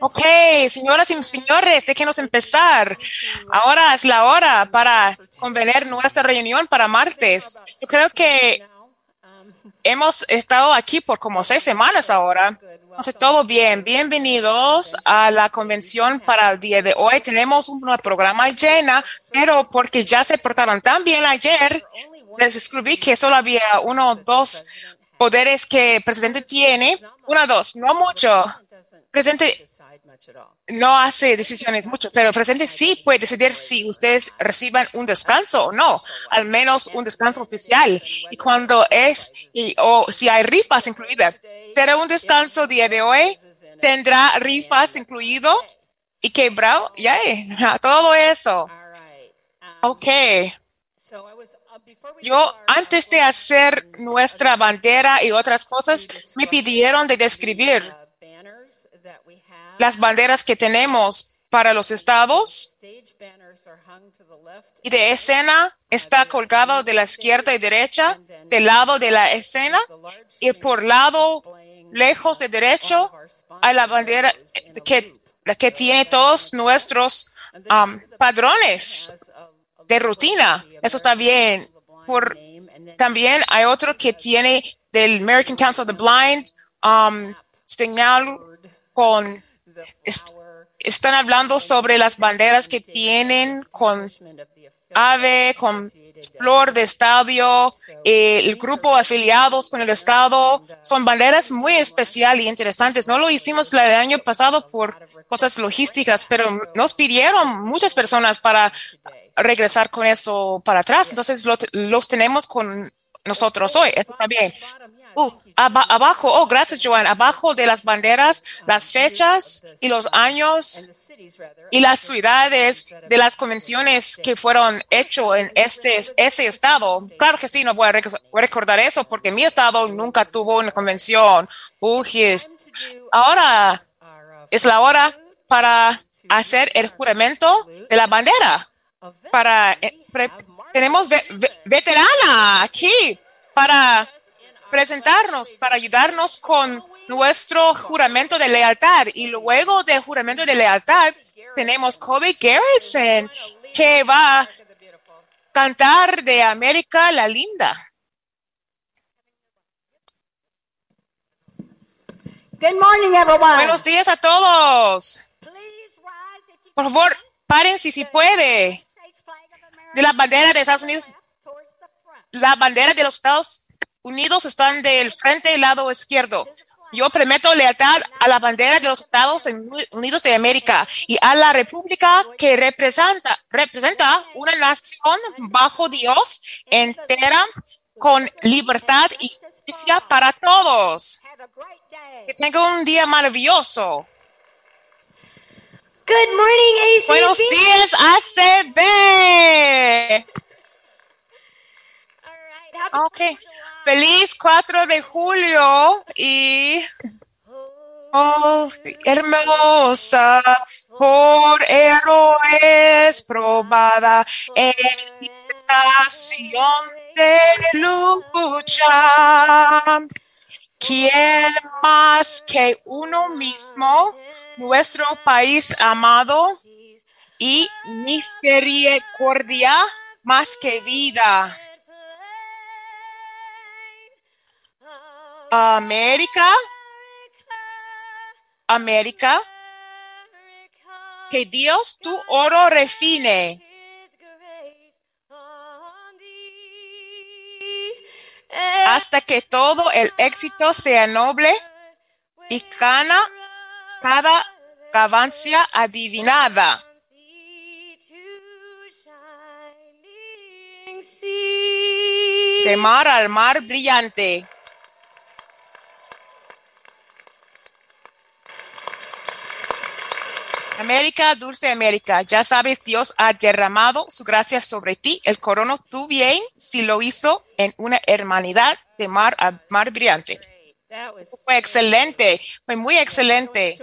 Ok, señoras y señores, déjenos empezar. Ahora es la hora para convenir nuestra reunión para martes. Yo creo que hemos estado aquí por como seis semanas ahora. Entonces, todo bien. Bienvenidos a la convención para el día de hoy. Tenemos un programa llena, pero porque ya se portaron tan bien ayer, les escribí que solo había uno o dos poderes que el presidente tiene. Uno o dos, no mucho. Presidente no hace decisiones mucho, pero el presidente sí puede decidir si ustedes reciban un descanso o no, al menos un descanso oficial. Y cuando es, y, o si hay rifas incluidas, será un descanso día de hoy, tendrá rifas incluido y quebrado, ya, todo eso. Ok. Yo, antes de hacer nuestra bandera y otras cosas, me pidieron de describir las banderas que tenemos para los estados y de escena está colgado de la izquierda y derecha, del lado de la escena y por lado lejos de derecho hay la bandera que, que tiene todos nuestros um, padrones de rutina. Eso está bien. Por, también hay otro que tiene del American Council of the Blind, um, señal con están hablando sobre las banderas que tienen con AVE, con Flor de Estadio, eh, el grupo afiliados con el Estado. Son banderas muy especiales y interesantes. No lo hicimos el año pasado por cosas logísticas, pero nos pidieron muchas personas para regresar con eso para atrás. Entonces los tenemos con nosotros hoy. Eso está Uh, abajo, oh, gracias, Joan. Abajo de las banderas, las fechas y los años y las ciudades de las convenciones que fueron hechas en este ese estado. Claro que sí, no voy a recordar eso porque mi estado nunca tuvo una convención. Ahora es la hora para hacer el juramento de la bandera. Para eh, tenemos veterana aquí para presentarnos para ayudarnos con nuestro juramento de lealtad. Y luego del juramento de lealtad tenemos Kobe Garrison que va a cantar de América la Linda. Good morning, everyone. Buenos días a todos. Por favor, paren si puede. De la bandera de Estados Unidos. La bandera de los Estados Unidos están del frente del lado izquierdo. Yo prometo lealtad a la bandera de los Estados Unidos de América y a la República que representa, representa una nación bajo Dios entera con libertad y justicia para todos. Que tenga un día maravilloso. Good morning, ACB. Buenos días, ACB. Okay. Feliz 4 de julio y oh, hermosa por héroes probada en estación de lucha. ¿Quién más que uno mismo, nuestro país amado y misericordia más que vida? América, América, que Dios tu oro refine. Hasta que todo el éxito sea noble y cana cada gavancia adivinada. De mar al mar brillante. América, dulce América, ya sabes, Dios ha derramado su gracia sobre ti. El corono tú bien si lo hizo en una hermanidad de mar a mar brillante. Fue excelente, fue muy excelente.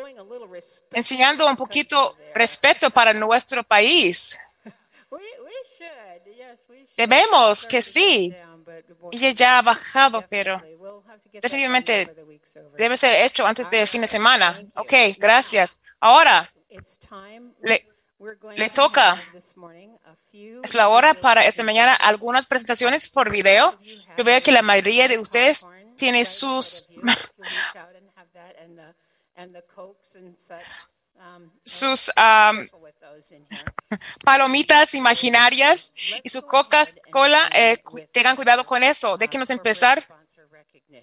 Enseñando un poquito respeto para nuestro país. Debemos que sí. Ella ya ha bajado, pero definitivamente debe ser hecho antes del fin de semana. Ok, gracias. Ahora le, le toca. Es la hora para esta mañana algunas presentaciones por video. Yo veo que la mayoría de ustedes tiene sus sus um, palomitas imaginarias y su Coca-Cola. Eh, tengan cuidado con eso. Déjenos empezar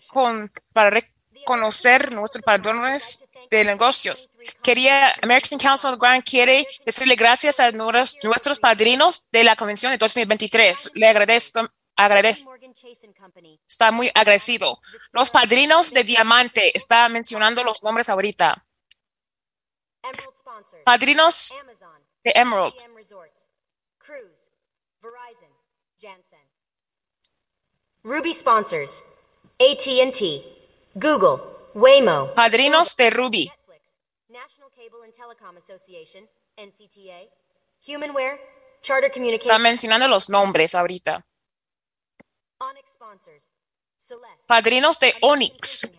con, para reconocer nuestros padrones de negocios. Quería, American Council of Grand quiere decirle gracias a nuestros padrinos de la convención de 2023. Le agradezco, agradezco. Está muy agradecido. Los padrinos de Diamante, está mencionando los nombres ahorita. Padrinos de Emerald. Ruby sponsors. AT&T, Google, Waymo. Padrinos de Ruby. National Cable and Telecom Association, NCTA, Humanware, Charter Está Communications. mencionando los nombres ahorita. Onyx sponsors. Celeste. Padrinos de Onyx.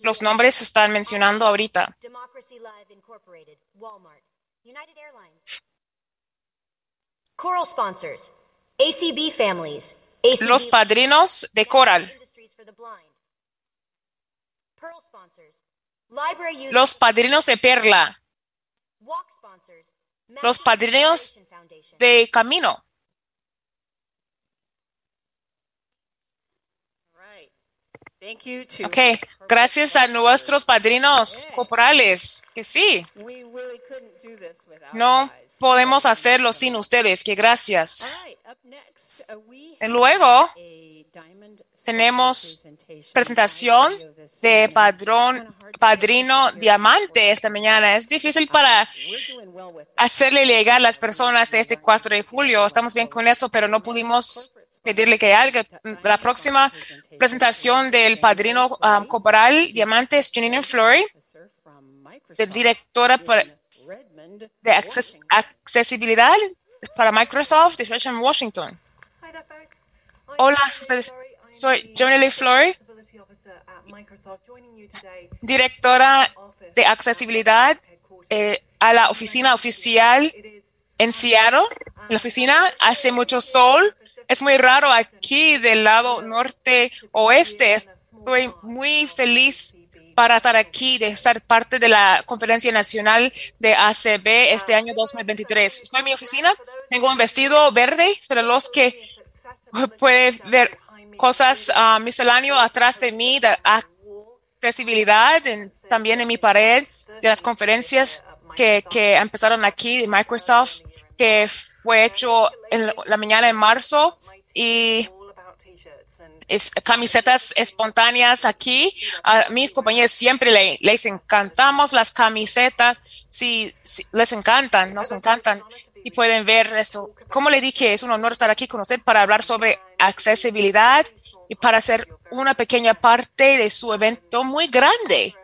Los nombres se están mencionando ahorita. Democracy Live Incorporated, Walmart, United Airlines. Coral sponsors. ACB Families. ACB Los padrinos de Coral. Industries for the Blind. Los padrinos de Perla. Walk sponsors. Los padrinos de Camino. Ok, gracias a nuestros padrinos corporales, que sí, no podemos hacerlo sin ustedes, que gracias. Y luego tenemos presentación de padrón, padrino diamante esta mañana. Es difícil para hacerle llegar a las personas este 4 de julio. Estamos bien con eso, pero no pudimos pedirle que algo. La próxima presentación del padrino um, corporal diamante es Janine Flory, de directora para- de acces- accesibilidad para Microsoft de Washington. Hola, ustedes. Soy Johnny Lee Flory, directora de accesibilidad eh, a la oficina oficial en Seattle. La oficina hace mucho sol. Es muy raro aquí del lado norte oeste. Estoy muy feliz para estar aquí, de estar parte de la Conferencia Nacional de ACB este año 2023. Estoy en mi oficina, tengo un vestido verde, para los que pueden ver cosas ah, misceláneas atrás de mí, de accesibilidad, en- también en mi pared de las conferencias que, que empezaron aquí de Microsoft, que fue hecho en la- mañana de marzo y es, camisetas espontáneas aquí. A mis compañeros siempre le- les encantamos las camisetas. Si, si les encantan, nos encantan. Y pueden ver esto. Como le dije, es un honor estar aquí con usted para hablar sobre accesibilidad y para hacer una pequeña parte de su evento muy grande.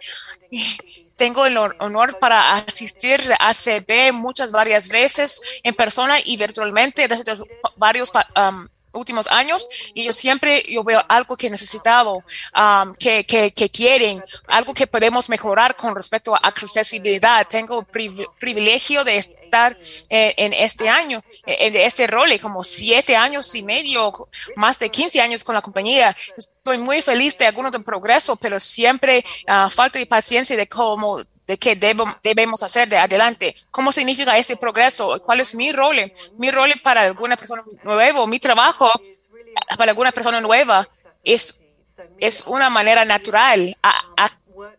Tengo el hon- honor para asistir a ACB muchas varias veces en persona y virtualmente desde varios um, últimos años y yo siempre yo veo algo que necesitado, um, que, que, que quieren, algo que podemos mejorar con respecto a accesibilidad. Tengo el priv- privilegio de estar eh, en este año, eh, en este rol, como siete años y medio, más de 15 años con la compañía. Estoy muy feliz de algunos del progreso, pero siempre ah, falta de paciencia de cómo de qué debo- debemos hacer de adelante. ¿Cómo significa este progreso? ¿Cuál es mi rol? Mi rol para alguna persona nueva, mi trabajo para alguna persona nueva es, es una manera natural, a,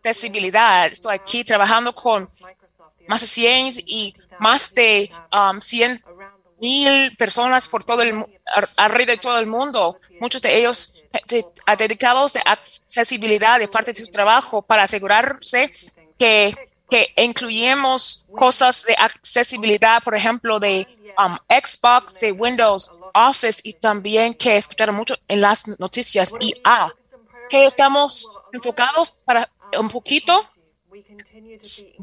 accesibilidad. Estoy aquí trabajando con más de 100 y más de um, 100 mil personas por todo el alrededor de todo el mundo. Muchos de ellos eh, de- a dedicados de accesibilidad de parte de su trabajo para asegurarse que, que incluyemos cosas de accesibilidad, por ejemplo, de um, Xbox, de Windows, Office y también que escucharon mucho en las noticias IA. Que estamos enfocados para un poquito,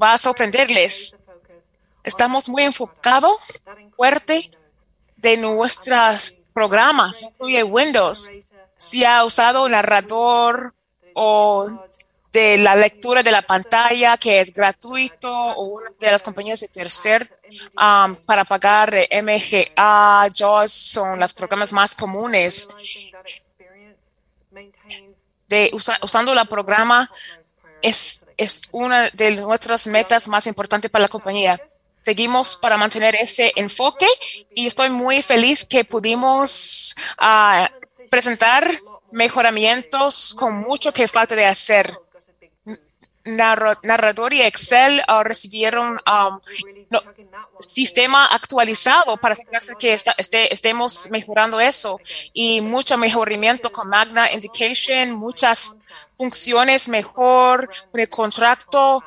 va a sorprenderles. Estamos muy enfocados, fuerte, de nuestros programas, incluye Windows, si ha usado narrador o de la lectura de la pantalla que es gratuito o una de las compañías de tercer um, para pagar de MGA, JAWS son los programas más comunes de usa- usando la programa es, es una de nuestras metas más importantes para la compañía. Seguimos para mantener ese enfoque y estoy muy feliz que pudimos ah, presentar mejoramientos con mucho que falta de hacer. Narra- narrador y Excel ah, recibieron um, sistema actualizado para que este- estemos mejorando eso y mucho mejoramiento con Magna Indication, muchas funciones mejor, el contrato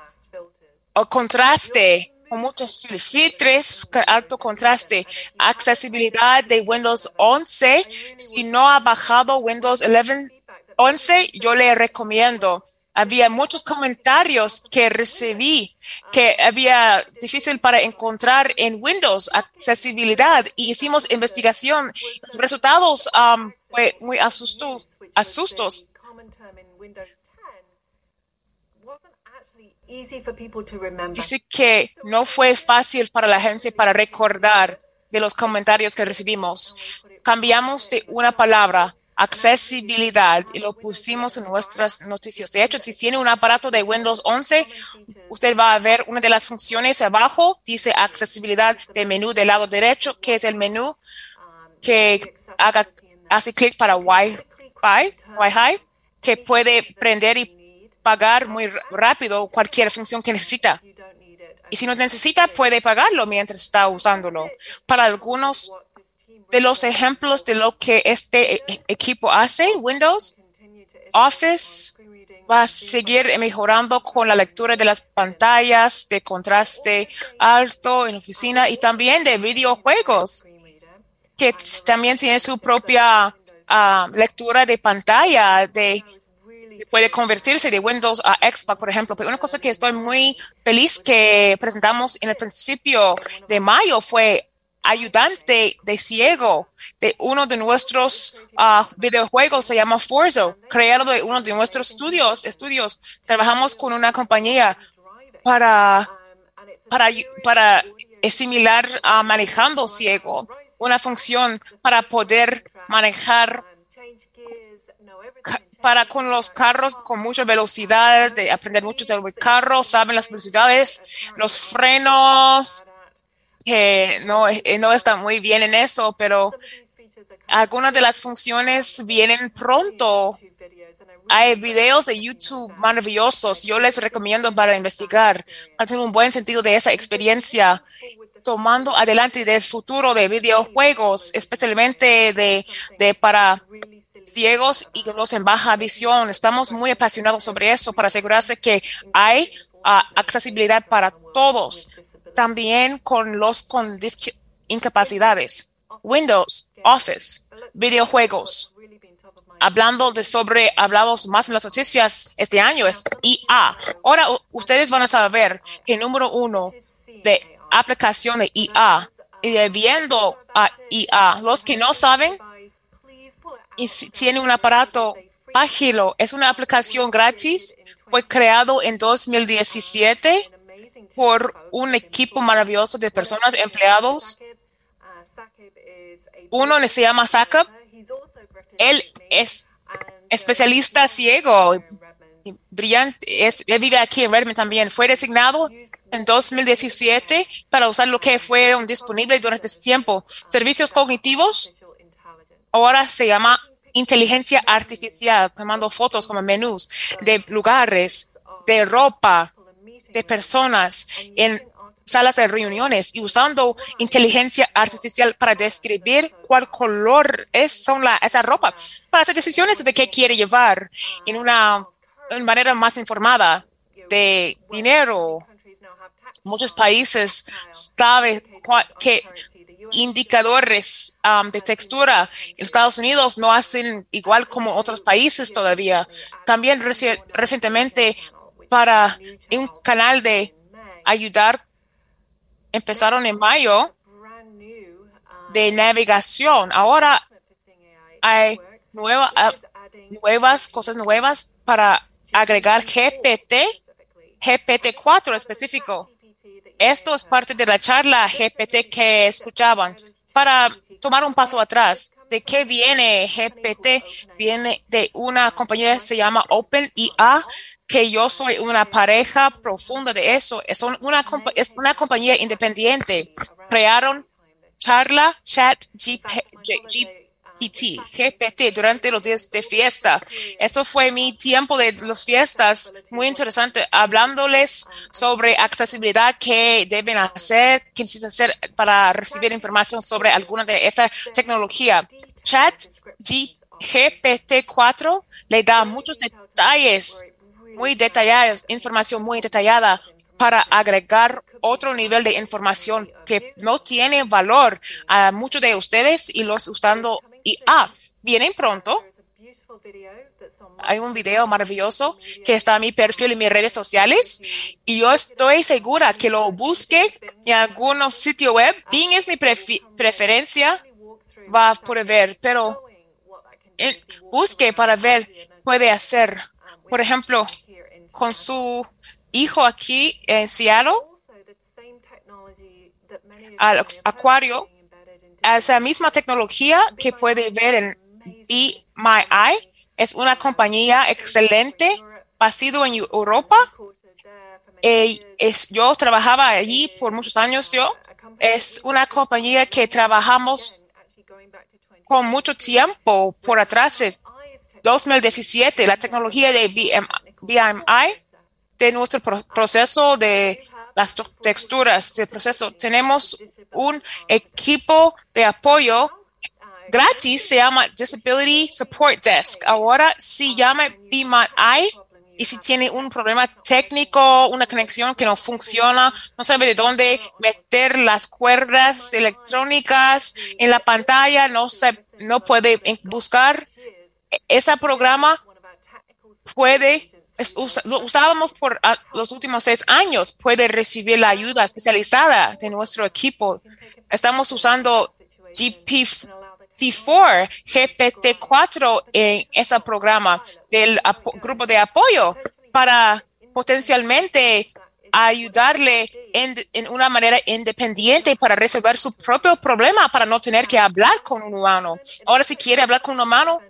o contraste, con muchos filtres, alto contraste, accesibilidad de Windows 11. Si no ha bajado Windows 11, 11 yo le recomiendo. Había muchos comentarios que recibí que había difícil para encontrar en Windows accesibilidad y hicimos investigación. Los resultados um, fue muy asustos, asustos. Dice que no fue fácil para la gente para recordar de los comentarios que recibimos. Cambiamos de una palabra, accesibilidad, y lo pusimos en nuestras noticias. De hecho, si tiene un aparato de Windows 11, usted va a ver una de las funciones abajo, dice accesibilidad de menú del lado derecho, que es el menú que haga, hace clic para Wi-Fi, Wi-Fi, que puede prender y pagar muy rápido cualquier función que necesita. Y si no necesita, puede pagarlo mientras está usándolo. Para algunos de los ejemplos de lo que este e- e- equipo hace, Windows, Office va a seguir mejorando con la lectura de las pantallas de contraste alto en oficina y también de videojuegos, que también tiene su propia ah, lectura de pantalla de puede convertirse de Windows a Xbox, por ejemplo. Pero una cosa que estoy muy feliz que presentamos en el principio de mayo fue ayudante de ciego de uno de nuestros ah, videojuegos, se llama Forza, creado de uno de nuestros estudios. estudios. Trabajamos con una compañía para, para, para asimilar a manejando ciego, una función para poder manejar para con los carros con mucha velocidad, de aprender mucho del carro, saben las velocidades, los frenos, que no, eh, no están muy bien en eso, pero algunas de las funciones vienen pronto. Hay videos de YouTube maravillosos. Yo les recomiendo para investigar, tener un buen sentido de esa experiencia, tomando adelante del futuro de videojuegos, especialmente de, de para ciegos y los en baja visión. Estamos muy apasionados sobre eso para asegurarse que hay ah, accesibilidad para todos, también con los con incapacidades. Windows, Office, videojuegos. Hablando de sobre, hablamos más en las noticias este año, es IA. Ahora u- ustedes van a saber que número uno de aplicación de IA y de viendo a IA, los que no saben, y tiene un aparato, bájelo. Es una aplicación gratis. Fue creado en 2017 por un equipo maravilloso de personas, empleados. Uno se llama Sakab. Él es especialista ciego, brillante. Es, vive aquí en Redmond también. Fue designado en 2017 para usar lo que fueron disponibles durante ese tiempo. Servicios cognitivos ahora se llama inteligencia artificial, tomando fotos como menús de lugares, de ropa, de personas en salas de reuniones y usando inteligencia artificial para describir cuál color es esa ropa, para hacer decisiones de qué quiere llevar en una, manera más informada de dinero. Muchos países saben que indicadores um, de textura en Estados Unidos no hacen igual como otros países todavía. También reci- recientemente para un canal de ayudar, empezaron en mayo de navegación. Ahora hay nueva, ah, nuevas cosas nuevas para agregar GPT, GPT-4 específico. Esto es parte de la charla GPT que escuchaban. Para tomar un paso atrás, ¿de qué viene GPT? Viene de una compañía que se llama OpenIA, que yo soy una pareja profunda de eso. Es una, es una compañía independiente. Crearon charla chat GPT, durante los días de fiesta. Eso fue mi tiempo de las fiestas, muy interesante, hablándoles sobre accesibilidad, qué deben hacer, qué necesitan hacer para recibir información sobre alguna de esa tecnología. Chat GPT-4 le da muchos detalles muy detallados, información muy detallada para agregar otro nivel de información que no tiene valor a muchos de ustedes y los usando IA. Vienen pronto. Hay un video maravilloso que está en mi perfil en mis redes sociales y yo estoy segura que lo busque en algunos sitios web. Bing es mi preferencia, va a poder ver, pero busque para ver, puede hacer. Por ejemplo, con su hijo aquí en Seattle, al acuario, esa misma tecnología que puede ver en Be My. Es una compañía excelente, basado en Europa. Eh, yo trabajaba allí por muchos años. Yo es una compañía que trabajamos con mucho tiempo por atrás. 2017, la tecnología de BMI, de nuestro proceso de las texturas de proceso. Tenemos un equipo de apoyo gratis, se llama Disability Support Desk. Ahora si llama BMI y si tiene un problema técnico, una conexión que no funciona, no sabe de dónde meter las cuerdas electrónicas en la pantalla, no, se, no puede buscar, ese programa puede lo usábamos por ah, los últimos seis años, puede recibir la ayuda especializada de nuestro equipo. Estamos usando GPT-4, GPT-4 en ese programa del grupo de apoyo para potencialmente ayudarle en, una manera independiente para resolver su propio problema, para no tener que hablar con un humano. Ahora, si quiere hablar con un humano,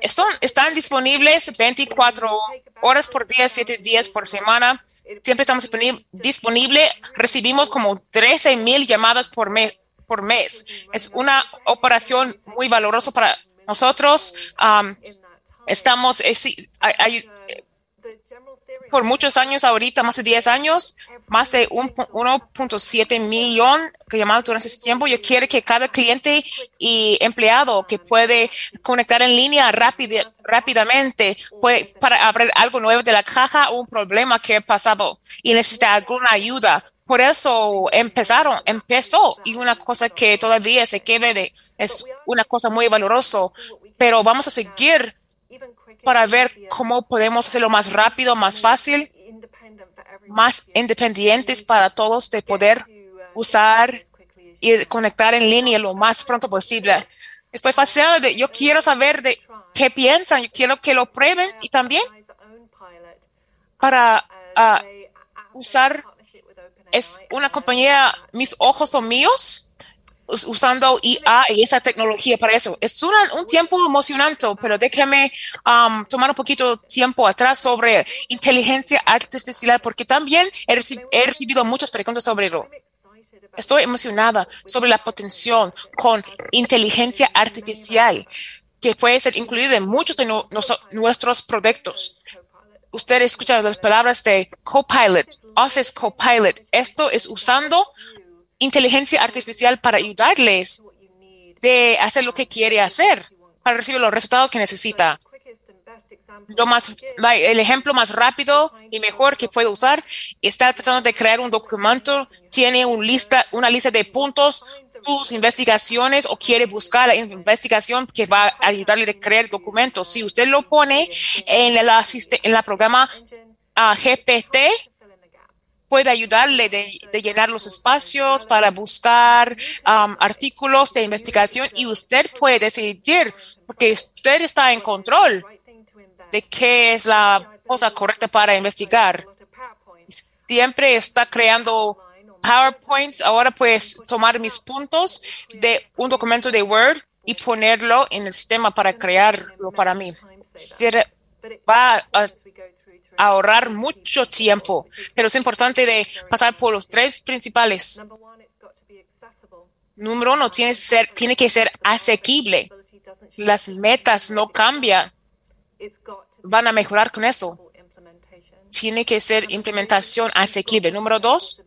están disponibles 24 horas por día, 7 días por semana. Siempre estamos disponibles. Recibimos como 13 mil llamadas por mes, por mes. Es una operación muy valorosa para nosotros. Estamos, eh, por muchos años ahorita, más de 10 años, más de 1.7 millón que llamados durante ese tiempo. Yo quiero que cada cliente y empleado que puede conectar en línea rápidamente puede, para abrir algo nuevo de la caja o un problema que ha pasado y necesita alguna ayuda. Por eso empezaron, empezó y una cosa que todavía se quede de, es una cosa muy valorosa, pero vamos a seguir para ver cómo podemos hacerlo más rápido, más fácil, más independientes para todos de poder usar y conectar en línea lo más pronto posible. Estoy fascinada de, yo quiero saber de qué piensan, yo quiero que lo prueben y también para ah, usar es una compañía, mis ojos son míos usando IA y esa tecnología para eso. Es un tiempo emocionante, pero déjeme um, tomar un poquito tiempo atrás sobre inteligencia artificial, porque también he, recibido muchas preguntas sobre eso. Estoy emocionada sobre la potencial con inteligencia artificial que puede ser incluida en muchos de nuestros proyectos. Usted escucha las palabras de Copilot, Office Copilot. Esto es usando inteligencia artificial para ayudarles de hacer lo que quiere hacer para recibir los resultados que necesita. Lo más, el ejemplo más rápido y mejor que puede usar está tratando de crear un documento, tiene un lista, una lista de puntos, sus investigaciones o quiere buscar la investigación que va a ayudarle a crear documentos. Si usted lo pone en la, en la programa ah, GPT, puede ayudarle de, de llenar los espacios para buscar um, artículos de investigación y usted puede decidir, porque usted está en control de qué es la cosa correcta para investigar. Siempre está creando PowerPoints. Ahora puedes tomar mis puntos de un documento de Word y ponerlo en el sistema para crearlo para mí. Ahorrar mucho tiempo, pero es importante de pasar por los tres principales. Número uno, tiene, ser, tiene que ser asequible. Las metas no cambian, van a mejorar con eso. Tiene que ser implementación asequible. Número dos,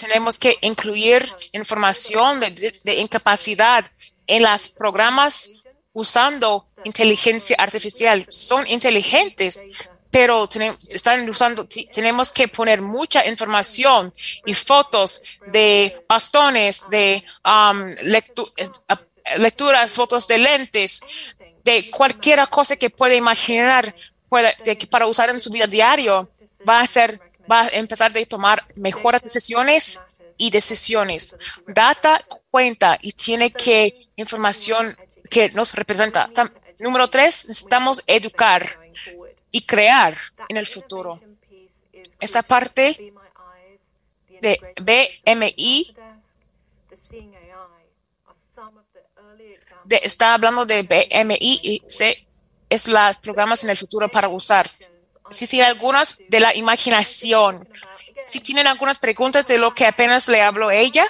tenemos que incluir información de incapacidad en los programas usando inteligencia artificial. Son inteligentes, pero tenem- están usando, tenemos que poner mucha información y fotos de bastones, de um, lectu- eh, lecturas, fotos de lentes, de cualquier cosa que pueda imaginar de para usar en su vida diario. Va a ser, va a empezar de tomar mejores decisiones y decisiones. Data cuenta y tiene que información que nos representa. Número tres, necesitamos educar y crear en el futuro. Esta parte de BMI de- está hablando de BMI y C es los programas en el futuro para usar. Si tienen algunas de la imaginación, si tienen algunas preguntas de lo que apenas le habló ella,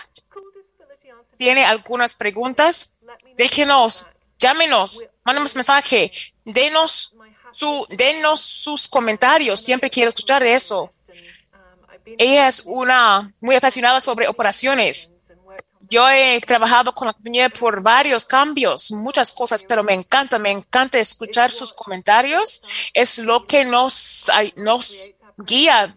tiene algunas preguntas, déjenos, llámenos, mándenos mensaje, denos su, denos sus comentarios. Siempre quiero escuchar eso. Ella es una muy apasionada sobre operaciones. Yo he trabajado con la compañía por varios cambios, muchas cosas, pero me encanta, me encanta escuchar sus comentarios. Es lo que nos, nos guía,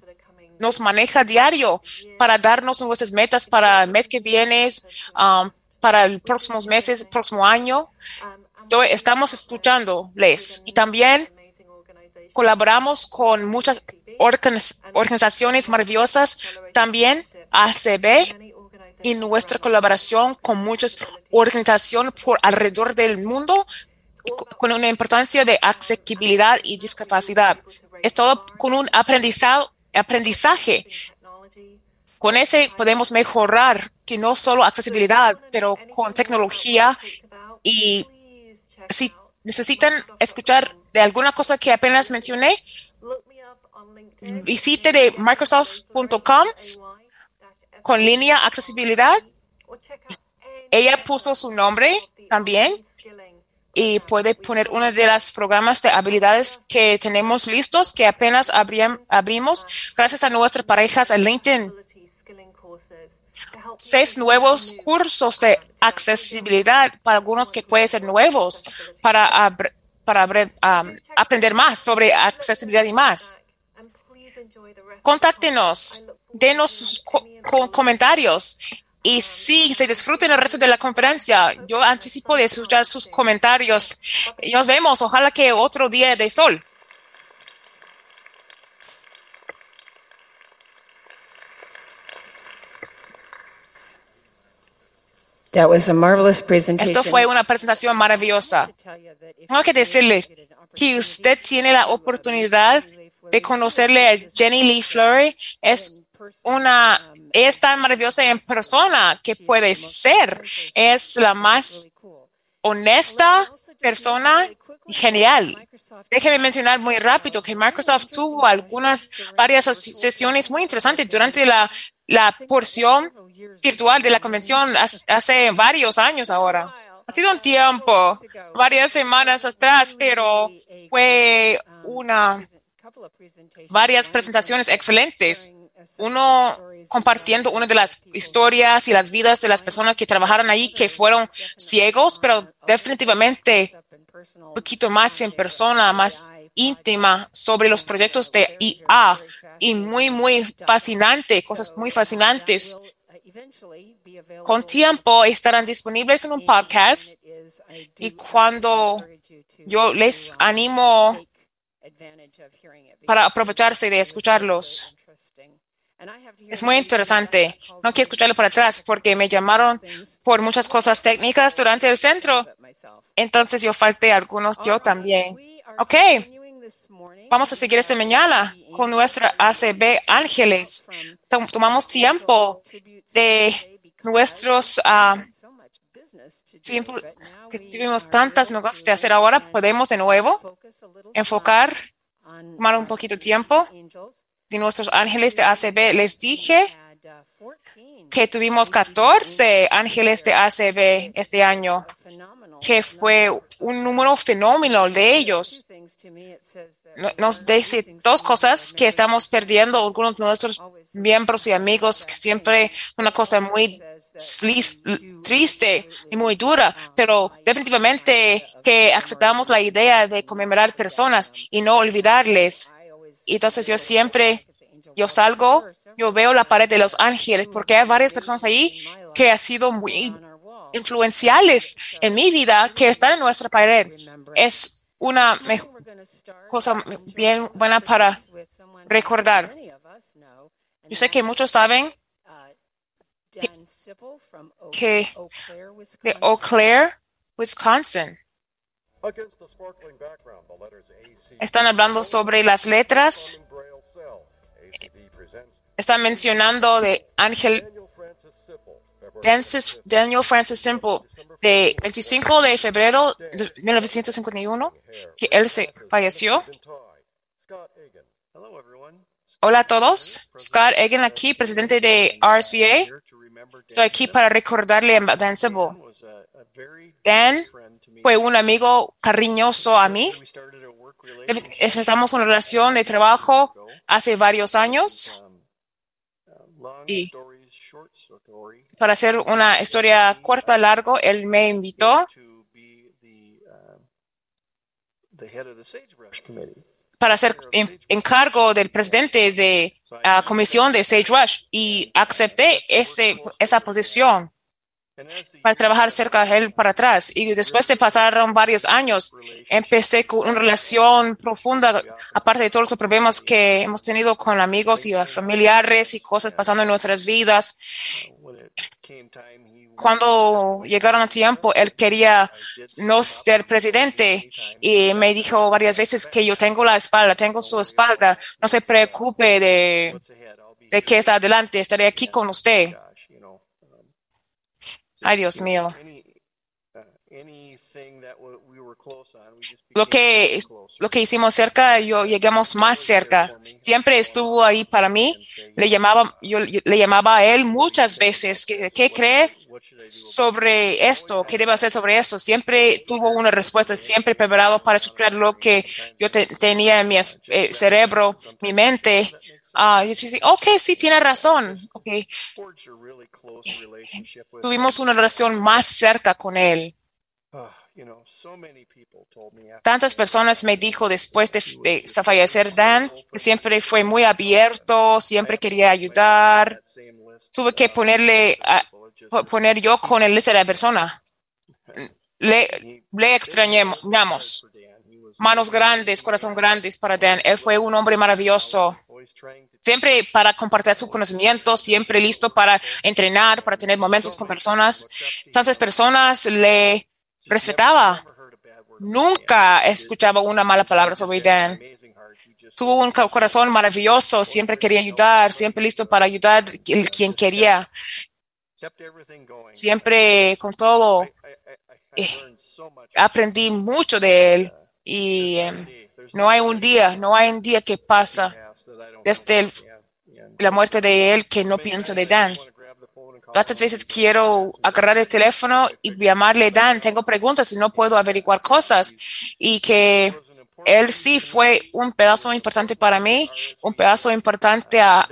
nos maneja diario para darnos nuestras metas para el mes que viene, um, para los próximos meses, próximo año. Estamos escuchándoles y también colaboramos con muchas organiz- organizaciones maravillosas, también ACB y nuestra colaboración con muchas organizaciones por alrededor del mundo con una importancia de accesibilidad y discapacidad. Es todo con un aprendizaje. Con ese podemos mejorar que no solo accesibilidad, pero con tecnología y si necesitan escuchar de alguna cosa que apenas mencioné, visite de Microsoft.com con línea accesibilidad. Ella puso su nombre también y puede poner uno de los programas de habilidades que tenemos listos, que apenas abrimos gracias a nuestras parejas en LinkedIn. Seis nuevos cursos de accesibilidad para algunos que pueden ser nuevos para, para um, aprender más sobre accesibilidad y más. Contáctenos, denos sus co- co- comentarios y sí, se disfruten el resto de la conferencia. Yo anticipo de escuchar sus comentarios. Nos vemos. Ojalá que otro día de sol. That was a marvelous presentation. Esto fue una presentación maravillosa. Tengo que decirles que usted tiene la oportunidad de conocerle a Jenny Lee Fleury. Es una, es tan maravillosa en persona que puede ser. Es la más honesta persona genial. Déjeme mencionar muy rápido que Microsoft tuvo algunas, varias sesiones muy interesantes durante la, la porción virtual de la convención hace, varios años ahora. Ha sido un tiempo, varias semanas atrás, pero fue una, varias presentaciones excelentes. Uno compartiendo una de las historias y las vidas de las personas que trabajaron ahí, que fueron ciegos, pero definitivamente un poquito más en persona, más íntima sobre los proyectos de IA y muy, muy fascinante, cosas muy fascinantes. Con tiempo estarán disponibles en un podcast y cuando yo les animo para aprovecharse de escucharlos. Es muy interesante. No quiero escucharlo para atrás porque me llamaron por muchas cosas técnicas durante el centro. Entonces yo falté algunos yo también. Ok. Vamos a seguir esta mañana con nuestra ACB Ángeles. Tomamos tiempo de nuestros uh, tiempo que tuvimos tantas negocios de hacer ahora, podemos de nuevo enfocar, tomar un poquito de tiempo de nuestros ángeles de ACB. Les dije que tuvimos 14 ángeles de ACB este año, que fue un número fenómeno de ellos. Nos dice dos cosas que estamos perdiendo algunos de nuestros miembros y amigos, que siempre una cosa muy triste y muy dura, pero definitivamente que aceptamos la idea de conmemorar personas y no olvidarles. Y entonces yo siempre, yo salgo, yo veo la pared de los ángeles porque hay varias personas ahí que han sido muy influenciales en mi vida que están en nuestra pared. Es una cosa bien buena para recordar. Yo sé que muchos saben que de Eau Claire, Wisconsin. Están hablando sobre las letras. Están mencionando de Ángel Daniel Francis Simple de 25 de febrero de 1951 que él se falleció. Hola a todos. Scott Egan aquí, presidente de RSVA. Estoy aquí para recordarle a Dan Sibyl. Dan fue un amigo cariñoso a mí. Empezamos una relación de trabajo hace varios años. Y para hacer una historia corta, largo, él me invitó. Para ser encargo del presidente de la comisión de Sage Rush. Y acepté ese, esa posición para trabajar cerca de él para atrás. Y después de pasar varios años, empecé con una relación profunda, aparte de todos los problemas que hemos tenido con amigos y familiares y cosas pasando en nuestras vidas. Cuando llegaron a tiempo, él quería no ser presidente y me dijo varias veces que yo tengo la espalda, tengo su espalda, no se preocupe de, de que está adelante, estaré aquí con usted. Ay, Dios mío. Lo que, lo que hicimos cerca, yo llegamos más cerca. Siempre estuvo ahí para mí. Le llamaba, yo le llamaba a él muchas veces. ¿Qué, qué cree sobre esto? ¿Qué debe hacer sobre esto? Siempre tuvo una respuesta, siempre preparado para escuchar lo que yo tenía en mi eh, cerebro, mi mente. Ah, sí, ok, sí, tiene razón. Okay. Tuvimos una relación más cerca con él. Tantas personas me dijo después de, fallecer Dan que siempre fue muy abierto, siempre quería ayudar. Tuve que ponerle, poner yo con el lista de la persona. Le, le extrañamos. Manos grandes, corazón grandes para Dan. Él fue un hombre maravilloso. Siempre para compartir su conocimiento, siempre listo para entrenar, para tener momentos con personas. Tantas personas le respetaba. Nunca escuchaba una mala palabra sobre Dan. Tuvo un corazón maravilloso, siempre quería ayudar, siempre listo para ayudar quien quería. Siempre con todo. Eh, aprendí mucho de él. Y em, no hay un día, no hay un día que pasa desde la muerte de él que no pienso de Dan. Muchas veces quiero agarrar el teléfono y llamarle Dan. Tengo preguntas y no puedo averiguar cosas. Y que él sí fue un pedazo importante para mí, un pedazo importante a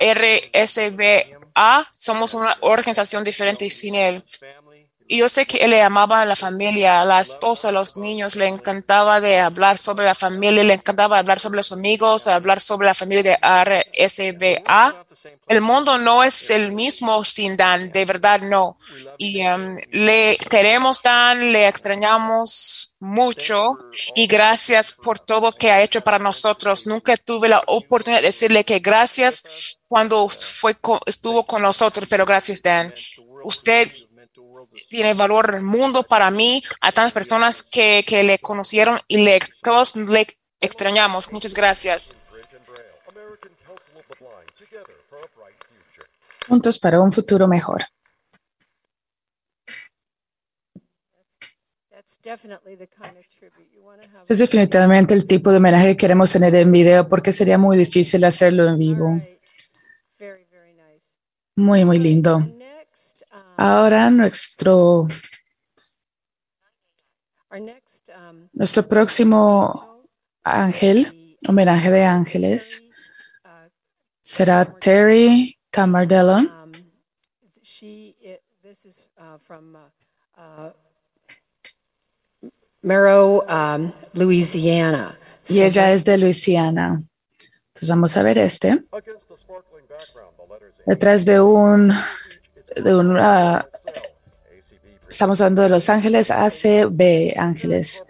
RSVA. Somos una organización diferente sin él. Y yo sé que él le amaba a la familia, a la esposa, a los niños, le encantaba de hablar sobre la familia, le encantaba hablar sobre los amigos, hablar sobre la familia de RSBA. El mundo no es el mismo sin Dan, de verdad no. Y um, le queremos Dan, le extrañamos mucho y gracias por todo que ha hecho para nosotros. Nunca tuve la oportunidad de decirle que gracias cuando fue estuvo con nosotros, pero gracias Dan. Usted tiene valor en el mundo para mí, a tantas personas que, que le conocieron y le, todos le extrañamos. Muchas gracias. Juntos para un futuro mejor. Ese es definitivamente el tipo de homenaje que queremos tener en video porque sería muy difícil hacerlo en vivo. Muy, muy lindo. Ahora nuestro, nuestro próximo ángel, homenaje de ángeles, será Terry Camardello. Mero, um, Louisiana. Y ella es de Luisiana. Entonces vamos a ver este. Detrás de un de una, estamos hablando de Los Ángeles, ACB Ángeles.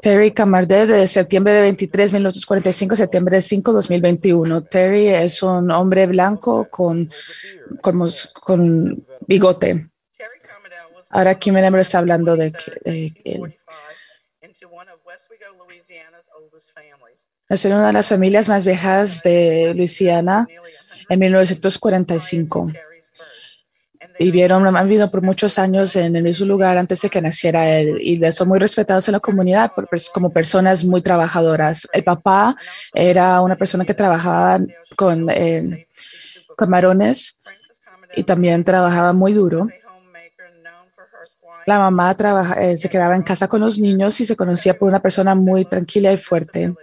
Terry Camardel de septiembre de 23, 1945, septiembre de 5, 2021. Terry es un hombre blanco con, con, con bigote. Ahora aquí me está hablando de, de él. Es una de las familias más viejas de Luisiana en 1945 vivieron, han vivido por muchos años en el mismo lugar antes de que naciera él y son muy respetados en la comunidad como personas muy trabajadoras. El papá era una persona que trabajaba con eh, camarones y también trabajaba muy duro. La mamá trabaja, eh, se quedaba en casa con los niños y se conocía por una persona muy tranquila y fuerte.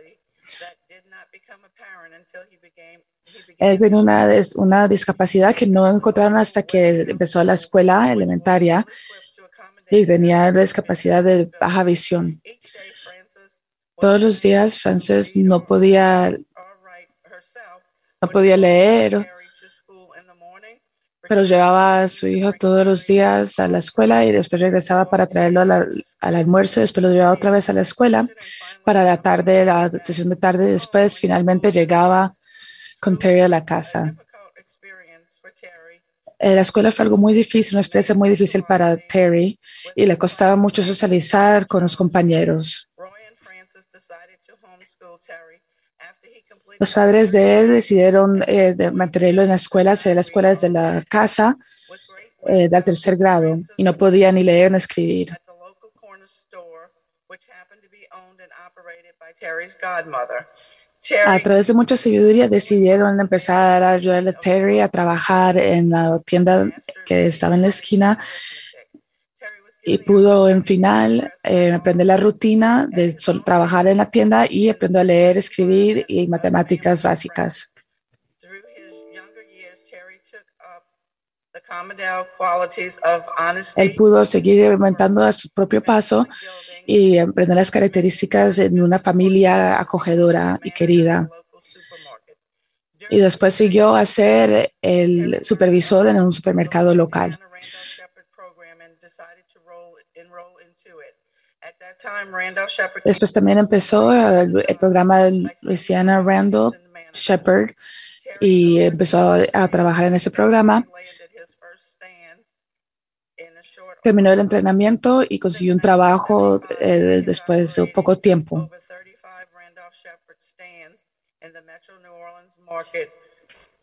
Él tenía una, una discapacidad que no encontraron hasta que empezó la escuela elementaria y tenía la discapacidad de baja visión. Todos los días Frances no podía, no podía leer, pero llevaba a su hijo todos los días a la escuela y después regresaba para traerlo al almuerzo, después lo llevaba otra vez a la escuela para la tarde, la sesión de tarde, después finalmente llegaba con Terry a la casa. Eh, la escuela fue algo muy difícil, una experiencia muy difícil para Terry y le costaba mucho socializar con los compañeros. Los padres de él decidieron eh, mantenerlo en la escuela, hacer la escuela desde la casa eh, del tercer grado y no podía ni leer ni escribir. A través de mucha sabiduría decidieron empezar a ayudar a Terry a trabajar en la tienda que estaba en la esquina y pudo en final eh, aprender la rutina de trabajar en la tienda y aprendió a leer, escribir y matemáticas básicas. Él pudo seguir aumentando a su propio paso y aprender las características de una familia acogedora y querida. Y después siguió a ser el supervisor en un supermercado local. Después también empezó el, programa de Luciana Randall Shepard y empezó a trabajar en ese programa terminó el entrenamiento y consiguió un trabajo eh, después de poco tiempo.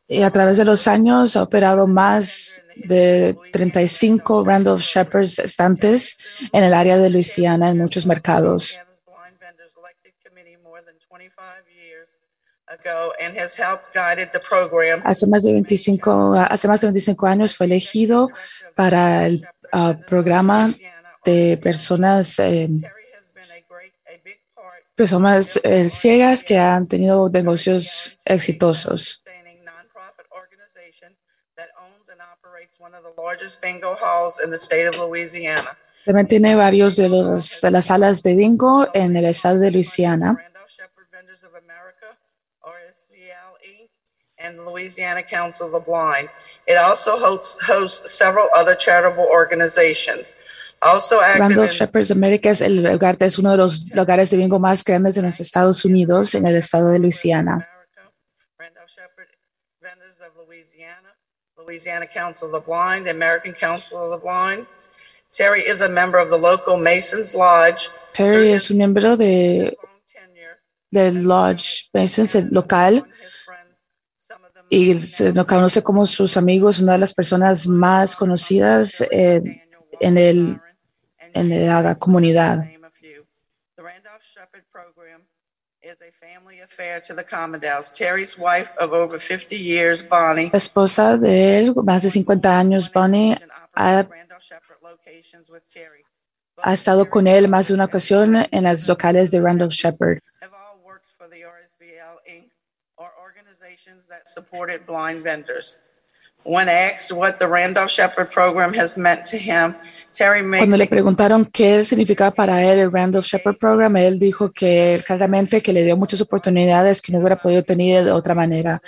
Y a través de los años ha operado más de 35 Randolph Shepherds estantes en el área de Luisiana en muchos mercados. Hace más de 25, hace más de 25 años fue elegido para el programa de personas, eh, personas eh, ciegas que han tenido negocios exitosos. También tiene varios de, los, de las salas de bingo en el estado de Luisiana. And the Louisiana Council of the Blind. It also hosts, hosts several other charitable organizations. Also in Shepherds America es, el lugar, es uno de los lugares de bingo más grandes de los Estados Unidos en el estado de Luisiana. America, Randolph Shepherd Vendors of Louisiana, Louisiana Council of the Blind, the American Council of the Blind. Terry is a member of the local Masons Lodge. Terry es un miembro de, del Lodge Masons local y lo conoce como sus amigos, una de las personas más conocidas eh, en, el, en la comunidad. name a few. The Randolph Shepherd Program is a family affair to the Commodales. Terry's wife of over 50 years, Bonnie, La esposa de él, más de 50 años, Bonnie, ha, ha estado con él más de una ocasión en las locales de Randolph Shepherd. Have all worked for the RSVL Inc. or organizations that supported blind vendors. When asked what the Randolph Shepherd program has meant to him, Terry makes Cuando le preguntaron qué significaba para él el Randolph Shepherd Program, él dijo que claramente que le dio muchas oportunidades que no hubiera podido tener de otra manera.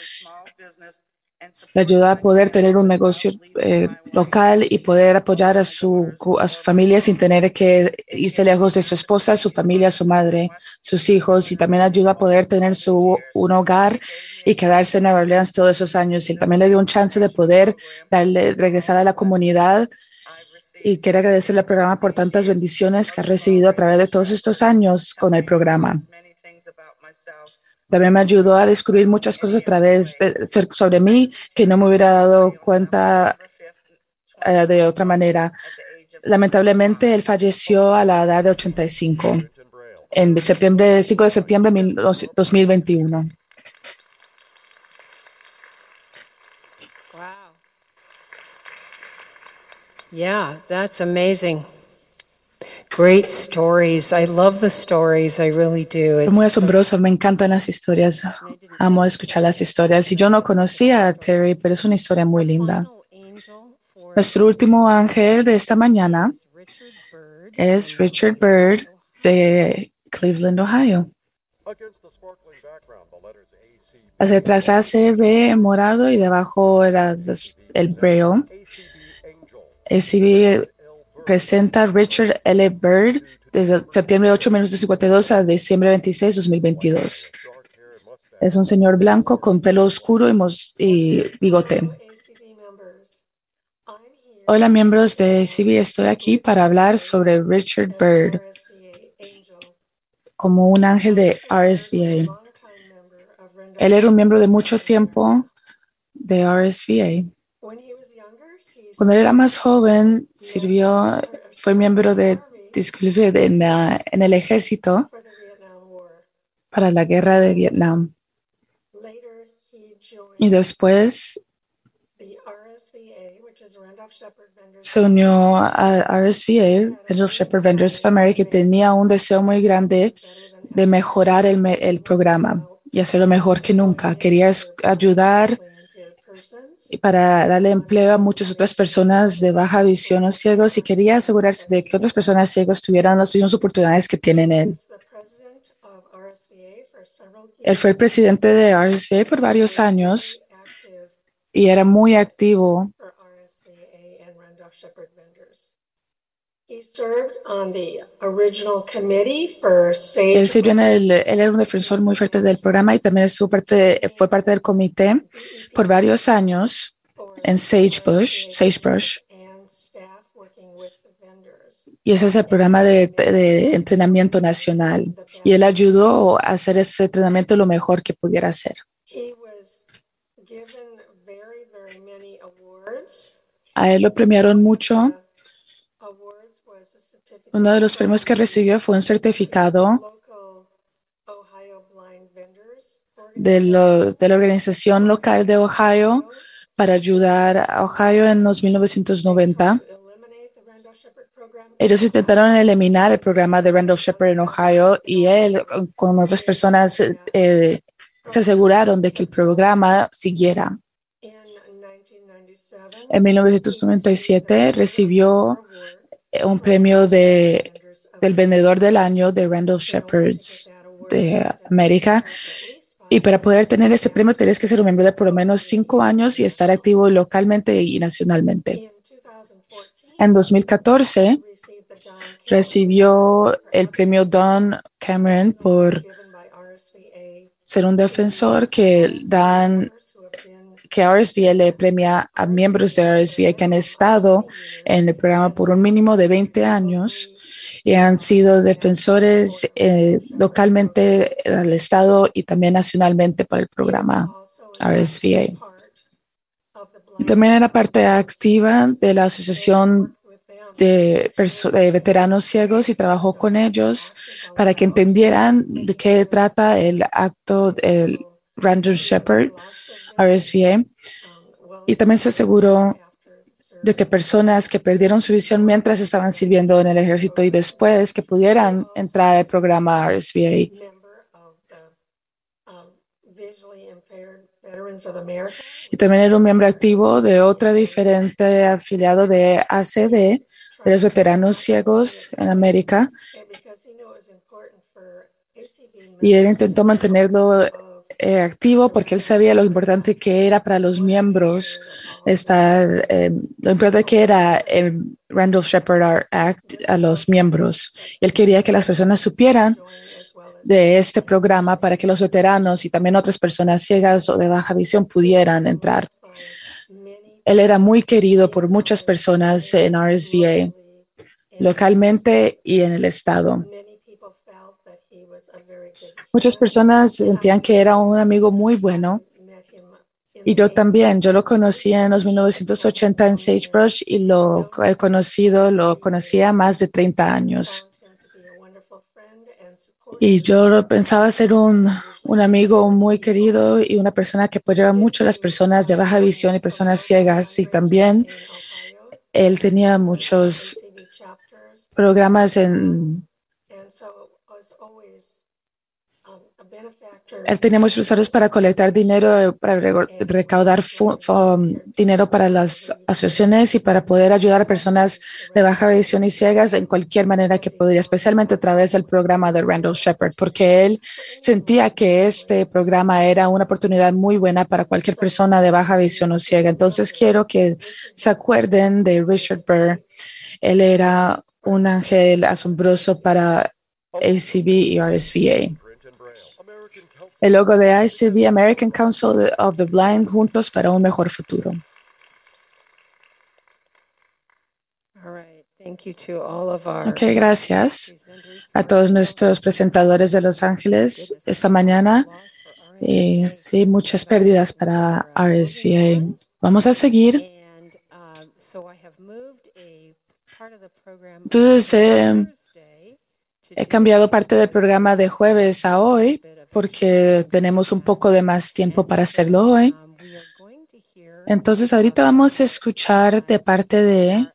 Le ayudó a poder tener un negocio eh, local y poder apoyar a su, a su familia sin tener que irse lejos de su esposa, su familia, su madre, sus hijos y también ayudó a poder tener su, un hogar y quedarse en Nueva Orleans todos esos años. Y también le dio un chance de poder darle, regresar a la comunidad y quiero agradecerle al programa por tantas bendiciones que ha recibido a través de todos estos años con el programa. many things about myself. También me ayudó a descubrir muchas cosas a través de, sobre mí que no me hubiera dado cuenta November 5th, eh, de otra manera. Lamentablemente, él falleció a la edad de 85 en septiembre, 5 de septiembre de 2021. Wow. Yeah, that's amazing. Great stories. I love the stories. I really do. Es muy It's asombroso, me encantan las historias. Amo escuchar las historias. Y yo no conocía a Terry, pero es una historia muy linda. Nuestro último ángel de esta mañana es Richard Bird de Cleveland, Ohio. Hacia atrás ACB morado y debajo era el braille. ACB presenta Richard L. Bird desde septiembre 8, 1952 a diciembre 26, 2022. dark hair and mustache. Es un señor blanco con pelo oscuro y, y bigote. Hola miembros de ACB, estoy aquí para hablar sobre Richard Bird como un ángel de RSVA. Él era un miembro de mucho tiempo de RSVA. Cuando era más joven, sirvió, fue miembro de, disculpe, de- en, la- en el ejército para la guerra de Vietnam. Y después se unió a RSVA, Randolph Shepherd Vendors of America, que tenía un deseo muy grande de mejorar el, el programa y hacerlo mejor que nunca. Quería ayudar para darle empleo a muchas otras personas de baja visión o ciegos y quería asegurarse de que otras personas ciegas tuvieran las mismas oportunidades que tienen él. Él fue el presidente de RSVA por varios años y era muy activo He served on the original committee for Él sirvió en el, él era un defensor muy fuerte del programa y también estuvo parte, fue parte del comité por varios años en Sagebrush. and staff working with the vendors. Y ese es el programa de, de entrenamiento nacional. Y él ayudó a hacer ese entrenamiento lo mejor que pudiera hacer. He was given very, very many awards. A él lo premiaron mucho. Awards was a certificate Uno de los premios que recibió fue un certificado de, de la organización local de Ohio para ayudar a Ohio en los 1990. to eliminate the Randolph Shepherd program. Ellos intentaron eliminar el programa de Randolph Shepherd en Ohio y él con otras personas eh, se aseguraron de que el programa siguiera. In 1999, En 1997 recibió un premio de, del vendedor del año de Randall Shepherds de América. Y para poder tener este premio tienes que ser un miembro de por lo menos cinco años y estar activo localmente y nacionalmente. En 2014 recibió el premio Don Cameron por ser un defensor que dan que RSVA le premia a miembros de RSVA que han estado en el programa por un mínimo de 20 años y han sido defensores eh, localmente al Estado y también nacionalmente para el programa RSVA. También era parte activa de la Asociación de, veteranos ciegos y trabajó con ellos para que entendieran de qué trata el acto del Randall Shepherd RSVA. Y también se aseguró de que personas que perdieron su visión mientras estaban sirviendo en el ejército y después que pudieran entrar al programa RSVA. Y también era un miembro activo de otra diferente afiliado de ACB, de los veteranos ciegos en América. Y él intentó mantenerlo eh, activo porque él sabía lo importante que era para los miembros estar, eh, lo importante que era el Randall Shepard Act a los miembros. Él quería que las personas supieran de este programa para que los veteranos y también otras personas ciegas o de baja visión pudieran entrar. Él era muy querido por muchas personas en RSVA, localmente y en el estado. Muchas personas sentían que era un amigo muy bueno. Y yo también, yo lo conocí en los 1980 en Sagebrush y lo he conocido, lo conocía más de 30 años. Y yo pensaba ser un, un amigo muy querido y una persona que apoyaba mucho a las personas de baja visión y personas ciegas. Y también él tenía muchos programas en Él tenía muchos usuarios para colectar dinero, para recaudar dinero para las asociaciones y para poder ayudar a personas de baja visión y ciegas en cualquier manera que podría, especialmente a través del programa de Randall Shepard, porque él sentía que este programa era una oportunidad muy buena para cualquier persona de baja visión o ciega. Entonces quiero que se acuerden de Richard Burr. Él era un ángel asombroso para ACB y RSVA el logo de ICB, American Council of the Blind, juntos para un mejor futuro. Ok, gracias a todos nuestros presentadores de Los Ángeles esta mañana. Y sí, muchas pérdidas para RSVA. Vamos a seguir. Entonces, eh, he cambiado parte del programa de jueves a hoy porque tenemos un poco de más tiempo para hacerlo hoy. Entonces, ahorita vamos a escuchar de parte de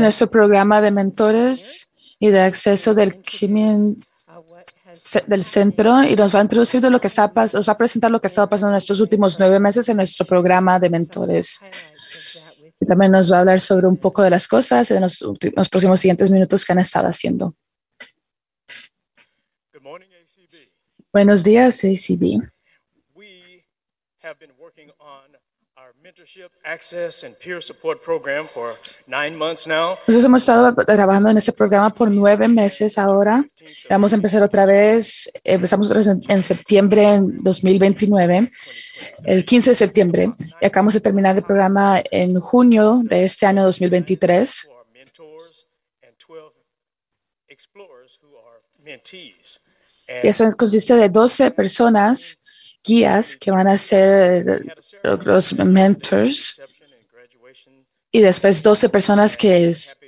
nuestro programa de mentores y de acceso del del centro y nos va a introducir de lo que está nos va a presentar lo que estaba pasando en estos últimos nueve meses en nuestro programa de mentores. También nos va a hablar sobre un poco de las cosas en los, los próximos siguientes minutos que han estado haciendo. Buenos días, ACB. Nosotros hemos estado trabajando en este programa por nueve meses ahora. Vamos a empezar otra vez. Empezamos en septiembre en 2029, el 15 de septiembre. Y acabamos de terminar el programa en junio de este año 2023. Y eso consiste de 12 personas guías que van a ser los mentors y después 12 personas que es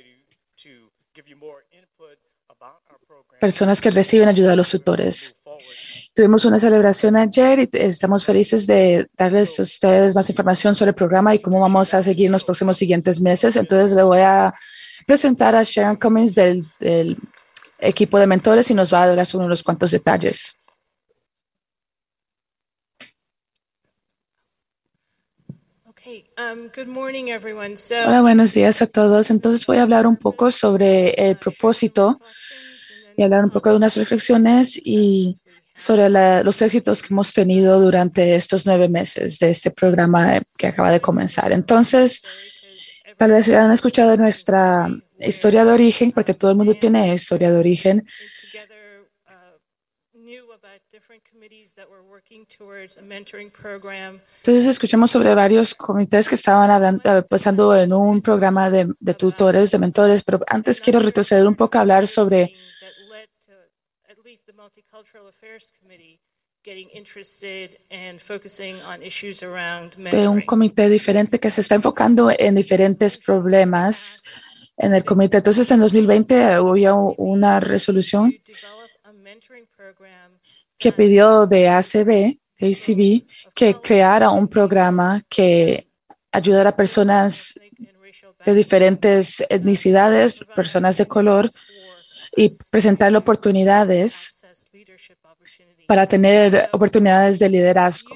personas que reciben ayuda a los tutores. Tuvimos una celebración ayer y estamos felices de darles a ustedes más información sobre el programa y cómo vamos a seguir en los próximos siguientes meses. Entonces le voy a presentar a Sharon Cummings del, del equipo de mentores y nos va a dar unos cuantos detalles. Okay, um, good morning, everyone. So, Hola, buenos días a todos. Entonces voy a hablar un poco sobre el propósito y hablar un poco de unas reflexiones y sobre la- los éxitos que hemos tenido durante estos nueve meses de este programa que acaba de comenzar. Entonces, tal vez han escuchado nuestra historia de origen, porque todo el mundo tiene historia de origen. we together uh, knew about different committees that were working towards a mentoring program. Entonces, escuchamos sobre varios comités que estaban hablando, eh, pasando en un programa de, de tutores, de mentores, pero antes quiero retroceder un poco a hablar sobre de un comité diferente que se está enfocando en diferentes problemas en el comité. Entonces, en 2020 hubo una resolución To develop a mentoring program que pidió de ACB, ACB, que creara un programa que ayudara a personas de diferentes etnicidades, personas de color, y presentarle oportunidades para tener oportunidades de liderazgo.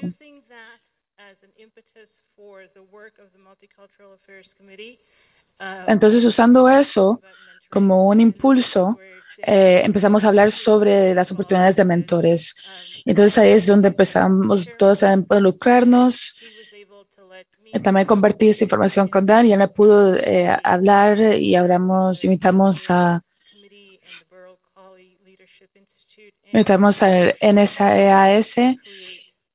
Entonces, usando eso como un impulso, eh, empezamos a hablar sobre las oportunidades de mentores. Entonces ahí es donde empezamos todos a involucrarnos. Y también compartí esta información con Dan y él me pudo eh, hablar y hablamos, invitamos a, invitamos al NSAS, create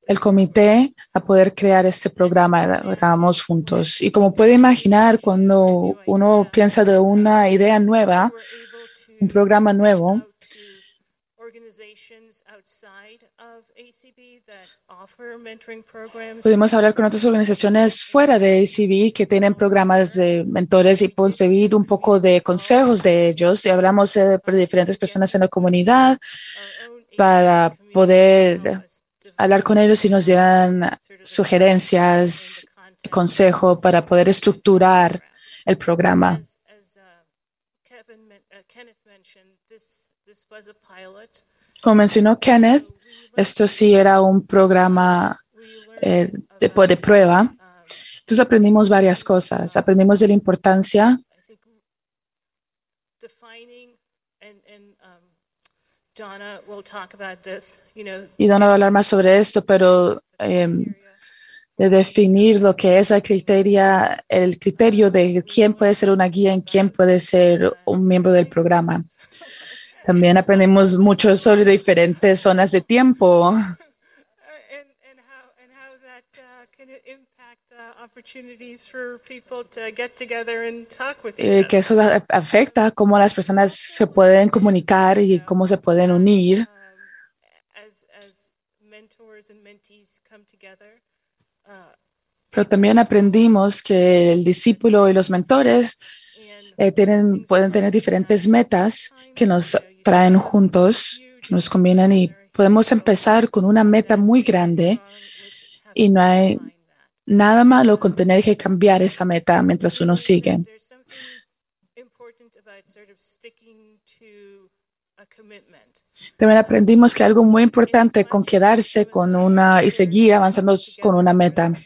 el comité, a poder crear este programa. Estábamos juntos. Y como puede imaginar, cuando uno piensa de una idea nueva, un programa nuevo. Pudimos hablar con otras organizaciones fuera de ACB que tienen programas de mentores y conseguir un poco de consejos de ellos. Y hablamos eh, de diferentes personas en la comunidad para poder hablar con ellos y nos dieran sugerencias, consejo para poder estructurar el programa. As, as uh, Kevin, men- uh, Kenneth mentioned, this, this was a pilot. Como mencionó Kenneth, esto sí era un programa eh, de, prueba. um, Entonces aprendimos varias cosas. Aprendimos de la importancia y Donna va a hablar más sobre esto, pero em, de definir lo que es el criterio, el criterio de quién puede ser una guía y quién puede ser un miembro del programa. También aprendimos mucho sobre diferentes zonas de tiempo que eso afecta cómo las personas se pueden comunicar y cómo se pueden unir. um. Uh, Pero también aprendimos que el discípulo y los mentores eh, tienen, pueden tener diferentes metas que nos traen juntos, nos combinan y podemos empezar con una meta muy grande y no hay nada malo con tener que cambiar esa meta mientras uno sigue. También aprendimos que algo muy importante con quedarse con una y seguir avanzando con una meta. Was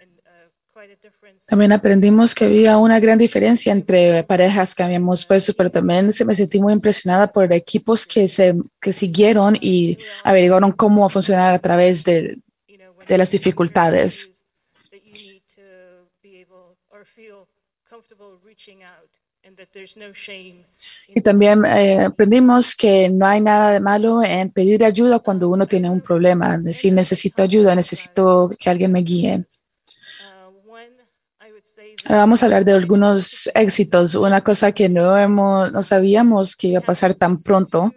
and, uh, quite a difference. También aprendimos que había una gran diferencia entre parejas que habíamos puesto, pero también se me sentí muy impresionada por equipos que se que siguieron y averiguaron cómo funcionar a través de, de las dificultades. Y también eh, aprendimos que no hay nada de malo en pedir ayuda cuando uno tiene un problema, decir necesito ayuda, necesito que alguien me guíe. Uh, one, I would say Ahora vamos a hablar de algunos éxitos, una cosa que no hemos, no sabíamos que iba a pasar tan pronto.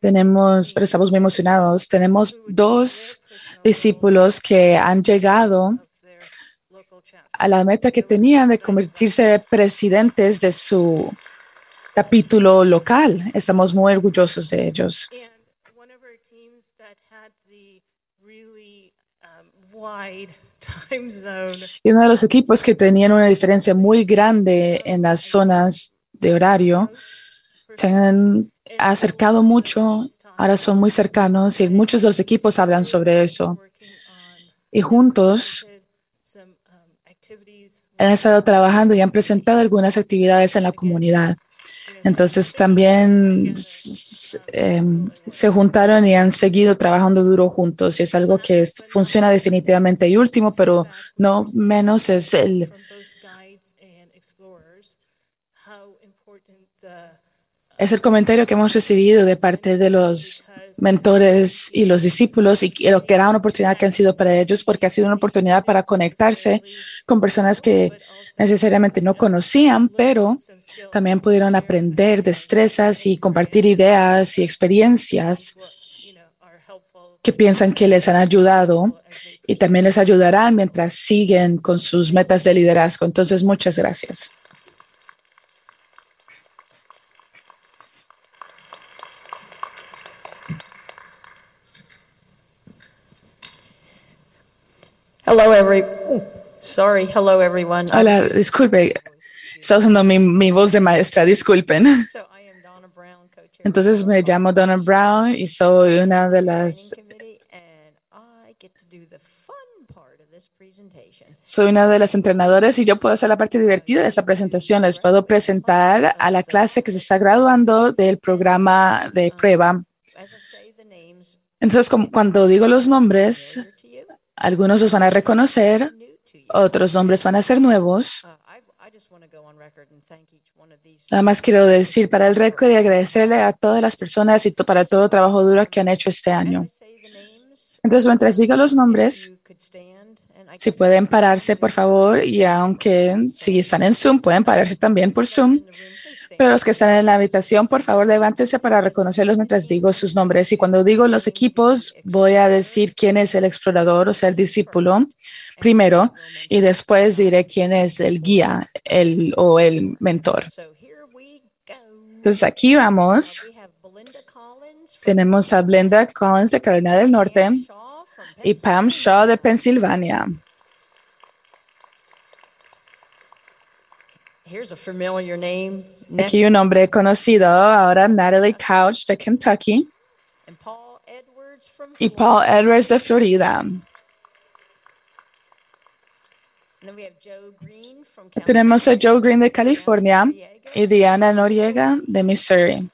Tenemos, pero estamos muy emocionados. Tenemos dos discípulos que han llegado a la meta que tenían de convertirse presidentes de su capítulo local. Estamos muy orgullosos de ellos. Y uno de los equipos que tenían una diferencia muy grande en las zonas de horario se han acercado mucho, ahora son muy cercanos y muchos de los equipos hablan sobre eso. Y juntos han estado trabajando y han presentado algunas actividades en la comunidad. Entonces también em, se juntaron y han seguido trabajando duro juntos y es algo que funciona definitivamente. Y último, pero no menos, es el, es el comentario que hemos recibido de parte de los mentores y los discípulos y, lo que era una oportunidad que han sido para ellos porque ha sido una oportunidad para conectarse con personas que necesariamente no conocían, pero también pudieron aprender destrezas y compartir ideas y experiencias que piensan que les han ayudado y también les ayudarán mientras siguen con sus metas de liderazgo. Entonces, muchas gracias. Hello, every. oh, sorry. Hello, everyone. Hola, disculpe, está usando mi, mi voz de maestra, disculpen. So I am Donna Brown, co-chair. Entonces me llamo Donna Brown y soy una de las Training Committee, and I get to do the fun part of this presentation. soy una de las entrenadoras y yo puedo hacer la parte divertida de esta presentación. Les puedo presentar a la clase que se está graduando del programa de prueba. Entonces, como- cuando digo los nombres, algunos los van a reconocer, otros nombres van a ser nuevos. Nada más quiero decir para el récord y agradecerle a todas las personas y para todo el trabajo duro que han hecho este año. Entonces, mientras digo los nombres, si pueden pararse, por favor, y aunque si están en Zoom, pueden pararse también por Zoom. Pero los que están en la habitación, por favor, levántense para reconocerlos mientras digo sus nombres. Y cuando digo los equipos, voy a decir quién es el explorador, o sea, el discípulo, primero, y después diré quién es el guía el, o el mentor. Entonces, aquí vamos. From Tenemos a Blenda Collins de Carolina del Norte y Pam Shaw de Pensilvania. Here's a familiar name. Aquí un nombre conocido, ahora Natalie Couch de Kentucky y. Paul Edwards de Florida. Tenemos a Joe Green de California y Diana Noriega de Missouri.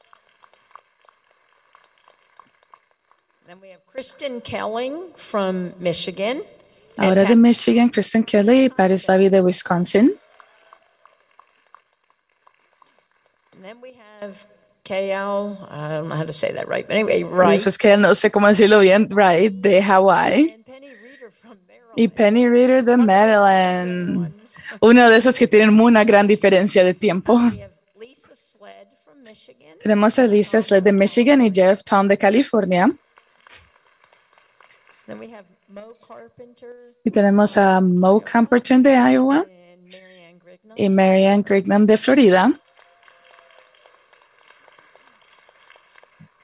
Kristen Kelling from Michigan. Ahora de Michigan, Kristen Kelly y Paris Lavi de Wisconsin. And Kayal, I don't know how to say that right, but anyway, right. Pues que no sé cómo decirlo bien, right, de Maryland. Y Penny Reader de Maryland. Uno de esos que tienen una gran diferencia de tiempo. Tenemos a Lisa Sled de Michigan y Jeff Tom de California. Carpenter Y tenemos a Mo Camperton de Iowa y Marianne Crignam de Florida.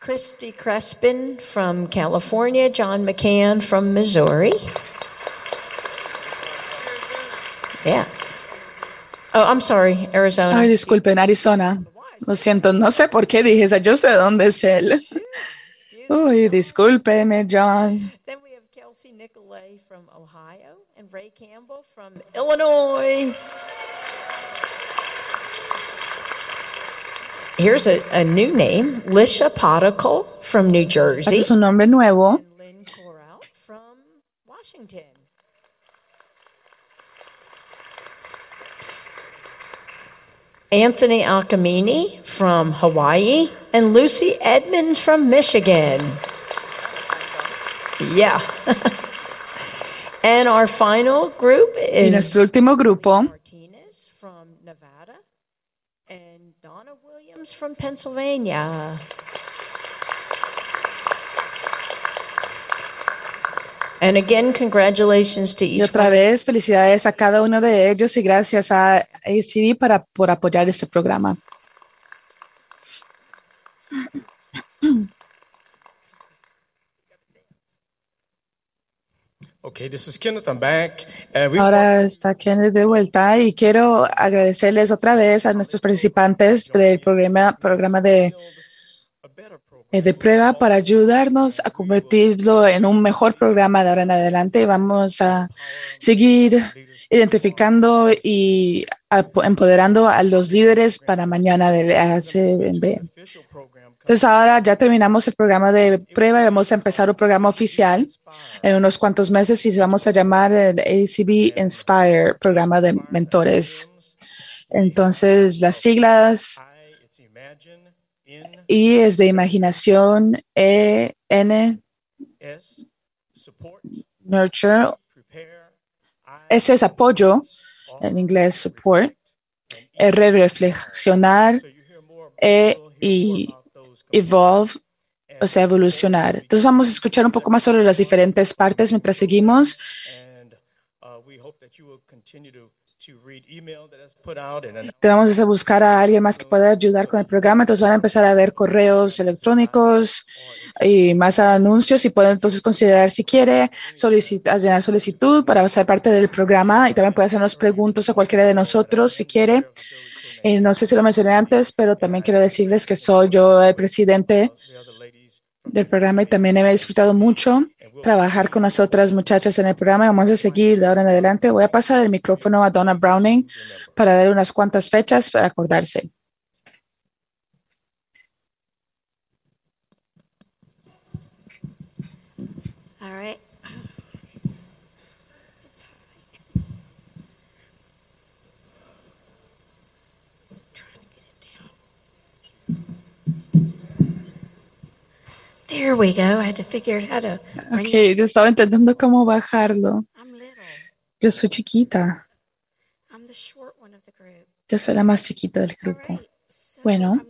Christy Crespin from California, John McCann from Missouri. Yeah. Oh, I'm sorry, Arizona. Ay, disculpen, Arizona. Lo siento, no sé por qué dije eso. Yo sé dónde es él. Uy, discúlpeme, John. Then we have Kelsey Nicolay from Ohio and Ray Campbell from Illinois. Here's a, a new name, Lisha Potical from New Jersey. es un nombre nuevo. Lynn Corral from Washington. Anthony Alcamini from Hawaii and Lucy Edmonds from Michigan. Yeah. and our final group Y is nuestro último grupo Williams from Pennsylvania. And again, congratulations to Y each otra one. vez, felicidades a cada uno de ellos y gracias a ACB para, por apoyar este programa. Okay, this is Kenneth. I'm back. Uh, we Ahora está Kenneth de vuelta y quiero agradecerles otra vez a nuestros participantes del programa, programa de, eh, de prueba para ayudarnos a convertirlo en un mejor programa de ahora en adelante. Y vamos a seguir identificando y empoderando a los líderes para mañana del ACB. Entonces ahora ya terminamos el programa de prueba y vamos a empezar un programa oficial en unos cuantos meses y vamos a llamar el ACB Inspire, programa de mentores. Entonces las siglas I, es de imaginación, E, N, nurture, S es apoyo, en inglés support, R reflexionar, E y evolve, o sea, evolucionar. Entonces vamos a escuchar un poco más sobre las diferentes partes mientras seguimos. and we hope that you will continue to, to read email that is put out and Te vamos a buscar a alguien más que pueda ayudar con el programa. Entonces van a empezar a ver correos electrónicos y más anuncios y pueden entonces considerar si quiere solicitar, llenar solicitud para ser parte del programa y también puede hacernos preguntas a cualquiera de nosotros si quiere. Eh, no sé si lo mencioné antes, pero también quiero decirles que soy yo el presidente del programa y también he disfrutado mucho trabajar con las otras muchachas en el programa. Vamos a seguir de ahora en adelante. Voy a pasar el micrófono a Donna Browning para dar unas cuantas fechas para acordarse. All right. There we go. I had to figure out how to bring Ok, it. yo estaba intentando cómo bajarlo. I'm little. Yo soy chiquita. I'm the short one of the group. Yo soy la más chiquita del grupo. Bueno.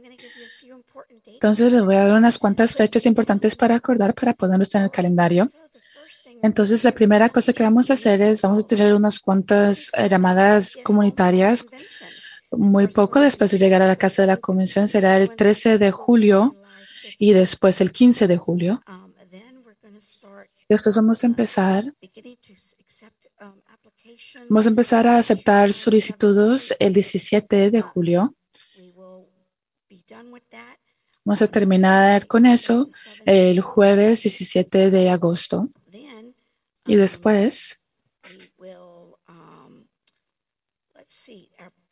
Entonces les voy a dar unas cuantas fechas importantes para acordar para ponerlos en el calendario. Entonces la primera cosa que vamos a hacer es vamos a tener unas cuantas eh, llamadas comunitarias. Muy poco después de llegar a la casa de la convención será el 13 de julio y después el 15 de julio. Um, Después vamos a empezar, s- accept um, vamos a empezar a aceptar solicitudes el 17 de julio. With that. Vamos a terminar con eso el jueves 17 de agosto. Y um, después, um,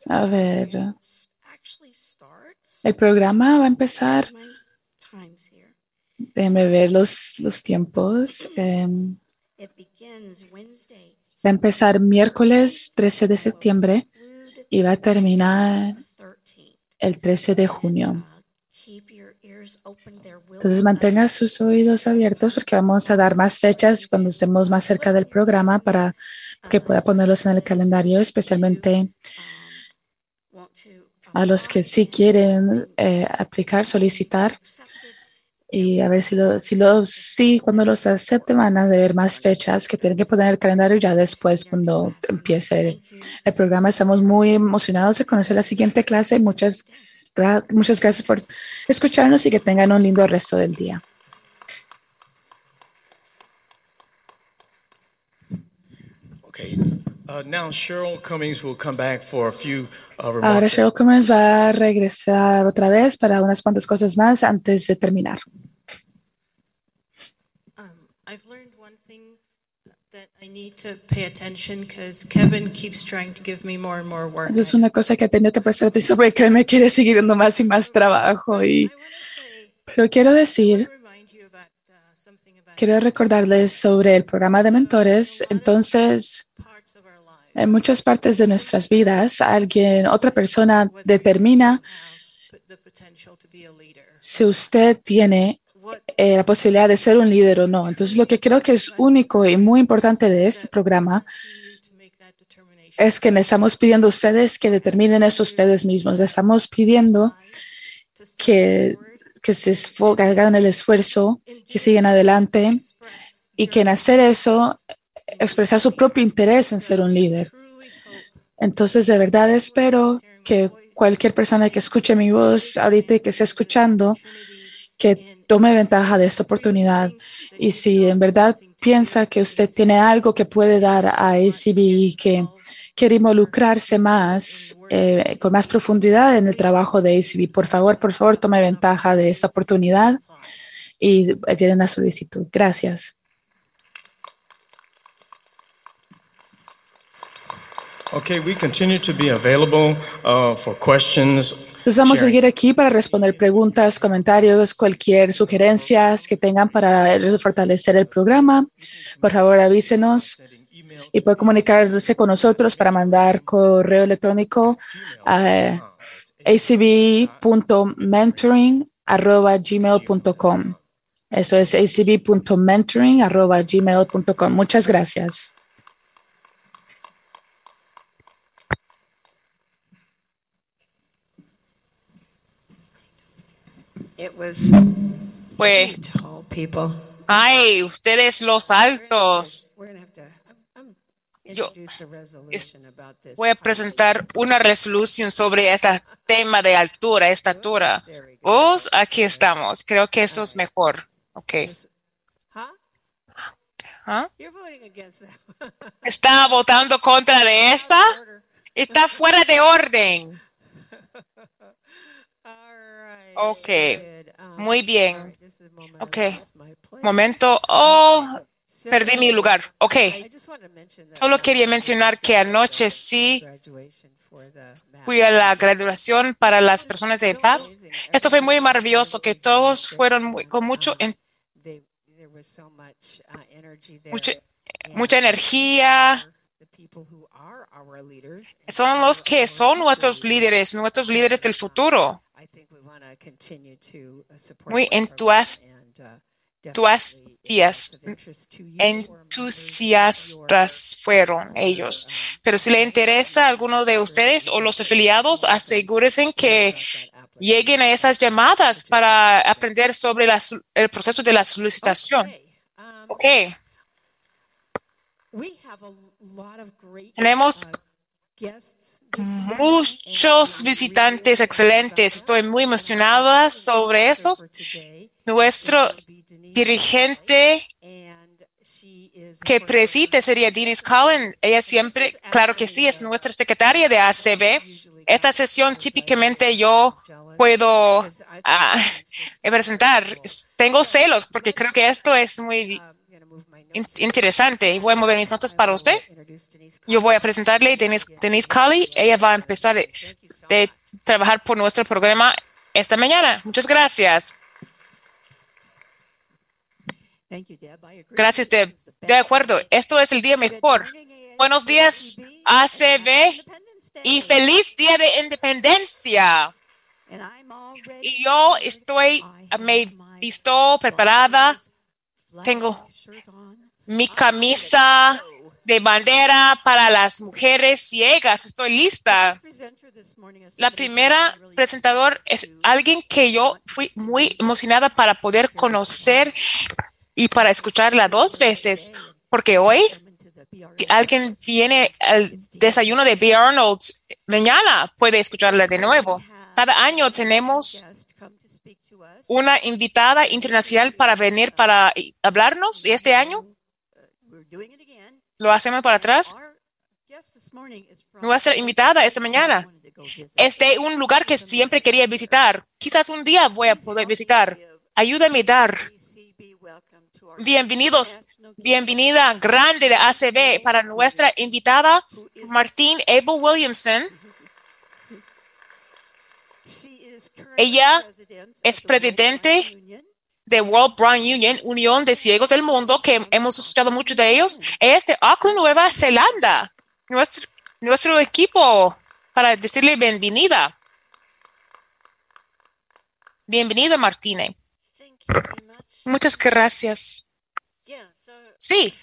a ver, el programa va a empezar. Déjenme ver los, los tiempos. em, va a empezar miércoles 13 de septiembre y va a terminar 13th. el 13 de junio. Entonces mantenga sus oídos abiertos porque vamos a dar más fechas cuando estemos más cerca del programa para que pueda ponerlos en el calendario, especialmente a los que sí quieren eh, aplicar, solicitar. Y a ver si lo, si los, sí, cuando los acepten van a ver más fechas que tienen que poner en el calendario ya después cuando empiece el, el programa. Estamos muy emocionados de conocer la siguiente clase. Muchas, gra- muchas gracias por escucharnos y que tengan un lindo resto del día. Okay. Uh, now Cheryl Cummings will come back for a few uh, Ahora. Cheryl Cummins va a regresar otra vez para unas cuantas cosas más antes de terminar. Um, I've learned one thing that I need to pay attention because Kevin keeps trying to give me more and more work. Esa es una cosa que he tenido que prestar atención porque que me quiere seguir dando más y más trabajo. Y, pero quiero decir, uh, quiero recordarles sobre el programa de mentores. Entonces, en muchas partes de nuestras vidas, alguien, otra persona determina si usted tiene eh, la posibilidad de ser un líder o no. Entonces, lo que creo que es único y muy importante de este programa es que le estamos pidiendo a ustedes que determinen eso ustedes mismos. Le estamos pidiendo que, que se hagan el esfuerzo, que sigan adelante y que en hacer eso, expresar su propio interés en ser un líder. Entonces, de verdad espero que cualquier persona que escuche mi voz ahorita y que esté escuchando, que tome ventaja de esta oportunidad. Y si en verdad piensa que usted tiene algo que puede dar a ACB y que quiere involucrarse más, eh, con más profundidad en el trabajo de ACB, por favor, por favor, tome ventaja de esta oportunidad y llenen la solicitud. Gracias. Okay, we continue to be available uh, for questions. Entonces vamos a seguir aquí para responder preguntas, comentarios, cualquier sugerencias que tengan para fortalecer el programa. Por favor, avísenos y puede comunicarse con nosotros para mandar correo electrónico a acb.mentoring@gmail.com. Eso es acb.mentoring@gmail.com. Muchas gracias. It was Fue, tall people. ay, ustedes los altos. We're Yo-. Voy a presentar una resolución sobre este tema de altura, estatura. Vos, aquí estamos. Creo que eso es mejor. Ok. ¿Ah? ¿Está votando contra de esa? Está fuera de orden. Ok. Muy bien. Ok. Momento. Oh, perdí mi lugar. Ok. Solo quería mencionar que anoche sí fui a la graduación para las personas de PAPS. Esto fue muy maravilloso, que todos fueron muy- con mucho, en- mucha, mucha energía. Son los que son nuestros líderes, nuestros líderes del futuro. Muy uh, entusiastas, members of entusiastas fueron ellos. Pero si le interesa a alguno de ustedes o los afiliados, asegúrense que lleguen a esas llamadas para aprender sobre la el proceso de la solicitación. Um, Ok, great tenemos uh. Muchos visitantes excelentes. Estoy muy emocionada sobre eso. Nuestro dirigente que preside sería Denise Cullen. Ella siempre, claro que sí, es nuestra secretaria de ACB. Esta sesión típicamente yo puedo ah, presentar. Tengo celos porque creo que esto es muy interesante voy a mover mis notas para usted. Yo voy a presentarle a Denise, Denise. Ella va a empezar de, de trabajar por nuestro programa esta mañana. Muchas gracias. Gracias, Deb. De acuerdo, esto es el día mejor. Buenos días, ACB, y feliz día de independencia. Y yo estoy, me visto preparada. Tengo mi camisa de bandera para las mujeres ciegas. Estoy lista. La primera presentador es alguien que yo fui muy emocionada para poder conocer y para escucharla dos veces, porque hoy alguien viene al desayuno de B. Arnold, mañana puede escucharla de nuevo. Cada año tenemos una invitada internacional para venir para hablarnos y este año lo hacemos para atrás. Nuestra invitada esta mañana es de un lugar que siempre quería visitar. Quizás un día voy a poder visitar. Ayúdame a dar. Bienvenidos, bienvenida grande de ACB para nuestra invitada, Martín Abel Williamson. Ella es presidente de World Blind Union, Unión de Ciegos del Mundo, que hemos escuchado mucho de ellos. Es de Auckland, Nueva Zelanda. Nuestro, nuestro equipo para decirle bienvenida. Bienvenida, Martínez. Muchas gracias. Sí,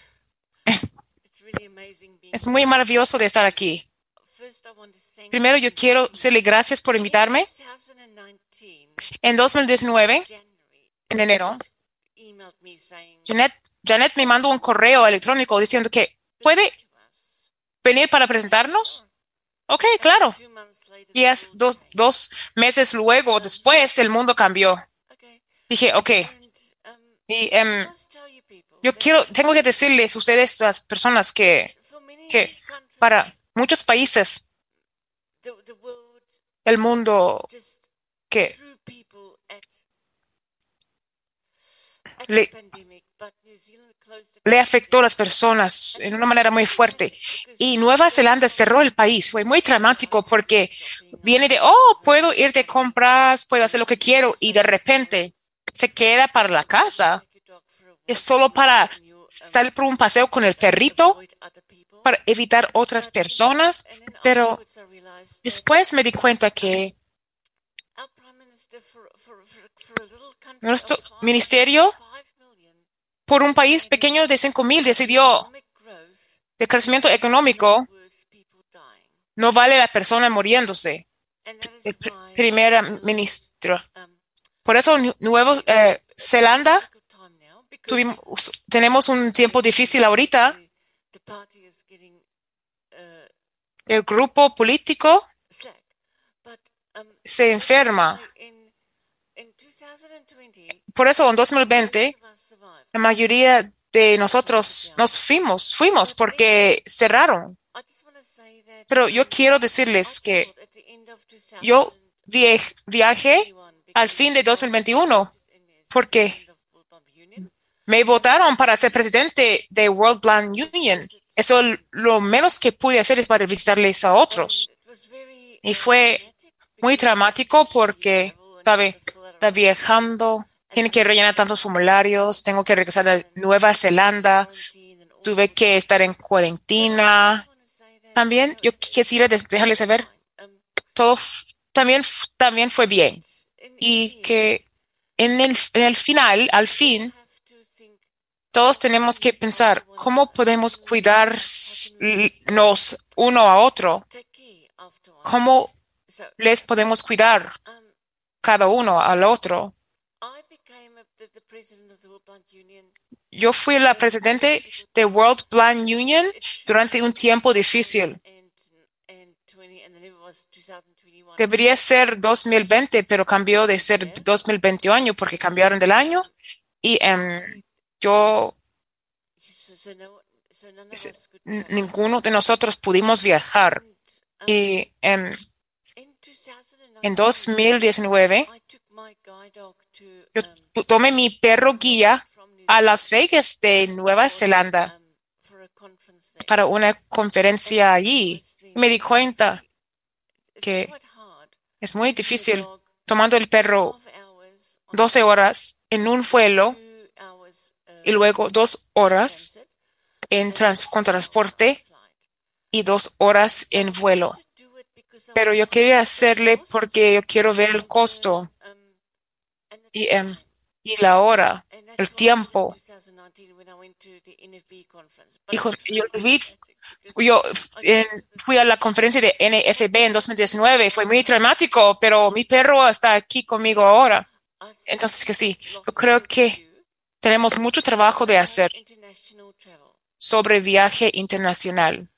es muy maravilloso de estar aquí. Primero, yo quiero decirle gracias por invitarme. En 2019, en enero, Janet, Janet me mandó un correo electrónico diciendo que puede venir para presentarnos. Ok, claro. Y es dos, dos meses luego, después, el mundo cambió. Dije, ok. Y em, yo quiero, tengo que decirles a ustedes, las personas, que, que para muchos países, el mundo que le, le afectó a las personas en una manera muy fuerte. Y Nueva Zelanda cerró el país. Fue muy dramático porque viene de, oh, puedo ir de compras, puedo hacer lo que quiero y de repente se queda para la casa. Es solo para salir por un paseo con el perrito para evitar otras personas. Pero después me di cuenta que nuestro ministerio por un país pequeño de 5 mil decidió de crecimiento económico, no vale la persona muriéndose. El pr- primer ministro. Por eso, Nu- Nueva eh, Zelanda, tuvimos, tenemos un tiempo difícil ahorita. El grupo político se enferma. Por eso, en 2020, la mayoría de nosotros nos fuimos, fuimos porque cerraron. Pero yo quiero decirles que yo viaj- viajé al fin de 2021 porque me votaron para ser presidente de World Blind Union. Eso lo menos que pude hacer es para visitarles a otros. Y fue muy dramático porque viajando, tiene que rellenar tantos formularios, tengo que regresar a Nueva Zelanda, tuve que estar en cuarentena. También yo quisiera dejarles saber, todo también, también fue bien. Y que en el, en el final, al fin, todos tenemos que pensar cómo podemos cuidarnos uno a otro, cómo les podemos cuidar cada uno al otro. Yo fui la presidente de World Blind Union durante un tiempo difícil. Debería ser 2020, pero cambió de ser 2021 porque cambiaron del año. Y em, yo, ninguno de nosotros pudimos viajar. Y em, en 2019, yo tomé mi perro guía a Las Vegas de Nueva Zelanda para una conferencia allí. Y me di cuenta que es muy difícil tomando el perro 12 horas en un vuelo y luego dos horas en trans- con transporte y dos horas en vuelo. Pero yo quería hacerle porque yo quiero ver el costo y, la hora, el tiempo. Hijo, yo vi, yo fui a la conferencia de NFB en 2019, fue muy dramático, pero mi perro está aquí conmigo ahora. Entonces, que sí, yo creo que tenemos mucho trabajo de hacer sobre viaje internacional.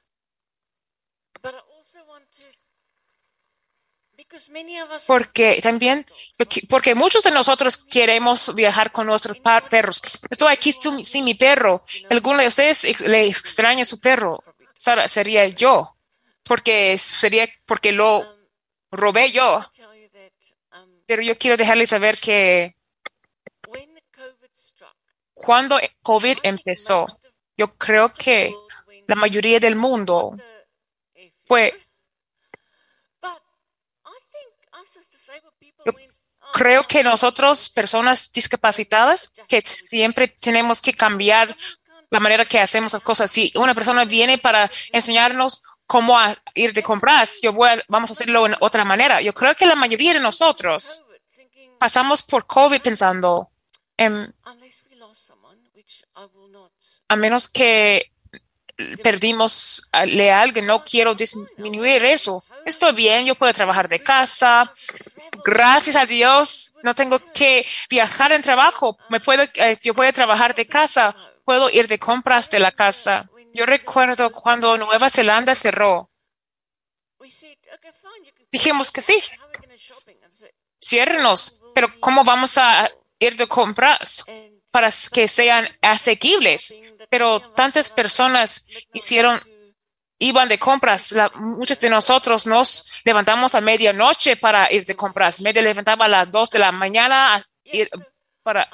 Porque también, porque muchos de nosotros queremos viajar con nuestros perros. Estoy aquí sin, sin mi perro. ¿Alguno de ustedes le extraña su perro? Sería yo, porque sería porque lo robé yo. Pero yo quiero dejarles saber que cuando COVID empezó, yo creo que la mayoría del mundo fue Yo creo que nosotros, personas discapacitadas, que siempre tenemos que cambiar la manera que hacemos las cosas. Si una persona viene para enseñarnos cómo a ir de compras, yo voy a- vamos a hacerlo en otra manera. Yo creo que la mayoría de nosotros pasamos por COVID pensando, em, a menos que perdimos a alguien, no quiero disminuir eso. Estoy bien, yo puedo trabajar de casa. Gracias a Dios, no tengo que viajar en trabajo. Me puedo, eh, yo puedo trabajar de casa. Puedo ir de compras de la casa. Yo recuerdo cuando Nueva Zelanda cerró. Dijimos que sí, ciérrenos, pero ¿cómo vamos a ir de compras para que sean asequibles? Pero tantas personas hicieron, iban de compras. La- muchos de nosotros nos levantamos a medianoche para ir de compras. Me levantaba a las dos de la mañana a ir para,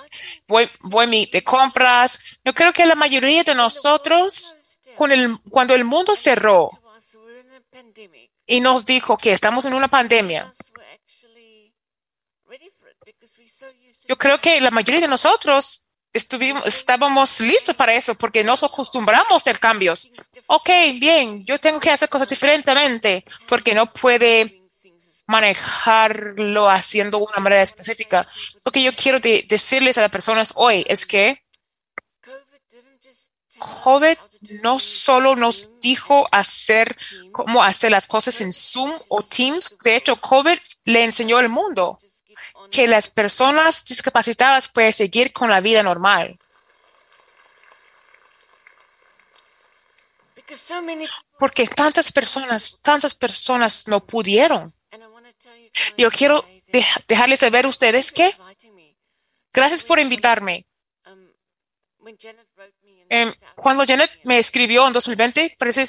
voy, voy de compras. Yo creo que la mayoría de nosotros, con el, cuando el mundo cerró y nos dijo que estamos en una pandemia, yo creo que la mayoría de nosotros estuvimos, estábamos listos para eso porque nos acostumbramos a cambios. Ok, bien, yo tengo que hacer cosas diferentemente porque no puede manejarlo haciendo una manera específica. Lo que yo quiero de- decirles a las personas hoy es que COVID no solo nos dijo hacer cómo hacer las cosas en Zoom o Teams, de hecho, COVID le enseñó al mundo que las personas discapacitadas pueden seguir con la vida normal. Porque tantas personas, tantas personas no pudieron. Yo quiero dej- dejarles de ver a ustedes que gracias por invitarme. Em, cuando Janet me escribió en 2020, parece,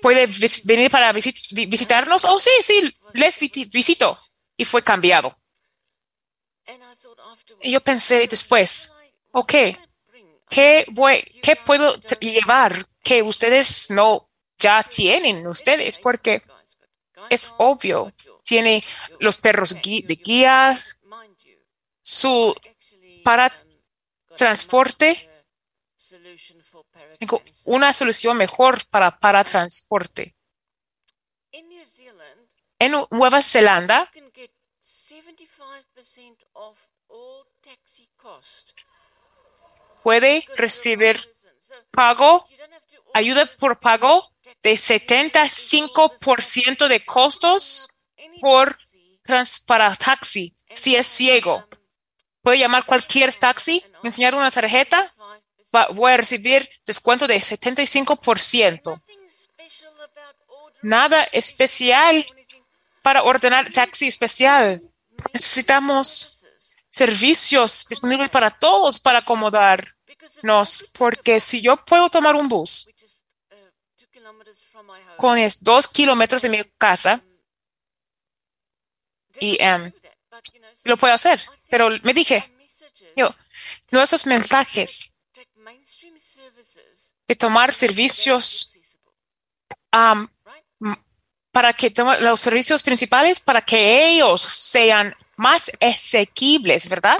¿puede vis- venir para visit- vi- visitarnos? Oh, sí, sí, les visito. Y fue cambiado. Y yo pensé después, ok, ¿qué, voy, qué puedo llevar que ustedes no ya tienen ustedes? Porque es obvio, tiene los perros de guía, su para transporte, una solución mejor para para transporte. En Nu- Nueva Zelanda, puede recibir pago, ayuda por pago de 75% de costos por para taxi si es ciego. Puede llamar cualquier taxi, enseñar una tarjeta, voy a recibir descuento de 75%. Nada especial para ordenar taxi especial. Necesitamos servicios disponibles para todos para acomodarnos, porque si yo puedo tomar un bus con dos kilómetros de mi casa. Y em, lo puedo hacer, pero me dije, yo, nuestros mensajes de tomar servicios am, m- para que los servicios principales para que ellos sean más asequibles, ¿verdad?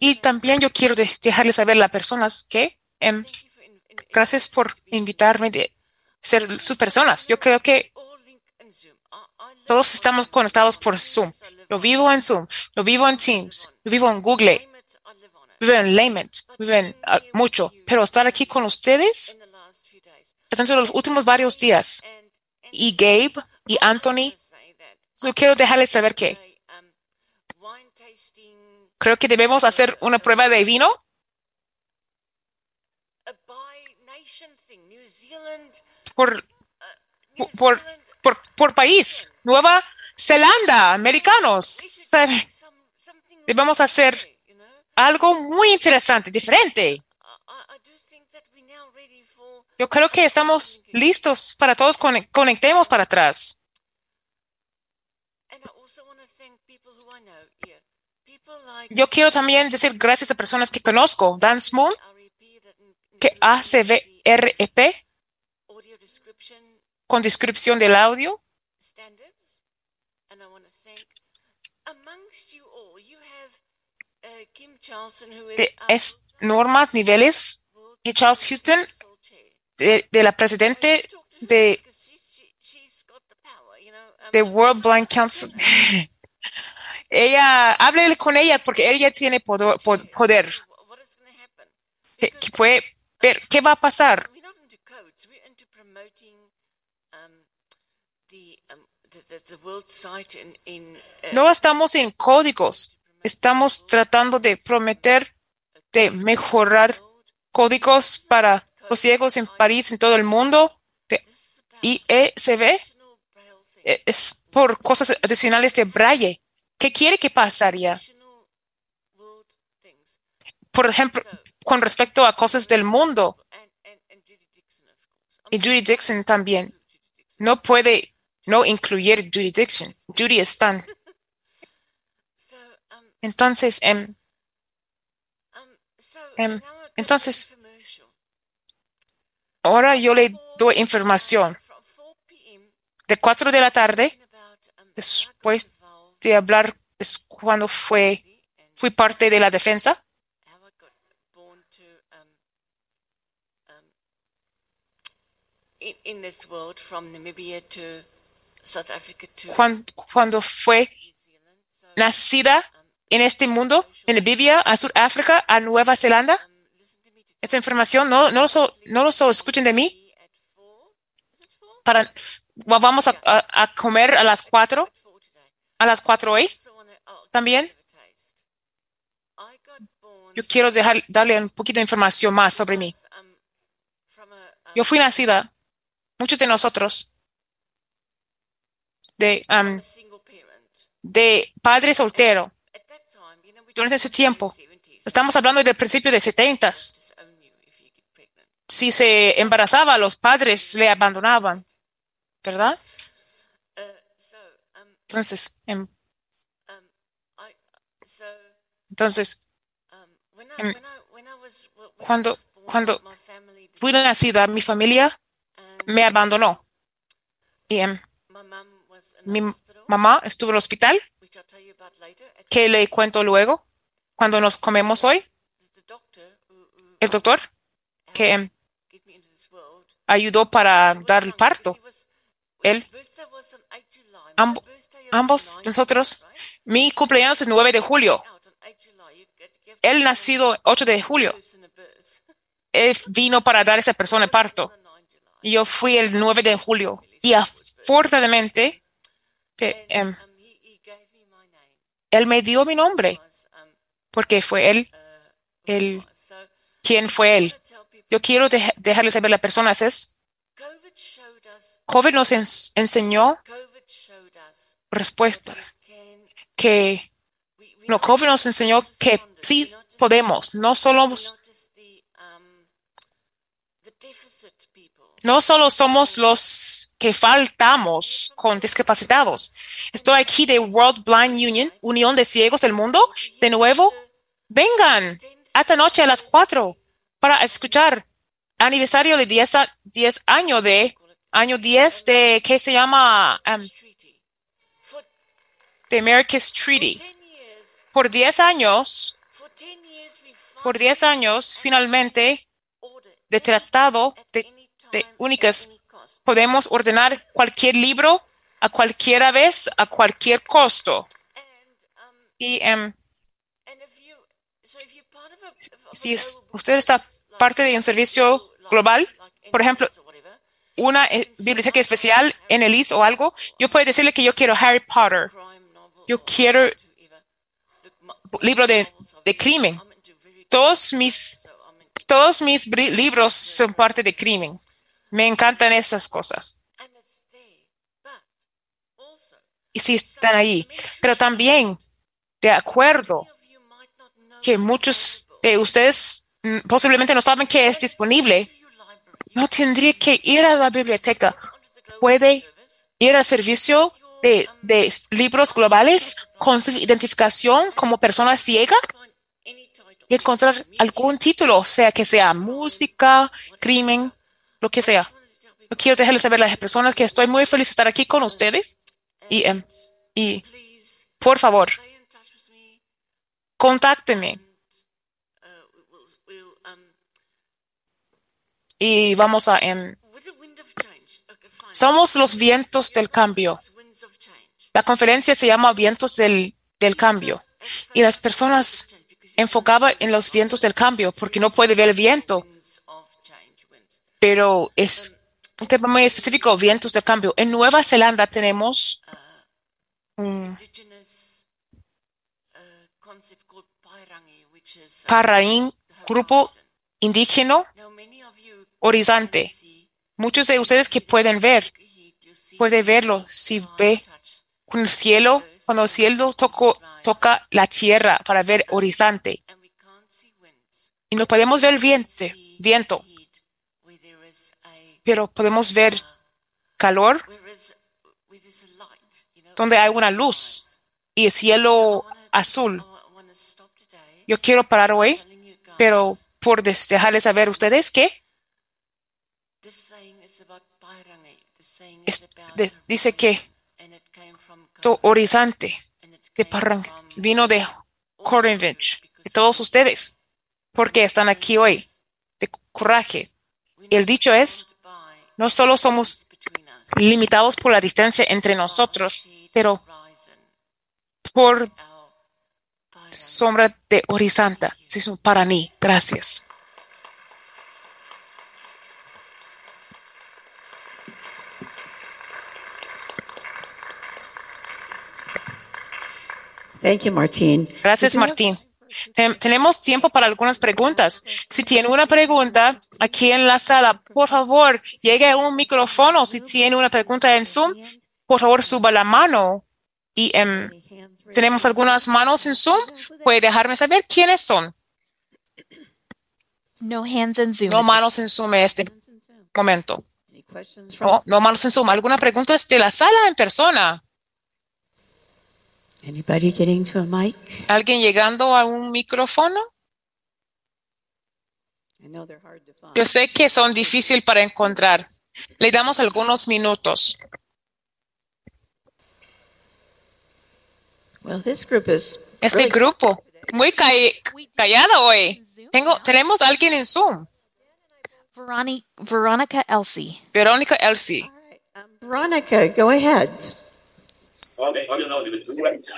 Y también yo quiero de- dejarles saber a las personas que em, gracias por invitarme de ser sus personas. Yo creo que todos estamos conectados por Zoom. Yo vivo en Zoom, yo vivo en Teams, yo vivo en Google, vivo en Lament, vivo en ah, mucho, pero estar aquí con ustedes durante los últimos varios días y Gabe y Anthony, yo quiero dejarles saber que creo que debemos hacer una prueba de vino por, por, por, por país. Nueva Zelanda, americanos. ¿sabe? Debemos hacer algo muy interesante, diferente. Yo creo que estamos listos para todos conec- conectemos para atrás. Yo quiero también decir gracias a personas que conozco. Dan Moon, que hace VREP con descripción del audio. De es normas, niveles. Y Charles Houston, de, de la presidente de, de World Blind Council. ella, háblele con ella porque ella tiene poder. Que- que puede ver qué va a pasar. No estamos en códigos, estamos tratando de prometer de mejorar códigos para los ciegos en París, en todo el mundo. De IECB Eh, es por cosas adicionales de Braille. ¿Qué quiere que pasaría? Por ejemplo, con respecto a cosas del mundo. Y Judy Dixon también. No puede no incluir Judy Dixon. Judy es tan. Entonces, em, Um, Em, entonces- ahora yo le doy información. From 4 p.m. De 4 de la tarde, um, después de hablar, es cuando fue, fui parte de la defensa, um, in, in this world from Namibia to cuando fue nacida en este mundo, en Namibia, a Sudáfrica, a Nueva Zelanda. um, Esta información no, no, lo so- no lo so- escuchen de mí. at 4. Is it 4? Para, va- vamos a, a- a comer a las 4, At 4 today. a las 4 hoy. Oh, También. Yo quiero dejar, darle un poquito de información más sobre mí. um, um, Yo fui nacida, muchos de nosotros, de, um, de padre soltero. Durante ese tiempo, the 70s. Estamos hablando del principio de 70. Disown you if you get pregnant. Si se embarazaba, los padres le abandonaban, ¿verdad? Um, Entonces, em, um, I, so, entonces um, I, Em, cuando- cuando fui nacida, mi familia me abandonó. Y em, my mum was in mi mamá estuvo en el hospital, que le cuento luego, cuando nos comemos hoy, el doctor que ayudó para dar el parto. Él- his birthday was on 8 July. Amb- My birthday is ambos 9 nosotros, mi cumpleaños es 9 de julio. Out on 8 July. You get- you have to Él nacido 8 de julio. Él vino para dar a esa persona el parto. On the 9 July. Y yo fui el 9 de julio. Y afortunadamente, que, em, um, él me dio mi nombre, um, porque fue él, uh, él, so, quien fue él. Yo quiero dej- dejarles saber a las personas es, COVID nos ens- enseñó respuestas, que, no, COVID nos enseñó que sí podemos, no solo, um, no solo somos los que faltamos con discapacitados. Estoy aquí de World Blind Union, Unión de Ciegos del Mundo, de nuevo. Vengan esta noche a las 4 para escuchar aniversario de 10, a- 10 años de año 10 de que se llama um. For The America's Treaty. 10 years, Por 10 años, for 10 years we por 10 años, finalmente, de tratado de, de únicas, podemos ordenar cualquier libro a cualquier vez, a cualquier costo. Um, Y em, si es- usted está parte de un servicio global, por ejemplo, una eh, biblioteca especial en el IS o algo, yo puedo decirle que yo quiero Harry Potter, yo quiero libro de, de crimen. Todos mis, todos mis libros son parte de crimen. Me encantan esas cosas. and it's there. But sí están ahí. Pero también, de acuerdo que muchos de ustedes mm, posiblemente no saben que es disponible, no tendría que ir a la biblioteca. Puede ir al servicio de, libros globales con su identificación como persona ciega y encontrar algún título, sea que sea música, crimen, lo que sea. Quiero dejarles saber a las personas que estoy muy feliz de estar aquí con ustedes y, em, y por favor, stay in touch with me. contáctenme we'll, we'll, um, y vamos a... em. Okay, fine. somos los vientos del cambio. La conferencia se llama Vientos del, del Cambio y las personas enfocaban en los vientos del cambio porque no puede ver el viento, pero es un tema muy específico, vientos del cambio. En Nueva Zelanda tenemos un Indigenous uh, uh, Paraín, grupo indígena horizonte. Muchos de ustedes que pueden ver, puede verlo. si ve el cielo, cuando el cielo toco- toca la tierra para ver horizonte. Y no podemos ver viento, viento, pero podemos ver calor donde hay una luz y el cielo azul. Yo quiero parar hoy, pero por dejarles saber ustedes que dice que to horizonte de from vino de Corinvich, de todos ustedes, porque están aquí hoy, de coraje. El dicho es, no solo somos limitados por la distancia entre nosotros, pero por sombra de horizonte. Es un para mí. Gracias. Thank you, Martine. Gracias, Martín. Ten- tenemos tiempo para algunas preguntas. Si tiene una pregunta aquí en la sala, por favor, llegue a un micrófono. Si tiene una pregunta en Zoom, por favor, suba la mano. Y em, tenemos algunas manos en Zoom. Puede dejarme saber quiénes son. No hands in Zoom. No manos en Zoom en este momento. No, no manos en Zoom. ¿Alguna pregunta es de la sala en persona? anybody getting to a mic? ¿Alguien llegando a un micrófono? Yo sé que son difíciles para encontrar. Le damos algunos minutos. Well, this group is Este grupo, muy cae- callado hoy. Tengo, tenemos a alguien en Zoom. Veroni- Veronica Elsie. Verónica Elsie. Veronica, go ahead.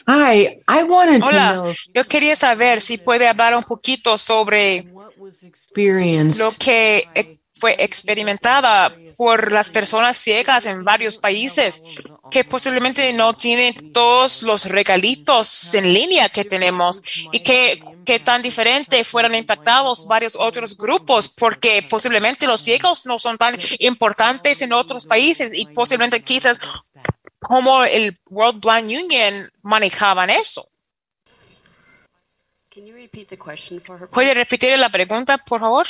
Hi, I wanted to Hola, know yo quería saber si puede hablar un poquito sobre lo que fue experimentada por las personas ciegas en varios países que posiblemente no tienen todos los regalitos en línea que tenemos y que, que tan diferente fueran impactados varios otros grupos porque posiblemente los ciegos no son tan importantes en otros países y posiblemente quizás como el World Blind Union manejaban eso. ¿Puede repetir la pregunta, por favor?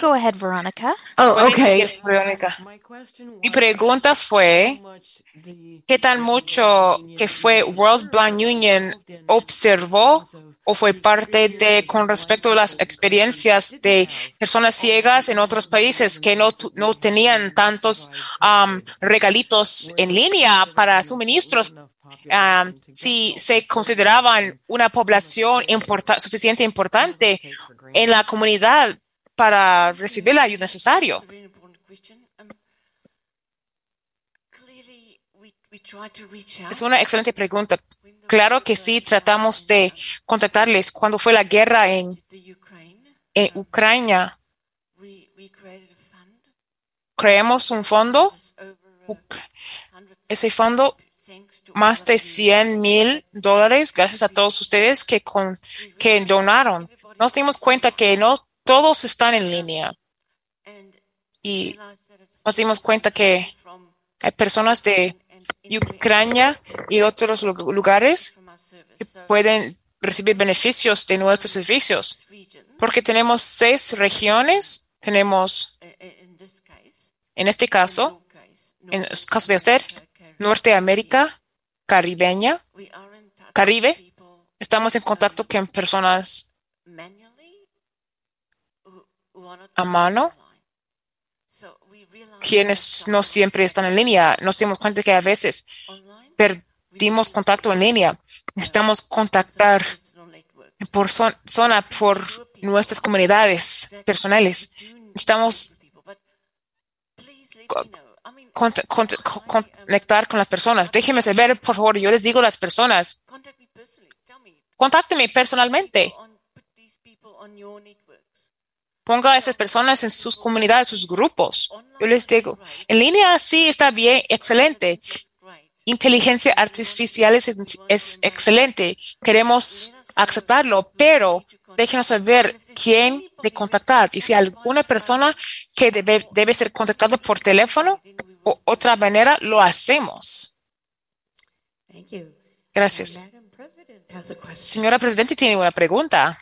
Go ahead, Veronica. Oh, okay. Mi pregunta fue, ¿qué tan mucho que fue World Blind Union observó o fue parte de con respecto a las experiencias de personas ciegas en otros países que no, tu- no tenían tantos regalitos en línea para suministros? si se consideraban una población importa- suficiente importante en la comunidad para recibir la ayuda necesaria. Es una excelente pregunta. Claro que sí, tratamos de contactarles cuando fue la guerra en, en Ucrania. Creamos un fondo. It's over Uc- 100 Ese fondo, más de 100 mil dólares, gracias a todos ustedes que, con, que donaron. Nos dimos cuenta que no todos están en línea y nos dimos cuenta que hay personas de Ucrania y otros lu- lugares que pueden recibir beneficios de nuestros servicios. Porque tenemos seis regiones. Tenemos, this case, en este caso, en el caso de usted, Norteamérica, Caribeña, Caribe. estamos en contacto con personas manually who, who are not a mano, quienes no siempre están en línea. Nos dimos cuenta que a veces perdimos contacto en línea. Necesitamos contactar por zona por nuestras comunidades personales. Necesitamos people, but please let Co- me know. I mean, cont- cont- co- conectar con las personas. Déjenme saber, por favor. Yo les digo a las personas, contact me personally. Tell me. contáctenme personalmente. Ponga a esas personas en sus comunidades, sus grupos. Yo les digo, en línea sí está bien, excelente. Inteligencia artificial es, es excelente. Queremos aceptarlo, pero déjenos saber quién de contactar. Y si alguna persona que debe, debe ser contactada por teléfono o otra manera, lo hacemos. Gracias. Señora Presidente, tiene una pregunta.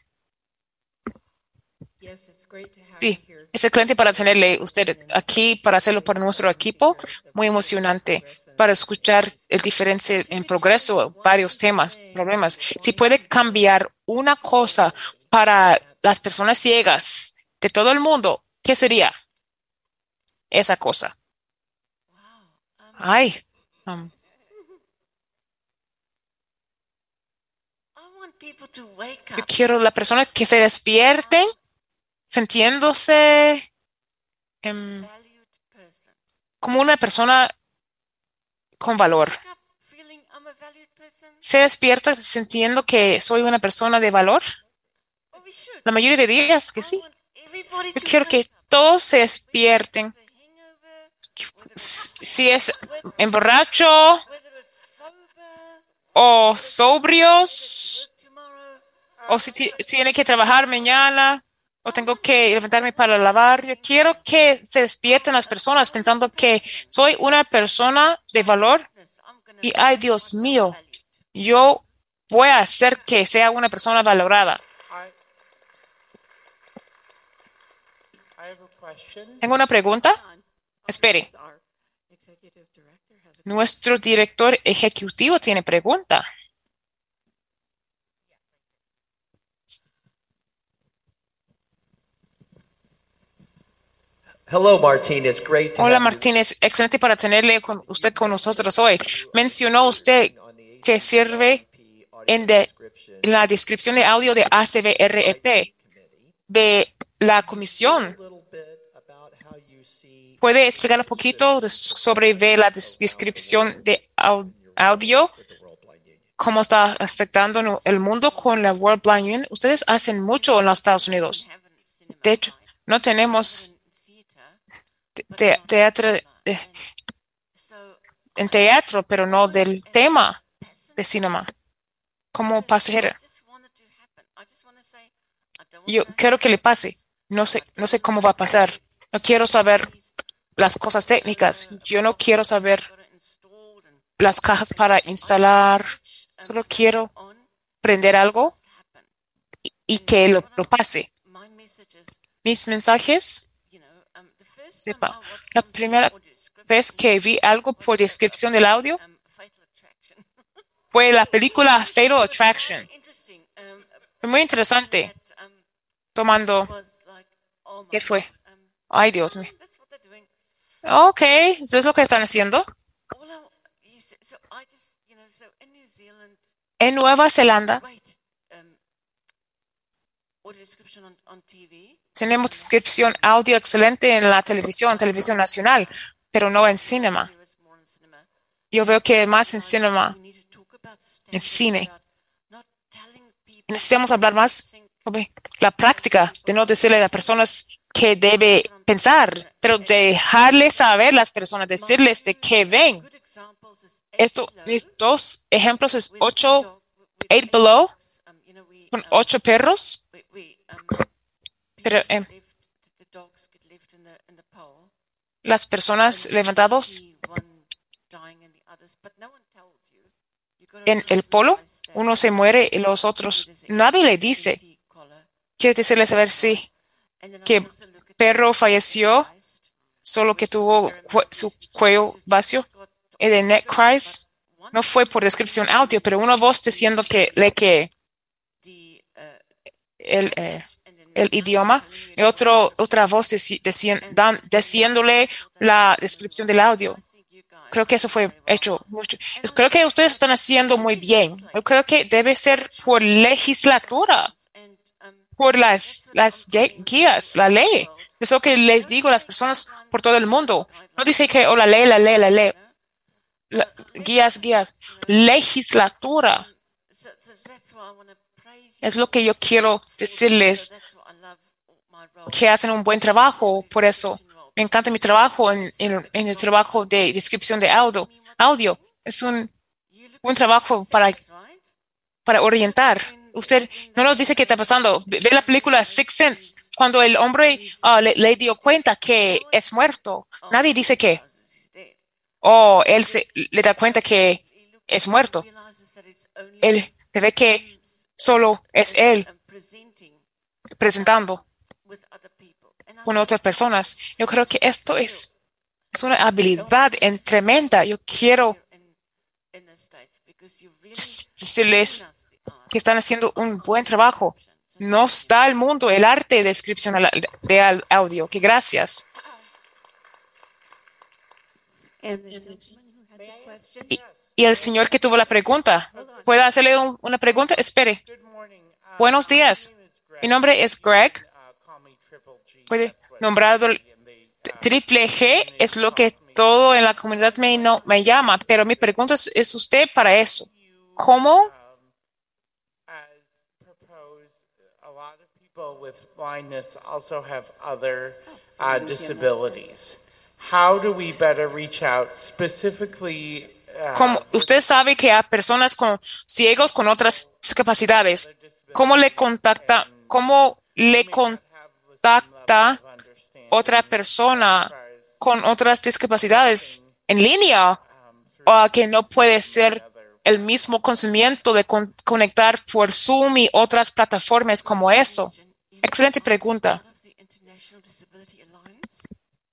Sí, es excelente para tenerle usted aquí para hacerlo para nuestro equipo. Muy emocionante para escuchar el diferencia en progreso, varios temas, problemas. Si puede cambiar una cosa para las personas ciegas de todo el mundo, ¿qué sería esa cosa? Ay, um, wake yo quiero la persona que se despierten sintiéndose em, como una persona con valor. Se despierta sintiendo que soy una persona de valor. La mayoría de días que sí. Yo quiero que todos se despierten. Si es emborracho o sobrios, o si ti- tiene que trabajar mañana, tengo que levantarme para lavar. Yo quiero que se despierten las personas pensando que soy una persona de valor y, ay, Dios mío, yo voy a hacer que sea una persona valorada. Tengo una pregunta. Espere. Nuestro director ejecutivo tiene pregunta. Hello. It's great to Hola. Martínez, excelente para tenerle con usted con nosotros hoy. Mencionó usted que sirve en, de- en la descripción de audio de ACVREP E de la comisión. ¿Puede explicar un poquito sobre de la des- descripción de au- audio? ¿Cómo está afectando el mundo con la World Blind Union? Ustedes hacen mucho en los Estados Unidos. De hecho, no tenemos te- te- teatro en teatro, pero no del tema de cinema como pasajera. Yo quiero que le pase. No sé, no sé cómo va a pasar. No quiero saber las cosas técnicas. Yo no quiero saber las cajas para instalar. Solo quiero prender algo y, y que lo, lo pase. Mis mensajes, sepa, la primera vez que vi algo por descripción del audio fue la película Fatal Attraction. Muy interesante. Tomando, ¿qué fue? Ay, Dios mío. Ok, ¿eso es lo que están haciendo? En Nueva Zelanda tenemos descripción audio excelente en la televisión, televisión nacional, pero no en cinema. Yo veo que más en cinema, en cine. Necesitamos hablar más sobre la práctica de no decirle a las personas que debe pensar, pero dejarles saber las personas, decirles de qué ven. Esto, dos ejemplos es 8, 8 below, con ocho perros, pero pole. las personas got en el polo, uno se muere y los otros, nadie le dice. Quiere decirle saber si que perro falleció, solo que tuvo su cuello vacío. Y de cries no fue por descripción audio, pero una voz diciendo que le que el, eh, el idioma y otro, otra voz diciéndole la descripción del audio. Creo que eso fue hecho mucho. Creo que ustedes están haciendo muy bien. Yo creo que debe ser por legislatura, por las, las guías, la ley. Es lo que les digo a las personas por todo el mundo. No dice que, oh, la ley, la ley, la ley. La- guías, guías. Legislatura. Es lo que yo quiero decirles That's what I love my role. Que hacen un buen trabajo. Por eso me encanta mi trabajo en, el trabajo de descripción de audio. Audio es un, un trabajo para, para orientar. Usted no nos dice qué está pasando. Ve la película Six Sense. Cuando el hombre ah, le, le dio cuenta que es muerto, nadie dice que. O él se, le da cuenta que es muerto. Él se ve que solo es él presentando con otras personas. Yo creo que esto es, es una habilidad en tremenda. Yo quiero decirles que están haciendo un buen trabajo. Nos da al mundo el arte de descripción de audio. Que gracias. Y el señor que tuvo la pregunta, ¿puedo hacerle un- una pregunta? Espere. Buenos días. Mi nombre es Greg. Puede nombrado triple G es lo que todo en la comunidad me, no, me llama, pero mi pregunta es, ¿es usted para eso? ¿Cómo? Uh, disabilities. How do we better reach out specifically? uh, Como usted sabe que hay personas con ciegos con otras discapacidades. ¿Cómo le contacta? ¿Cómo le contacta otra persona con otras discapacidades en línea o que no puede ser el mismo conocimiento de con- conectar por Zoom y otras plataformas como eso? Excelente pregunta.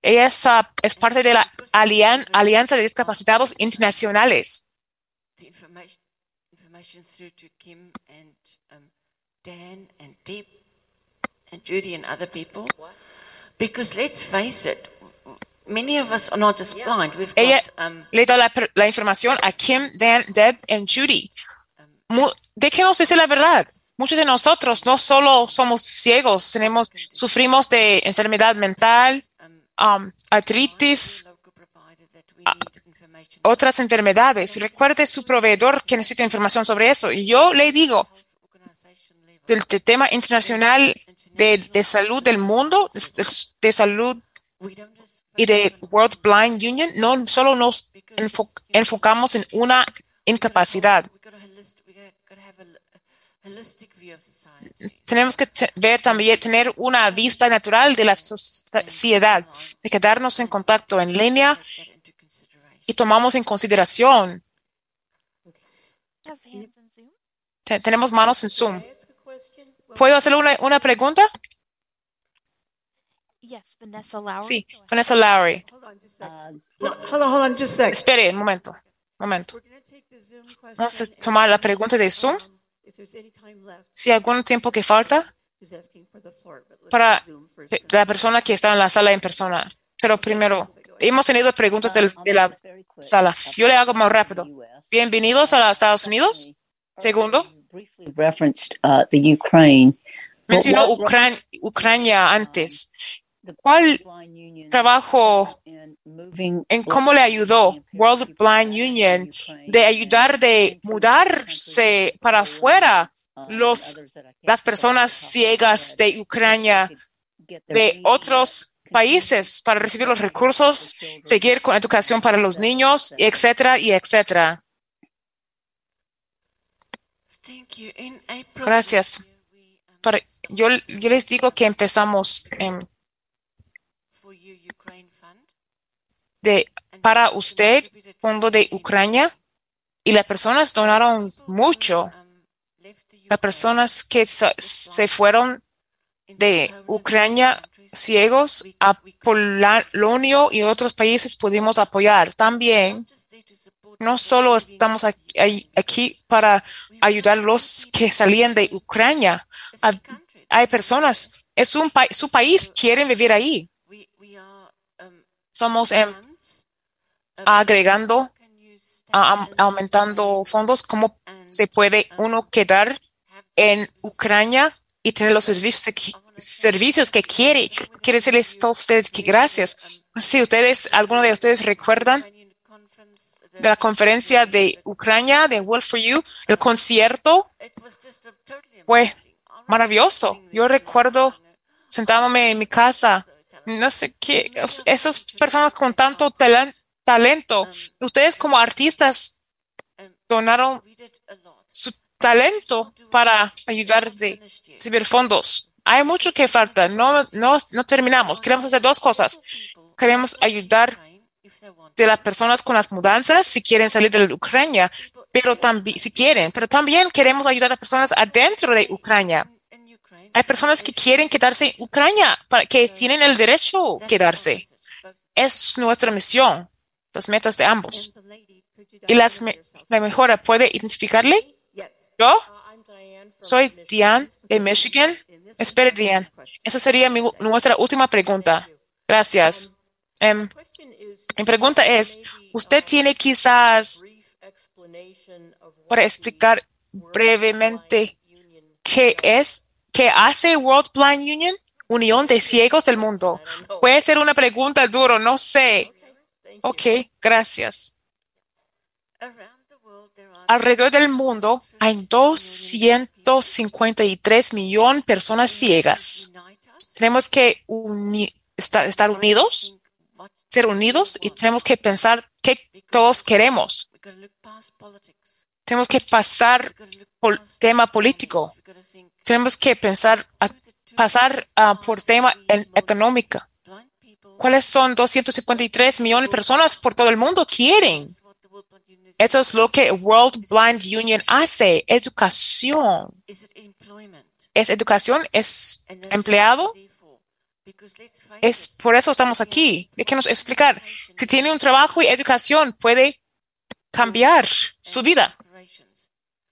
Ella es, ah, es parte de la alian- Alianza de Discapacitados Internacionales. the information, information through to Kim and um, and and Judy and other people. Because let's face it, many of us are not just blind. We've Ella got um, le da la, la información a Kim, Dan, Deb y Judy. Mu- déjenos decir la verdad. Muchos de nosotros no solo somos ciegos, tenemos, sufrimos de enfermedad mental, um, artritis, a- otras enfermedades. Recuerde su proveedor que necesita información sobre eso. Y yo le digo, del, del tema internacional de, de salud del mundo, de, de salud y de World Blind Union, no solo nos enfo- enfocamos en una incapacidad. Tenemos que ver también, tener una vista natural de la sociedad, de quedarnos en contacto en línea y tomamos en consideración. Te- tenemos manos en Zoom. ¿Puedo hacerle una, una pregunta? Yes, Vanessa Lowry. Sí, Vanessa Lowry. Hold on, hold on, just a sec. Espere un momento, un momento. Vamos a tomar la pregunta de Zoom. If there's any time left, Si hay algún tiempo que falta para la persona que está en la sala en persona. Pero primero, hemos tenido preguntas del- de la sala. Yo le hago más rápido. Bienvenidos a los Estados Unidos. Segundo, referenced uh, the Ukraine. But mencionó Ucran- Ucrania antes. ¿Cuál trabajo en cómo le ayudó World Blind Union de ayudar de mudarse para afuera los, las personas ciegas de Ucrania de otros países para recibir los recursos, seguir con educación para los niños, etcétera, y etcétera? Thank you. In April, Gracias. Yo, les digo que empezamos em, de, para usted, fondo de Ucrania, y las personas donaron mucho. Las personas que se fueron de Ucrania ciegos a Polonia y otros países pudimos apoyar. También, no solo estamos aquí, aquí para ayudar a los que salían de Ucrania. Hay, personas, es un pa- su país, quieren vivir ahí. Somos em, agregando, aumentando fondos, cómo se puede uno quedar en Ucrania y tener los servicios que, servicios que quiere. Quiere decirles a ustedes que gracias. Si ustedes, alguno de ustedes recuerdan de la conferencia de Ucrania, de World for You, el concierto fue maravilloso. Yo recuerdo sentándome en mi casa, no sé qué, esas personas con tanto talen- talento, ustedes como artistas donaron su talento para ayudar de recibir fondos. Hay mucho que falta, no, no, no terminamos. Queremos hacer dos cosas. Queremos ayudar de las personas con las mudanzas si quieren salir de Ucrania, pero también, si quieren, pero también queremos ayudar a personas adentro de Ucrania. Hay personas que quieren quedarse en Ucrania, para que tienen el derecho a quedarse. Es nuestra misión, las metas de ambos. ¿Y las la mejora puede identificarle? ¿Yo? Soy Diane de Michigan. Espere, Diane. Esa sería nuestra última pregunta. Gracias. Em, mi pregunta es, ¿usted tiene quizás para explicar brevemente qué es, qué hace World Blind Union? Unión de Ciegos del Mundo. Puede ser una pregunta duro, no sé. Ok, gracias. Alrededor del mundo hay 253 millones de personas ciegas. Tenemos que estar unidos, ser unidos y tenemos que pensar qué todos queremos. Tenemos que pasar por tema político. Tenemos que pensar, a- pasar ah, por tema en- económico. ¿Cuáles son 253 millones de personas por todo el mundo quieren? Eso es lo que World Blind Union hace, educación. Es educación, es empleado. Es por eso estamos aquí. Déjenos explicar. Si tiene un trabajo y educación, puede cambiar su vida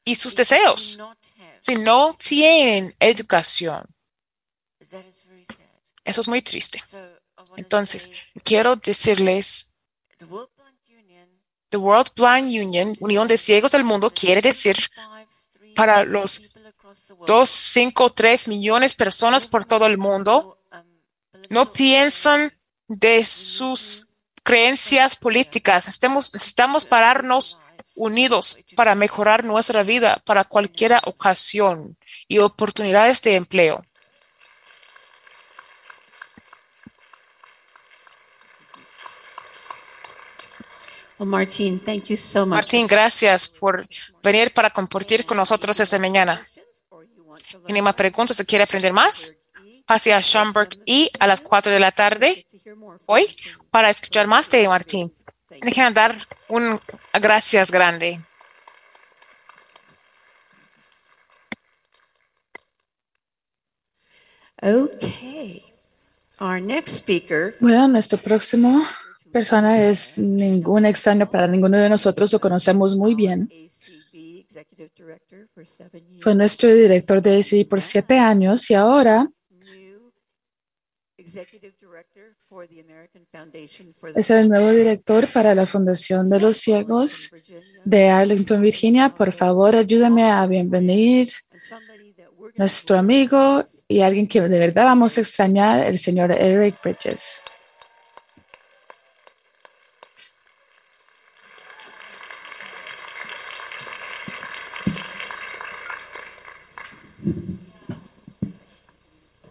y sus deseos. Si no tienen educación, eso es muy triste. Entonces, quiero decirles, The World Blind Union, Unión de Ciegos del Mundo, quiere decir para los 253 millones de personas por todo el mundo, no piensan de sus creencias políticas. Estamos, necesitamos pararnos unidos para mejorar nuestra vida para cualquier ocasión y oportunidades de empleo. Well, Martine, thank you so much. Martín, gracias por venir para compartir con nosotros esta mañana. ¿Tiene más preguntas? ¿Se quiere aprender más? Pase a Schomburg y a las 4 de la tarde hoy para escuchar más de Martín. Dejen dar un gracias grande. Okay. Our next speaker Bueno, nuestro próximo persona es ningún extraño para ninguno de nosotros, lo conocemos muy bien. Fue nuestro director de ACI por siete años y ahora Executive Director for the American Foundation for the es el nuevo director para la Fundación de los Ciegos de Arlington, Virginia. Por favor, ayúdame a bienvenir nuestro amigo y alguien que de verdad vamos a extrañar, el señor Eric Bridges.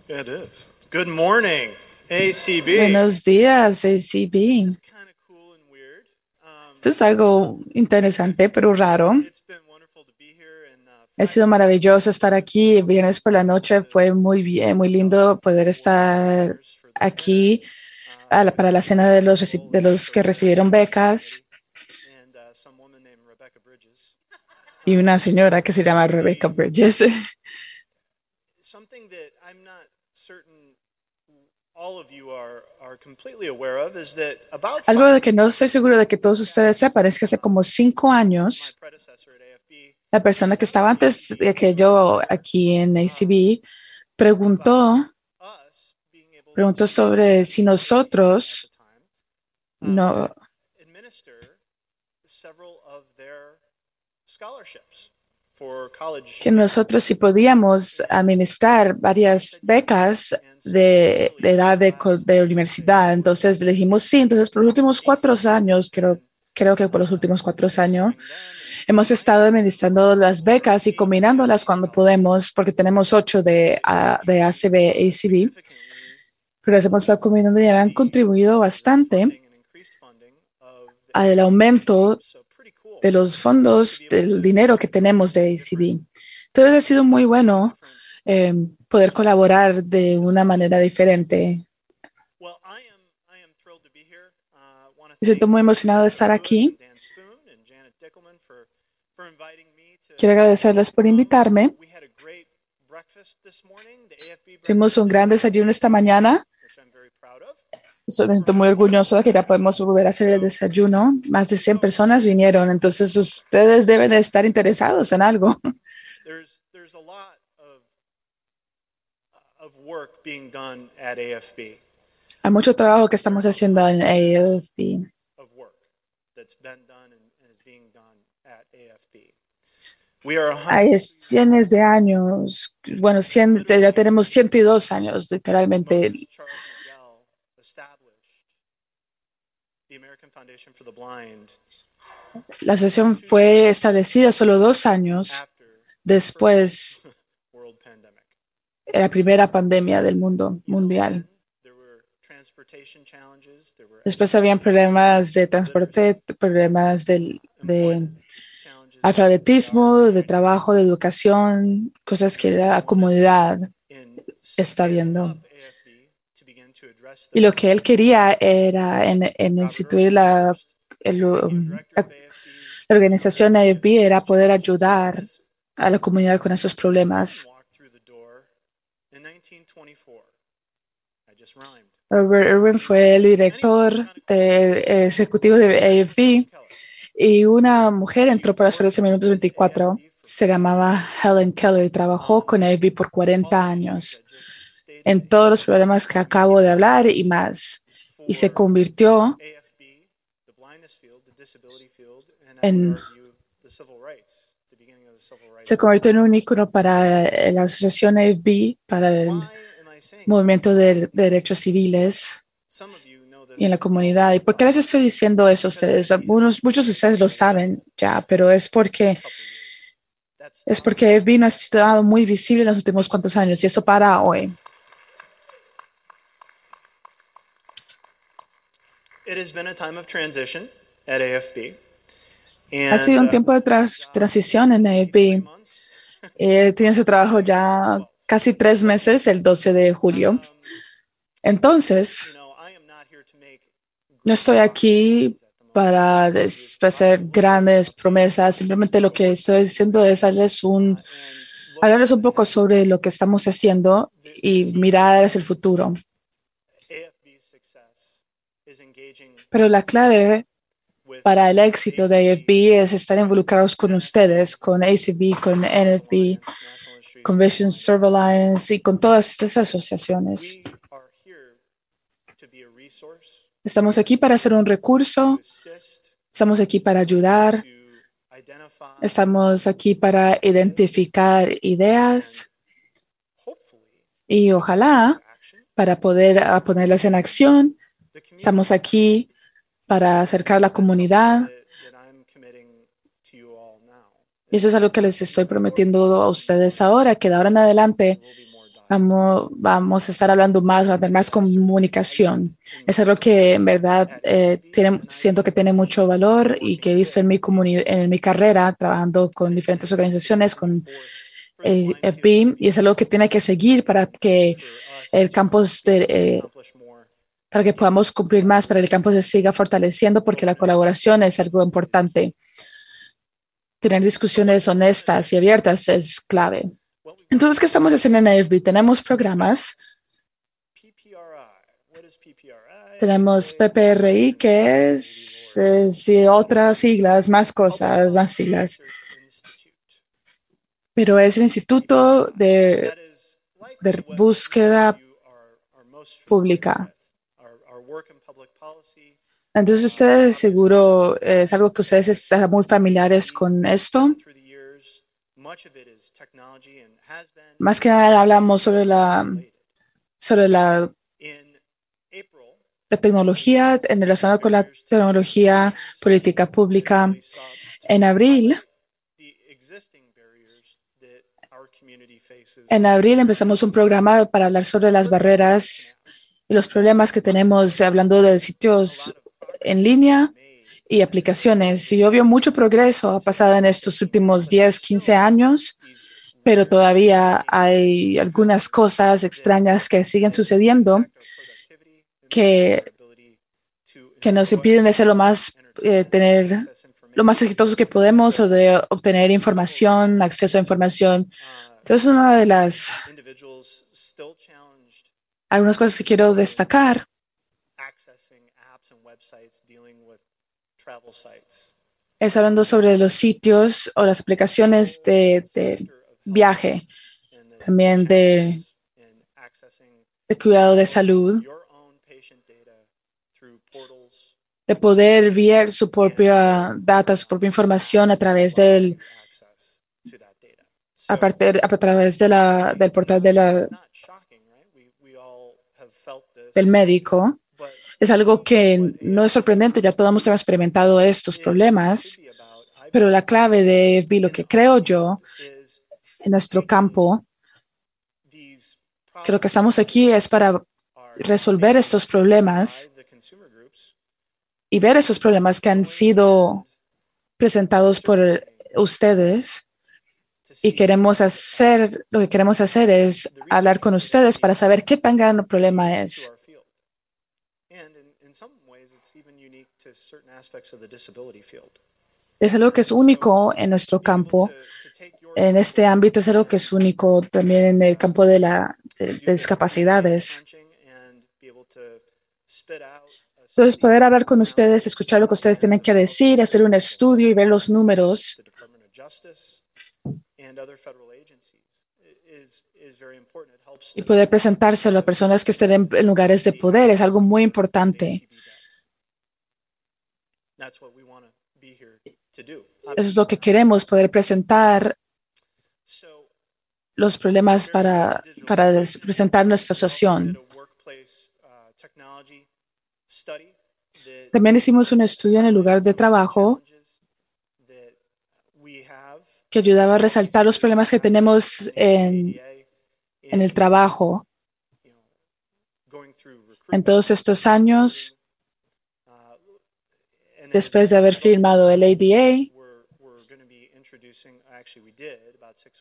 It is. Good morning, ACB. Buenos días, ACB. Esto es algo interesante, pero raro. Ha sido maravilloso estar aquí. Viernes por la noche fue muy bien, muy lindo poder estar aquí la- para la cena de los, de los que recibieron becas. Y una señora que se llama Rebecca Bridges. Something that I'm not certain all of you are, are completely aware of is that about Algo de que no estoy seguro de que todos ustedes sepan es que hace como cinco años, la persona que estaba antes de que yo aquí en ACB preguntó, preguntó sobre si nosotros no, que nosotros si podíamos administrar varias becas de, de edad de, de universidad. Entonces le dijimos sí. Entonces por los últimos cuatro años, creo, creo que por los últimos cuatro años, hemos estado administrando las becas y combinándolas cuando podemos, porque tenemos ocho de, de ACB, ACB, pero las hemos estado combinando y han contribuido bastante al aumento de los fondos, del dinero que tenemos de ACB. Entonces ha sido muy bueno eh, poder colaborar de una manera diferente. Siento muy emocionado de estar aquí. Quiero agradecerles por invitarme. Tuvimos un gran desayuno esta mañana. Me siento muy orgulloso de que ya podemos volver a hacer el desayuno. Más de 100 personas vinieron, entonces ustedes deben de estar interesados en algo. There's there's a lot of of work being done at AFB Hay mucho trabajo que estamos haciendo en AFB. of work that's been done and, and is being done at AFB. We are a hundred Hay cientos de años, bueno, 100, ya tenemos 102 años, literalmente. Charles Miguel established the American Foundation for the Blind La asociación fue establecida solo dos años después de la primera pandemia del mundo mundial. Después habían problemas de transporte, problemas del- de alfabetismo, de trabajo, de educación, cosas que la comunidad está viendo. Y lo que él quería era en, en instituir la, el, um, la- la organización AFB era poder ayudar a la comunidad con esos problemas. 1924. Robert Irwin fue el director de- ejecutivo de AFB y una mujer entró para las horas de minutos 24. Se llamaba Helen Keller y trabajó con AFB por 40 años en todos los problemas que acabo de hablar y más. Y se convirtió en se convirtió en un ícono para la asociación AFB, para el movimiento de derechos civiles y en la comunidad. ¿Y por qué les estoy diciendo eso a ustedes? Algunos, muchos de ustedes lo saben ya, pero es porque es porque AFB no ha estado muy visible en los últimos cuantos años y eso para hoy. It has been a time of transition at AFB. Ha sido un uh, tiempo de transición en AFB. Eh, tiene trabajo ya casi tres meses, el 12 de julio. Entonces, no estoy aquí para hacer grandes promesas. Simplemente lo que estoy diciendo es darles un, hablarles un poco sobre lo que estamos haciendo y mirar hacia el futuro. Pero la clave para el éxito de AFB es estar involucrados con ustedes, con ACB, con NFB, con Vision Serve Alliance y con todas estas asociaciones. Estamos aquí para ser un recurso, estamos aquí para ayudar, estamos aquí para identificar ideas y ojalá para poder ponerlas en acción. Estamos aquí para acercar a la comunidad. Y eso es algo que les estoy prometiendo a ustedes ahora, que de ahora en adelante vamos, vamos a estar hablando más, va a tener más comunicación. Es algo que en verdad eh, tiene, siento que tiene mucho valor y que he visto en mi, en mi carrera trabajando con diferentes organizaciones, con eh, FB, y es algo que tiene que seguir para que el campus de, eh, para que podamos cumplir más, para que el campus se siga fortaleciendo, porque la colaboración es algo importante. Tener discusiones honestas y abiertas es clave. Entonces, ¿qué estamos haciendo en AFB? Tenemos programas. Tenemos PPRI, que es, es y otras siglas, más cosas, más siglas. Pero es el Instituto de, de Búsqueda Pública. Entonces, ustedes seguro es algo que ustedes están muy familiares con esto. Más que nada hablamos sobre la, sobre la, la tecnología, en relación con la tecnología, política pública. En abril, en abril empezamos un programa para hablar sobre las barreras y los problemas que tenemos hablando de sitios en línea y aplicaciones. Y obvio, mucho progreso ha pasado en estos últimos 10, 15 años, pero todavía hay algunas cosas extrañas que siguen sucediendo que, que nos impiden de ser lo más, eh, tener lo más exitosos que podemos o de obtener información, acceso a información Entonces, una de las algunas cosas que quiero destacar es hablando sobre los sitios o las aplicaciones de, de viaje, también de, de cuidado de salud, de poder ver su propia data, su propia información a través del a, partir- a través de la, del portal de la, del médico. Es algo que no es sorprendente, ya todos hemos experimentado estos problemas, pero la clave de lo que creo yo, en nuestro campo, creo que estamos aquí es para resolver estos problemas y ver esos problemas que han sido presentados por ustedes y queremos hacer, lo que queremos hacer es hablar con ustedes para saber qué tan gran problema es. And in, in some ways, it's even unique to certain aspects of the disability field. Es algo que es único en nuestro campo. En este ámbito es algo que es único también en el campo de la de- de discapacidades. Entonces, poder hablar con ustedes, escuchar lo que ustedes tienen que decir, hacer un estudio y ver los números y poder presentarse a personas que estén en lugares de poder es algo muy importante. That's what we want to be here to do. Eso es lo que queremos, poder presentar los problemas para, para presentar nuestra asociación. Uh, También hicimos un estudio en el lugar de trabajo que ayudaba a resaltar los problemas que tenemos en, en el trabajo. En todos estos años, después de haber firmado el ADA,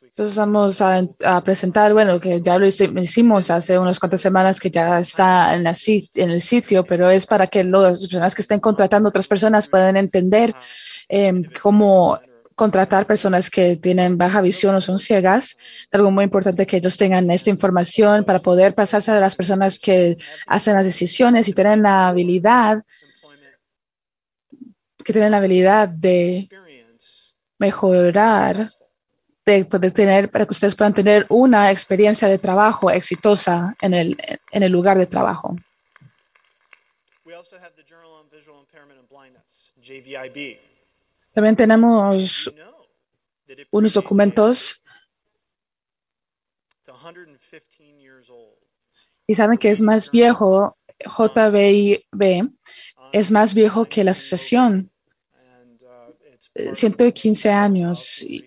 entonces vamos a, a presentar, bueno, que ya lo hici- hicimos hace unas cuantas semanas que ya está en, la en el sitio, pero es para que las personas que estén contratando otras personas puedan entender em, cómo contratar personas que tienen baja visión o son ciegas. Algo muy importante que ellos tengan esta información para poder pasarse a las personas que hacen las decisiones y tienen la habilidad que tienen la habilidad de mejorar, de poder tener, para que ustedes puedan tener una experiencia de trabajo exitosa en el, en el lugar de trabajo. También tenemos unos documentos. It's 115 years old. y saben que es más viejo, JBIB, es más viejo que la asociación, 115 años. y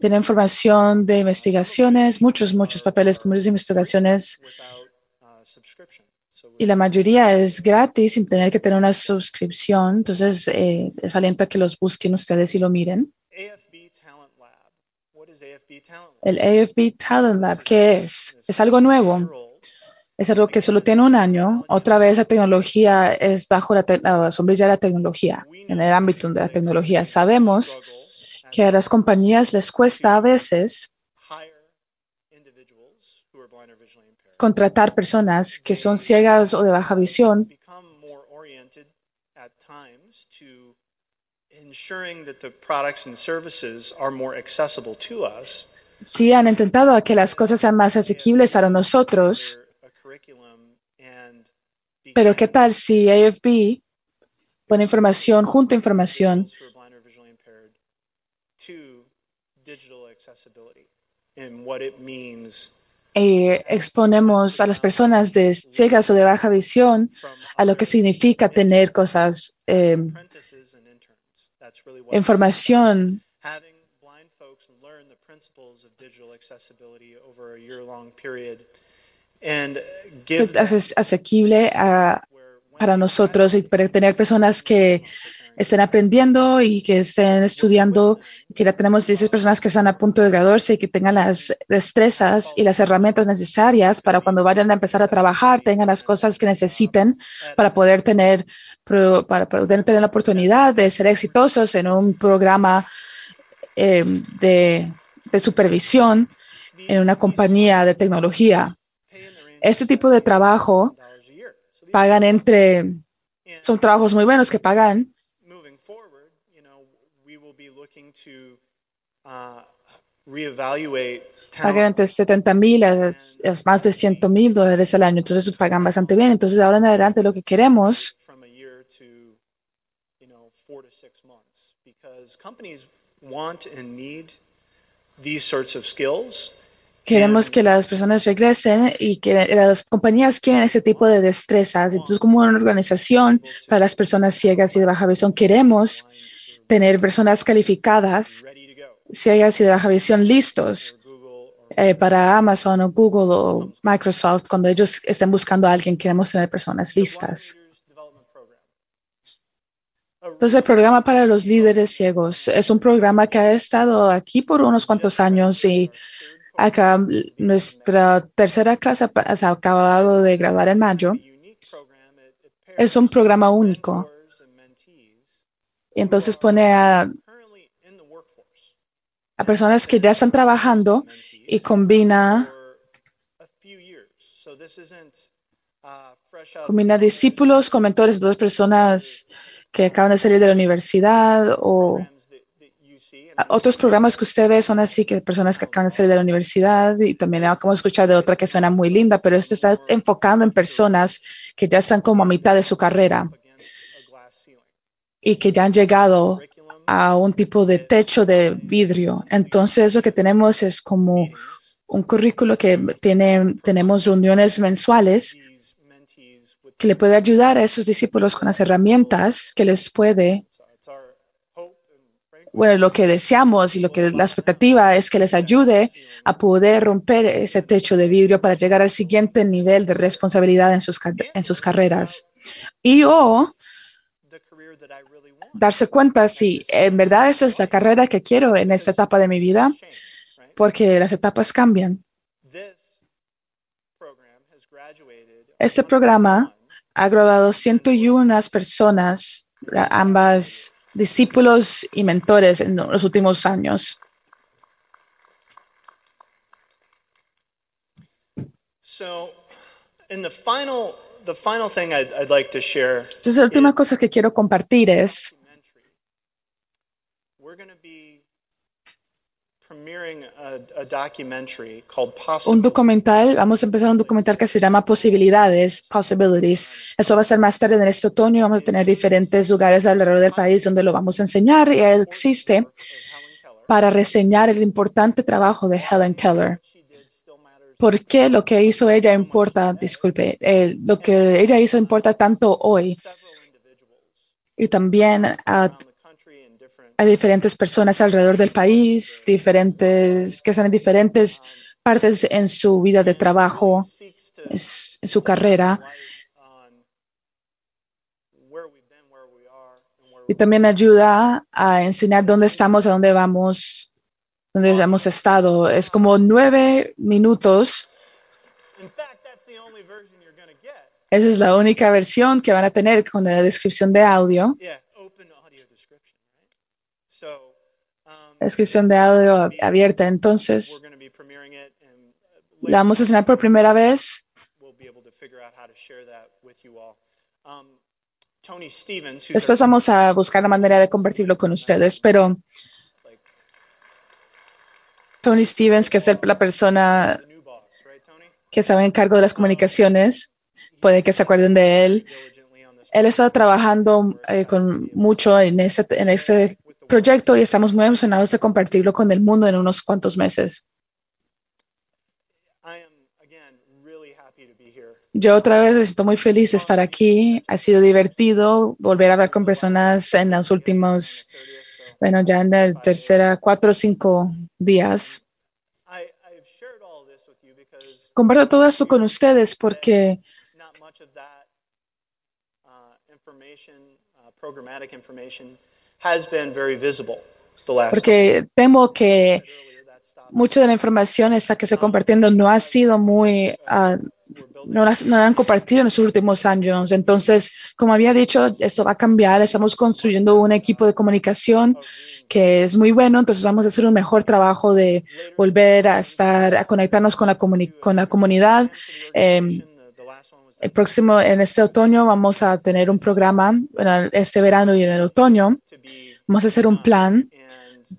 tiene información de investigaciones, muchos, muchos papeles, como de investigaciones, y la mayoría es gratis sin tener que tener una suscripción. Entonces, eh, les aliento a que los busquen ustedes y lo miren. El AFB Talent Lab, ¿qué es? Es algo nuevo. Es algo que solo tiene un año. Otra vez la tecnología es bajo la, sombrilla de la tecnología, en el ámbito de la tecnología. Sabemos que a las compañías les cuesta a veces contratar personas que son ciegas o de baja visión us. sí han intentado que las cosas sean más asequibles para nosotros, pero ¿qué tal si AFB pone información, junta información who are blind or visually impaired to digital accessibility and what it means eh, exponemos a las personas de ciegas o de baja visión a lo que significa tener cosas, eh, información asequible a- para nosotros y para tener personas que estén aprendiendo y que estén estudiando, que ya tenemos 16 personas que están a punto de graduarse y que tengan las destrezas y las herramientas necesarias para cuando vayan a empezar a trabajar, tengan las cosas que necesiten para poder tener, para poder tener la oportunidad de ser exitosos en un programa eh, de, de supervisión en una compañía de tecnología. Este tipo de trabajo pagan entre, son trabajos muy buenos que pagan uh, pagan entre 70 mil a, más de 100 mil dólares al año, entonces pagan bastante bien. Entonces ahora en adelante lo que queremos companies want and need these sorts of skills. Queremos que las personas regresen y que las compañías quieren ese tipo de destrezas. Entonces, como una organización para las personas ciegas y de baja visión, queremos tener personas calificadas, ciegas y de baja visión, listos eh, para Amazon o Google o Microsoft. Cuando ellos estén buscando a alguien, queremos tener personas listas. Entonces, el programa para los líderes ciegos es un programa que ha estado aquí por unos cuantos años y acá nuestra tercera clase ha- acabado de graduar en mayo. Es un programa único. Y entonces pone a, a personas que ya están trabajando y combina, combina discípulos con mentores dos personas que acaban de salir de la universidad o otros programas que usted ve son así que personas que acaban de salir de la universidad y también acabamos de escuchar de otra que suena muy linda, pero este está enfocando en personas que ya están como a mitad de su carrera y que ya han llegado a un tipo de techo de vidrio. Entonces lo que tenemos es como un currículo que tiene, tenemos reuniones mensuales que le puede ayudar a esos discípulos con las herramientas que les puede bueno, lo que deseamos y lo que la expectativa es que les ayude a poder romper ese techo de vidrio para llegar al siguiente nivel de responsabilidad en sus, en sus carreras. Y o darse cuenta si en verdad esa es la carrera que quiero en esta etapa de mi vida, porque las etapas cambian. Este programa ha graduado 101 personas, ambas discípulos y mentores en los últimos años. So, in the final, the final thing I'd, I'd like to share, Entonces, la última cosa que quiero compartir es, we're going to be premiering a, a documentary called un documental, vamos a empezar un documental que se llama Posibilidades, Possibilities. Eso va a ser más tarde en este otoño. Vamos a tener diferentes lugares alrededor del país donde lo vamos a enseñar y existe para reseñar el importante trabajo de Helen Keller. ¿Por qué lo que hizo ella importa? Disculpe, eh, lo que ella hizo importa tanto hoy. Y también a, a diferentes personas alrededor del país, diferentes, que están en diferentes partes en su vida de trabajo, en su carrera. Y también ayuda a enseñar dónde estamos, a dónde vamos, dónde hemos estado. Es como nueve minutos. Esa es la única versión que van a tener con la descripción de audio open audio description, right? So, um, Descripción de audio ab- abierta. Entonces, and la vamos a enseñar por primera vez. Um, Tony Stevens, who's Después vamos a buscar la manera de compartirlo con ustedes, pero Tony Stevens, que es la persona que estaba en cargo de las comunicaciones, puede que se acuerden de él. Él ha estado trabajando eh, con mucho en este, en este proyecto y estamos muy emocionados de compartirlo con el mundo en unos cuantos meses. Yo otra vez me siento muy feliz de estar aquí. Ha sido divertido volver a hablar con personas en los últimos, bueno, ya en el tercera, cuatro o cinco días. Comparto todo esto con ustedes porque uh, uh, uh, porque temo que mucha de la información esta que se compartiendo no ha sido muy, no, las- no la han compartido en los últimos años. Entonces, como había dicho, esto va a cambiar. Estamos construyendo un equipo de comunicación que es muy bueno. Entonces, vamos a hacer un mejor trabajo de volver a estar, a conectarnos con la, comuni- con la comunidad. Em, el próximo, en este otoño, vamos a tener un programa, este verano y en el otoño, vamos a hacer un plan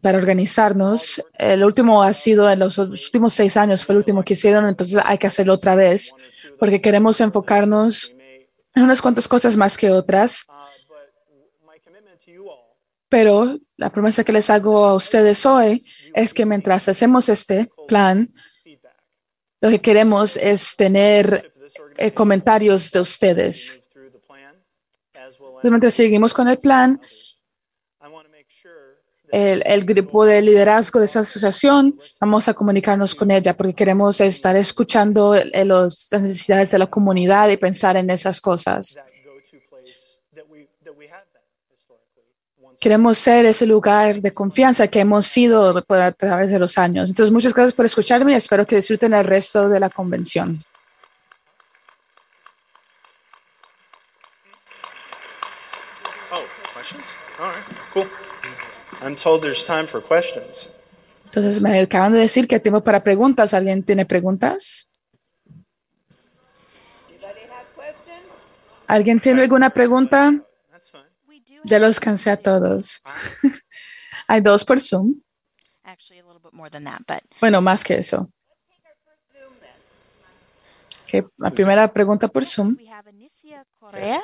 para organizarnos. El último ha sido en los últimos seis años, fue el último que hicieron, entonces hay que hacerlo otra vez, porque queremos enfocarnos en unas cuantas cosas más que otras. Pero la promesa que les hago a ustedes hoy es que mientras hacemos este plan, lo que queremos es tener eh, comentarios de ustedes. Mientras seguimos con el plan, el, el grupo de liderazgo de esta asociación, vamos a comunicarnos con ella porque queremos estar escuchando eh, los- las necesidades de la comunidad y pensar en esas cosas. Queremos ser ese lugar de confianza que hemos sido a través de los años. Entonces, muchas gracias por escucharme y espero que disfruten el resto de la convención. Oh, questions? All right, cool. I'm told there's time for questions. Entonces, me acaban de decir que hay tiempo para preguntas. ¿Alguien tiene preguntas? ¿Alguien tiene alguna pregunta? Ya los cansé a todos. Hay dos por Zoom. Actually, a little bit more than that, but Bueno, más que eso. Ok, la primera pregunta por Zoom. Correa.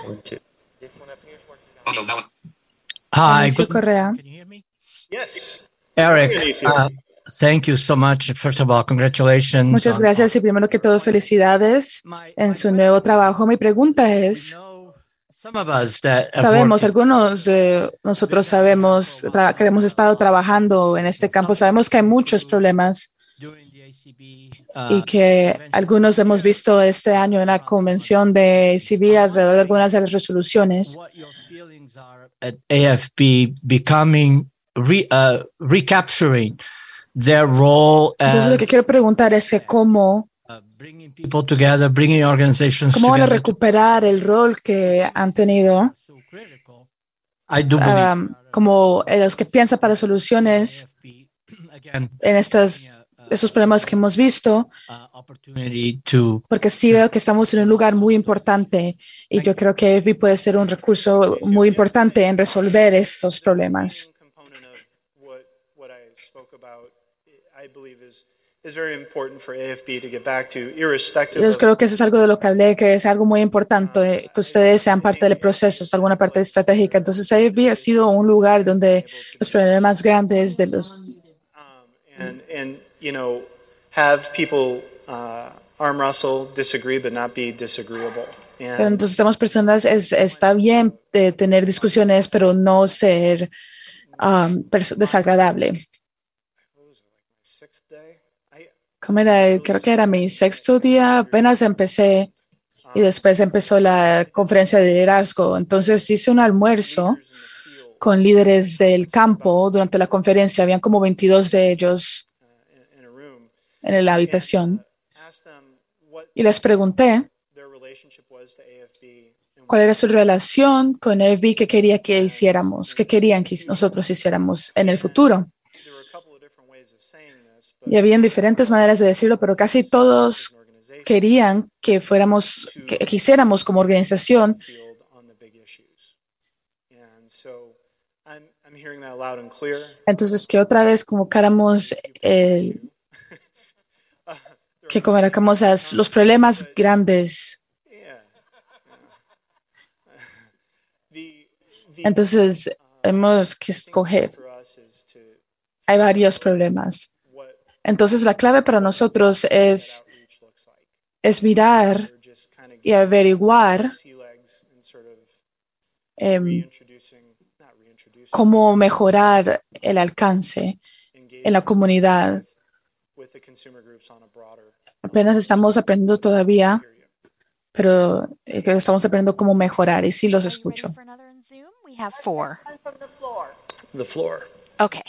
Hi, good, Correa. Yes. Eric. Uh, thank you so much. First of all, congratulations. Muchas gracias y primero que todo felicidades en su nuevo trabajo. Mi pregunta es, sabemos, algunos de nosotros sabemos que hemos estado trabajando en este campo, sabemos que hay muchos problemas uh, y que algunos hemos visto este año en la convención de ACB alrededor de algunas de las resoluciones. At AFB becoming re, uh, recapturing their role Entonces lo as que quiero preguntar es que cómo, people together, bringing organizations cómo van a recuperar el rol que han tenido um, como eh, los que piensan para soluciones en estas, estos problemas que hemos visto, porque sí veo que estamos en un lugar muy importante y yo creo que AFB puede ser un recurso muy importante en resolver estos problemas. What I spoke about, I believe is, is very important for AFB to get back to, irrespective Yo creo que eso es algo de lo que hablé, que es algo muy importante, que ustedes sean parte del proceso, es alguna parte estratégica. Entonces, AFB ha sido un lugar donde los problemas grandes de los and, and you know, have people uh, arm wrestle, disagree, but not be disagreeable. Entonces estamos personas, es, está bien eh, tener discusiones, pero no ser um, desagradable. ¿Cómo era? Creo que era mi sexto día, apenas empecé y después empezó la conferencia de liderazgo. Entonces hice un almuerzo con líderes del campo durante la conferencia. Habían como 22 de ellos en la habitación. Y les pregunté cuál era su relación con AFB, qué quería que hiciéramos, qué querían que nosotros hiciéramos en el futuro. Y habían diferentes maneras de decirlo, pero casi todos querían que fuéramos, que quisiéramos como organización. Entonces, que otra vez convocáramos el, que convocáramos a los problemas grandes. Entonces, hemos que escoger. Hay varios problemas. Entonces, la clave para nosotros es, es mirar y averiguar em, cómo mejorar el alcance en la comunidad. with the consumer groups on a broader Apenas estamos aprendiendo todavía, pero eh, estamos aprendiendo cómo mejorar y sí los escucho. have four. The floor. Okay.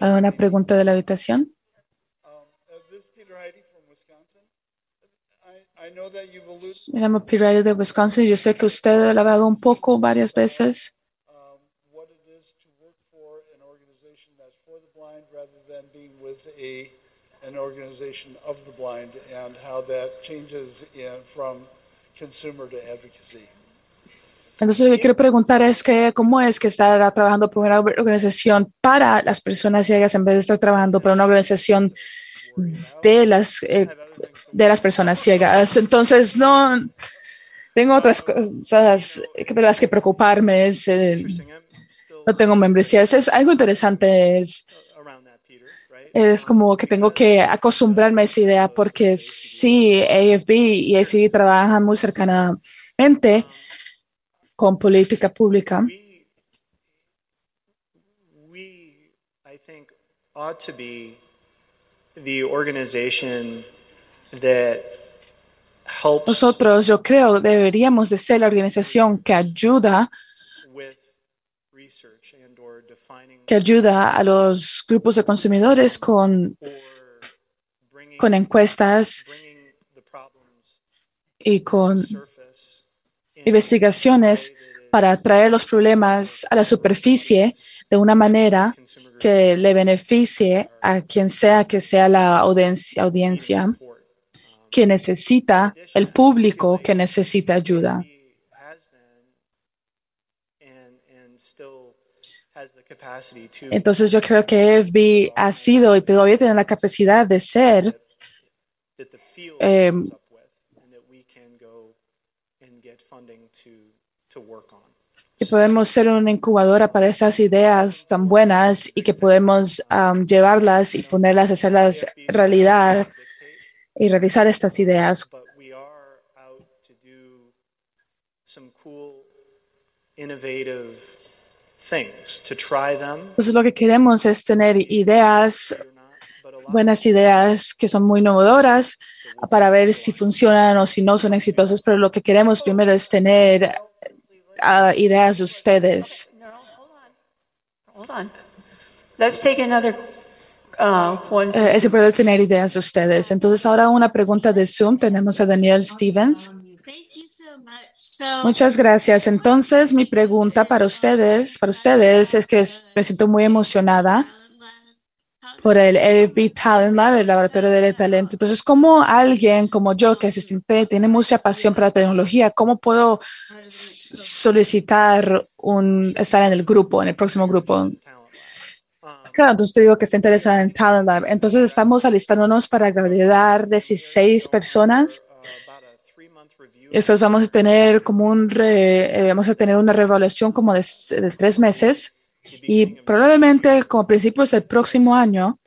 ¿Alguna pregunta de la habitación? Me llamo Pirelli de Wisconsin. Yo sé que usted lo ha hablado un poco varias veces. with a, an organization of the blind and how that changes in, from consumer to advocacy. Entonces, lo que quiero preguntar es que cómo es que estará trabajando por una organización para las personas ciegas en vez de estar trabajando para una organización de las eh, de las personas ciegas. Entonces, no tengo otras cosas que las que preocuparme. Es, eh, no tengo membresías. Es algo interesante. Es, es como que tengo que acostumbrarme a esa idea porque sí, AFB y ACB trabajan muy cercanamente con política pública. I think ought to be the organization that helps Nosotros, yo creo, deberíamos de ser la organización que ayuda with research and or defining que ayuda a los grupos de consumidores con, con encuestas y con investigaciones para traer los problemas a la superficie de una manera que le beneficie a quien sea que sea la audiencia, audiencia que necesita, el público que necesita ayuda. Entonces yo creo que AFB ha sido y todavía tiene la capacidad de ser eh, que podemos ser una incubadora para estas ideas tan buenas y que podemos um, llevarlas y ponerlas, hacerlas realidad y realizar estas ideas. innovative things to try them Entonces lo que queremos es tener ideas, buenas ideas que son muy innovadoras para ver si funcionan o si no son exitosas, pero lo que queremos primero es tener ah, ideas de ustedes. Hold on. Let's take another uh. Eh, es importante tener ideas de ustedes. Entonces ahora una pregunta de Zoom. Tenemos a Daniel Stevens. Muchas gracias. Entonces, mi pregunta para ustedes, para ustedes es que me siento muy emocionada por el AFB Talent Lab, el laboratorio de talento. Entonces, ¿cómo alguien como yo, que asistente, tiene mucha pasión por la tecnología, cómo puedo solicitar un, estar en el grupo, en el próximo grupo? Claro, entonces te digo que está interesada en Talent Lab. Entonces, estamos alistándonos para graduar 16 personas. Después vamos a tener como un re- eh, vamos a tener una revaluación como de, de tres meses y probablemente como principios del próximo año,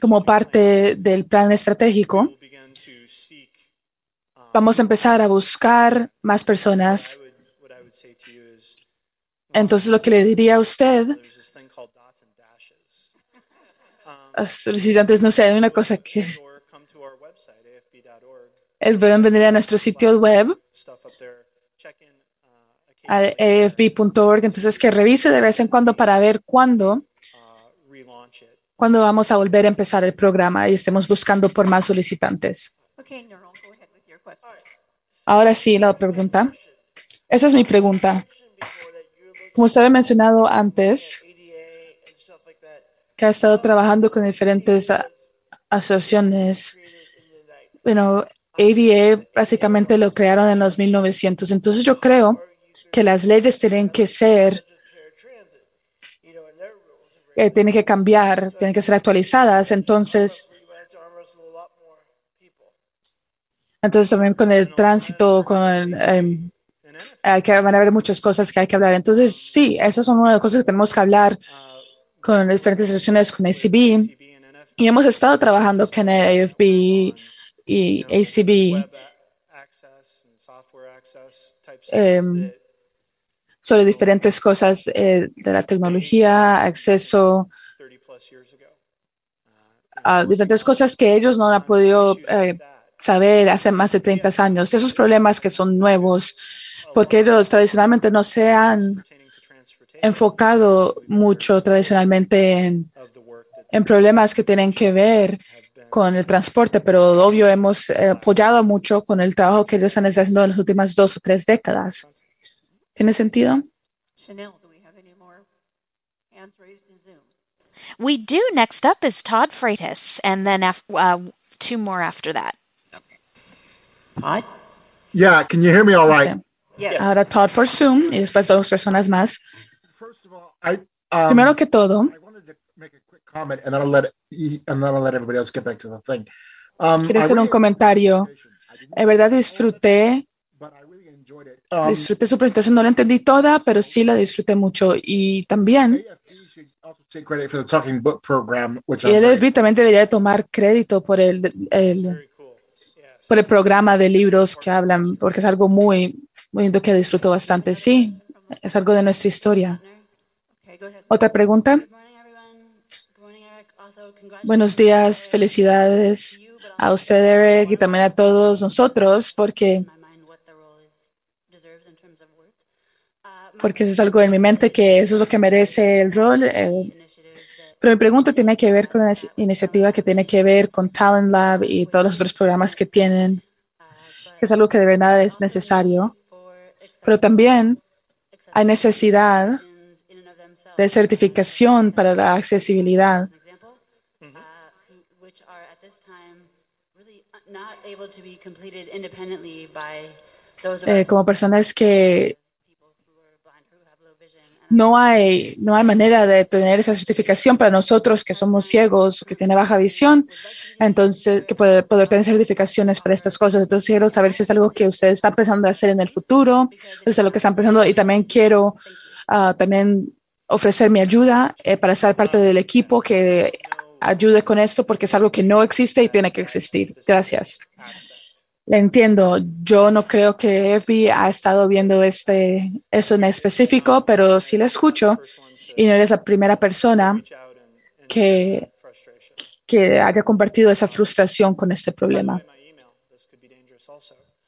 como parte del plan estratégico, vamos a empezar a buscar más personas. Entonces lo que le diría a usted, a solicitantes, no sé, hay una cosa que pueden venir a nuestro sitio web a afb.org, entonces que revise de vez en cuando para ver cuándo, cuándo vamos a volver a empezar el programa y estemos buscando por más solicitantes. Ahora sí, la pregunta. Esa es mi pregunta. Como usted había mencionado antes, que ha estado trabajando con diferentes asociaciones. Bueno, ADA básicamente lo crearon en los 1900. Entonces yo creo que las leyes tienen que ser, eh, tienen que cambiar, tienen que ser actualizadas. Entonces, entonces también con el tránsito, con em, hay que, van a haber muchas cosas que hay que hablar. Entonces, sí, esas son una de las cosas que tenemos que hablar con diferentes asociaciones, con ACB. Y hemos estado trabajando con AFB y ACB em, sobre diferentes cosas eh, de la tecnología, acceso a diferentes cosas que ellos no han podido eh, saber hace más de 30 años. Esos problemas que son nuevos porque ellos tradicionalmente no se han enfocado mucho tradicionalmente en, en problemas que tienen que ver con el transporte, pero obvio hemos eh, apoyado mucho con el trabajo que ellos han estado haciendo en las últimas dos o tres décadas. ¿Tiene sentido? Chanel, do we have any more hands raised in Zoom? We do. Next up is Todd Freitas, and then af- uh, two more after that. Todd? Yeah, can you hear me all right? Yes. Ahora Todd por Zoom y después dos personas más. I, um, Primero que todo, comment, and then I'll let and then I'll let everybody else get back to the thing. Um, quiero I hacer un really- comentario. En verdad disfruté, um, disfruté su presentación. No la entendí toda, pero sí la disfruté mucho. Y también, y el también debería tomar crédito por el, el- por el programa de libros que hablan, porque es algo muy, muy lindo que disfruto bastante. Sí, es algo de nuestra historia. ¿Otra pregunta? Buenos días, felicidades a usted, Eric, y también a todos nosotros, porque, porque eso es algo en mi mente que eso es lo que merece el rol. eh, pero mi pregunta tiene que ver con la iniciativa que tiene que ver con Talent Lab y todos los otros programas que tienen, es algo que de verdad es necesario. Pero también hay necesidad de certificación para la accesibilidad. which are at this time really not able to be completed independently by those of eh, como personas que no hay, no hay manera de tener esa certificación para nosotros que somos ciegos o que tiene baja visión, entonces que puede poder tener certificaciones para estas cosas. Entonces quiero saber si es algo que ustedes están pensando hacer en el futuro, es lo que están pensando y también quiero ah, también ofrecer mi ayuda eh, para ser parte del equipo que ayude con esto porque es algo que no existe y tiene que existir. Gracias. Le entiendo. Yo no creo que FBI ha estado viendo este, eso en específico, pero sí le escucho y no eres la primera persona que, que haya compartido esa frustración con este problema.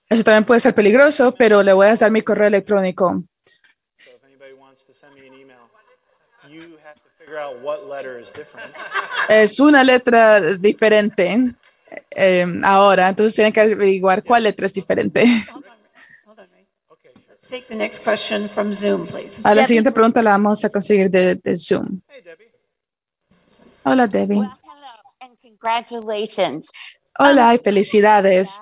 Eso también puede ser peligroso, pero le voy a dar mi correo electrónico. So if anybody wants to send me an email, you have to figure out what letter is different. Es una letra diferente eh, ahora, entonces tienen que averiguar cuál letra es diferente. Let's take the next question from Zoom, please. A la siguiente pregunta la vamos a conseguir de, de Zoom. Hola, Debbie. Congratulations. Hola y felicidades.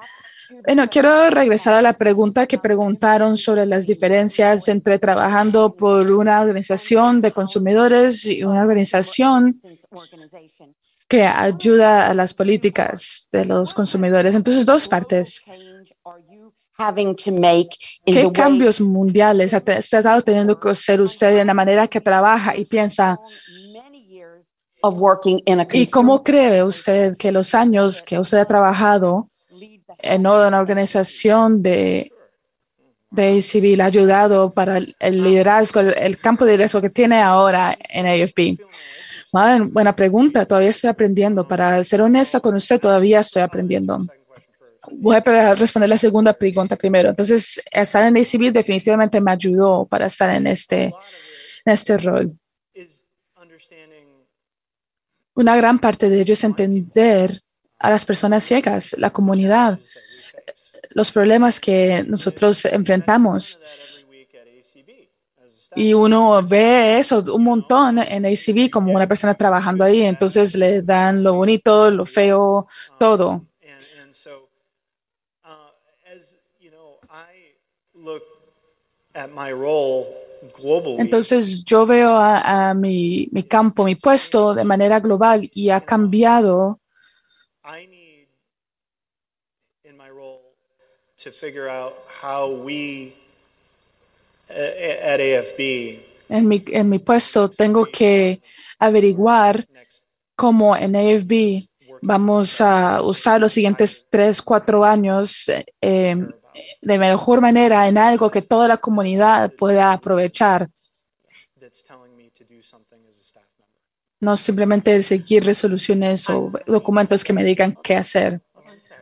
Bueno, quiero regresar a la pregunta que preguntaron sobre las diferencias entre trabajando por una organización de consumidores y una organización que ayuda a las políticas de los consumidores. Entonces, dos partes. ¿Qué cambios mundiales ha estado teniendo que hacer usted en la manera que trabaja y piensa? of working in a ¿Y cómo cree usted que los años que usted ha trabajado en una organización de, de civil ayudado para el, liderazgo, el, campo de liderazgo que tiene ahora en? Bueno, buena pregunta, todavía estoy aprendiendo. Para ser honesta con usted, todavía estoy aprendiendo. Voy a responder la segunda pregunta primero. Entonces, estar en ACB definitivamente me ayudó para estar en este, en este rol. Una gran parte de ello es entender a las personas ciegas, la comunidad, los problemas que nosotros enfrentamos. Y uno ve eso un montón en ACB como una persona trabajando ahí, entonces le dan lo bonito, lo feo, todo. Entonces yo veo a, a mi, mi campo, mi puesto de manera global y ha cambiado I need in my role to figure out how we uh, at AFB en mi, en mi puesto. Tengo que averiguar cómo en AFB vamos a usar los siguientes tres, cuatro años eh, de mejor manera en algo que toda la comunidad pueda aprovechar. that's telling me to do something as a staff member. no simplemente seguir resoluciones o documentos que me digan qué hacer.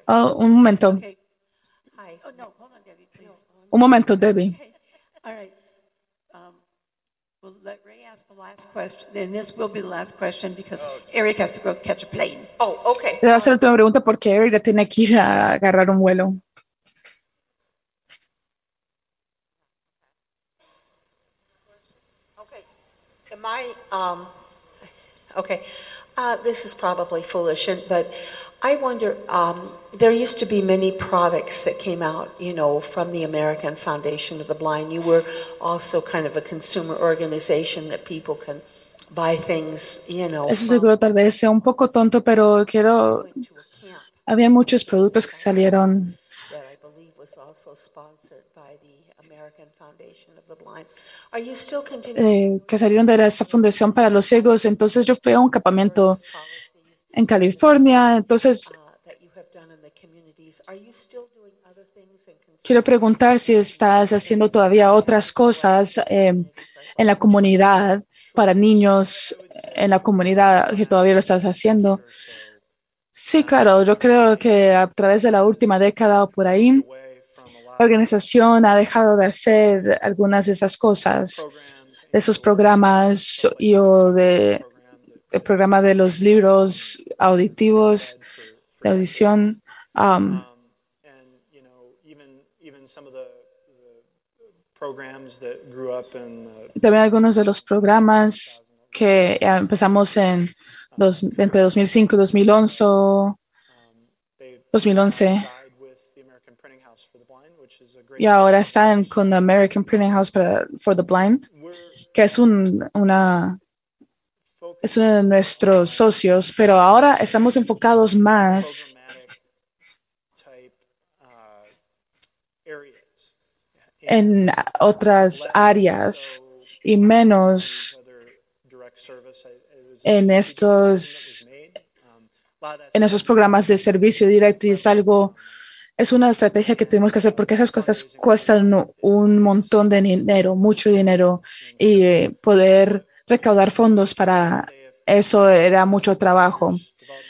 Oh, un momento, un momento, Debbie. All right. Um, We'll let Ray ask the last question, then this will be the last question because Eric has to go catch a plane. Oh, okay. Le voy a hacer la última pregunta porque Eric ya tiene que ir a agarrar un vuelo. Am I, um, okay, uh, this is probably foolish, and- but I wonder, um, there used to be many products that came out, you know, from the American Foundation of the Blind. You were also kind of a consumer organization that people can buy things, you know. Eso seguro tal vez sea un poco tonto, pero quiero... Había muchos productos que salieron that I believe was also sponsored by the American Foundation of the Blind. Are you still continuing? eh, que salieron de esa fundación para los ciegos. Entonces yo fui a un campamento en California. Entonces quiero preguntar si estás haciendo todavía otras cosas eh, en la comunidad para niños en la comunidad que todavía lo estás haciendo. Sí, claro, yo creo que a través de la última década o por ahí, la organización ha dejado de hacer algunas de esas cosas, de esos programas y o de el programa de los libros auditivos, de audición Even some of the, the programs that grew up in the también algunos de los programas que empezamos en dos, entre 2005 y 2011, 2011 y ahora están con the American Printing House para, for the Blind, que es un, una es uno de nuestros socios, pero ahora estamos enfocados más en otras áreas y menos en estos en esos programas de servicio directo y es algo es una estrategia que tuvimos que hacer porque esas cosas cuestan un montón de dinero, mucho dinero y eh, poder recaudar fondos para eso era mucho trabajo.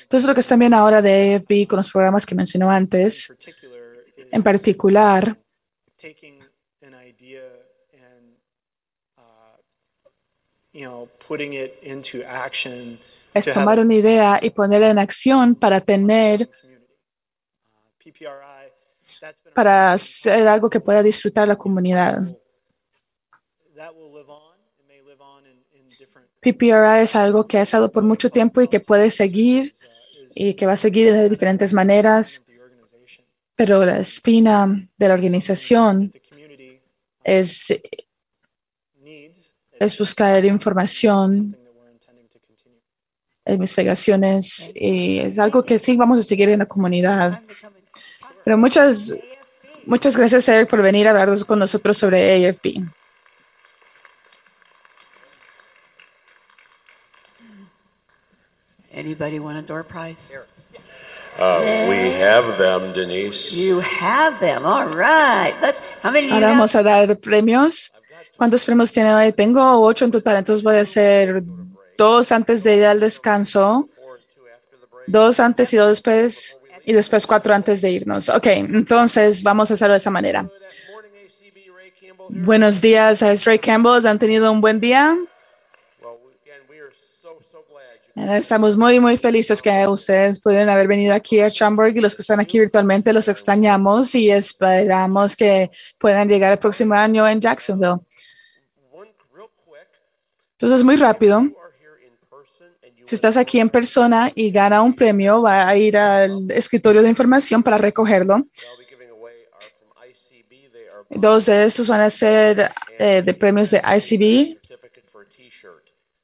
Entonces lo que está bien ahora de AFB con los programas que mencionó antes, en particular, taking an idea and uh, you know putting it into action es tomar una idea y ponerla en acción para tener, PPRI para hacer algo que pueda disfrutar la comunidad. PPRI es algo que ha estado por mucho tiempo y que puede seguir y que va a seguir de diferentes maneras, pero la espina de la organización es, es buscar información, investigaciones y es algo que sí vamos a seguir en la comunidad. Pero muchas, muchas gracias, Eric, por venir a hablar con nosotros sobre AFP. Anybody want a door prize? Uh, we have them, Denise. You have them. All right. Let's. How many do you Ahora vamos a dar premios. ¿Cuántos premios tiene hoy? Tengo ocho en total, entonces voy a hacer dos antes de ir al descanso, dos antes y dos después, y después cuatro antes de irnos. Ok, entonces vamos a hacerlo de esa manera. Buenos días, es Ray Campbell. ¿Han tenido un buen día? Estamos muy, muy felices que ustedes pueden haber venido aquí a Chamburg y los que están aquí virtualmente los extrañamos y esperamos que puedan llegar el próximo año en Jacksonville. Entonces, muy rápido. Si estás aquí en persona y gana un premio, va a ir al escritorio de información para recogerlo. Dos de estos van a ser eh, de premios de ICB.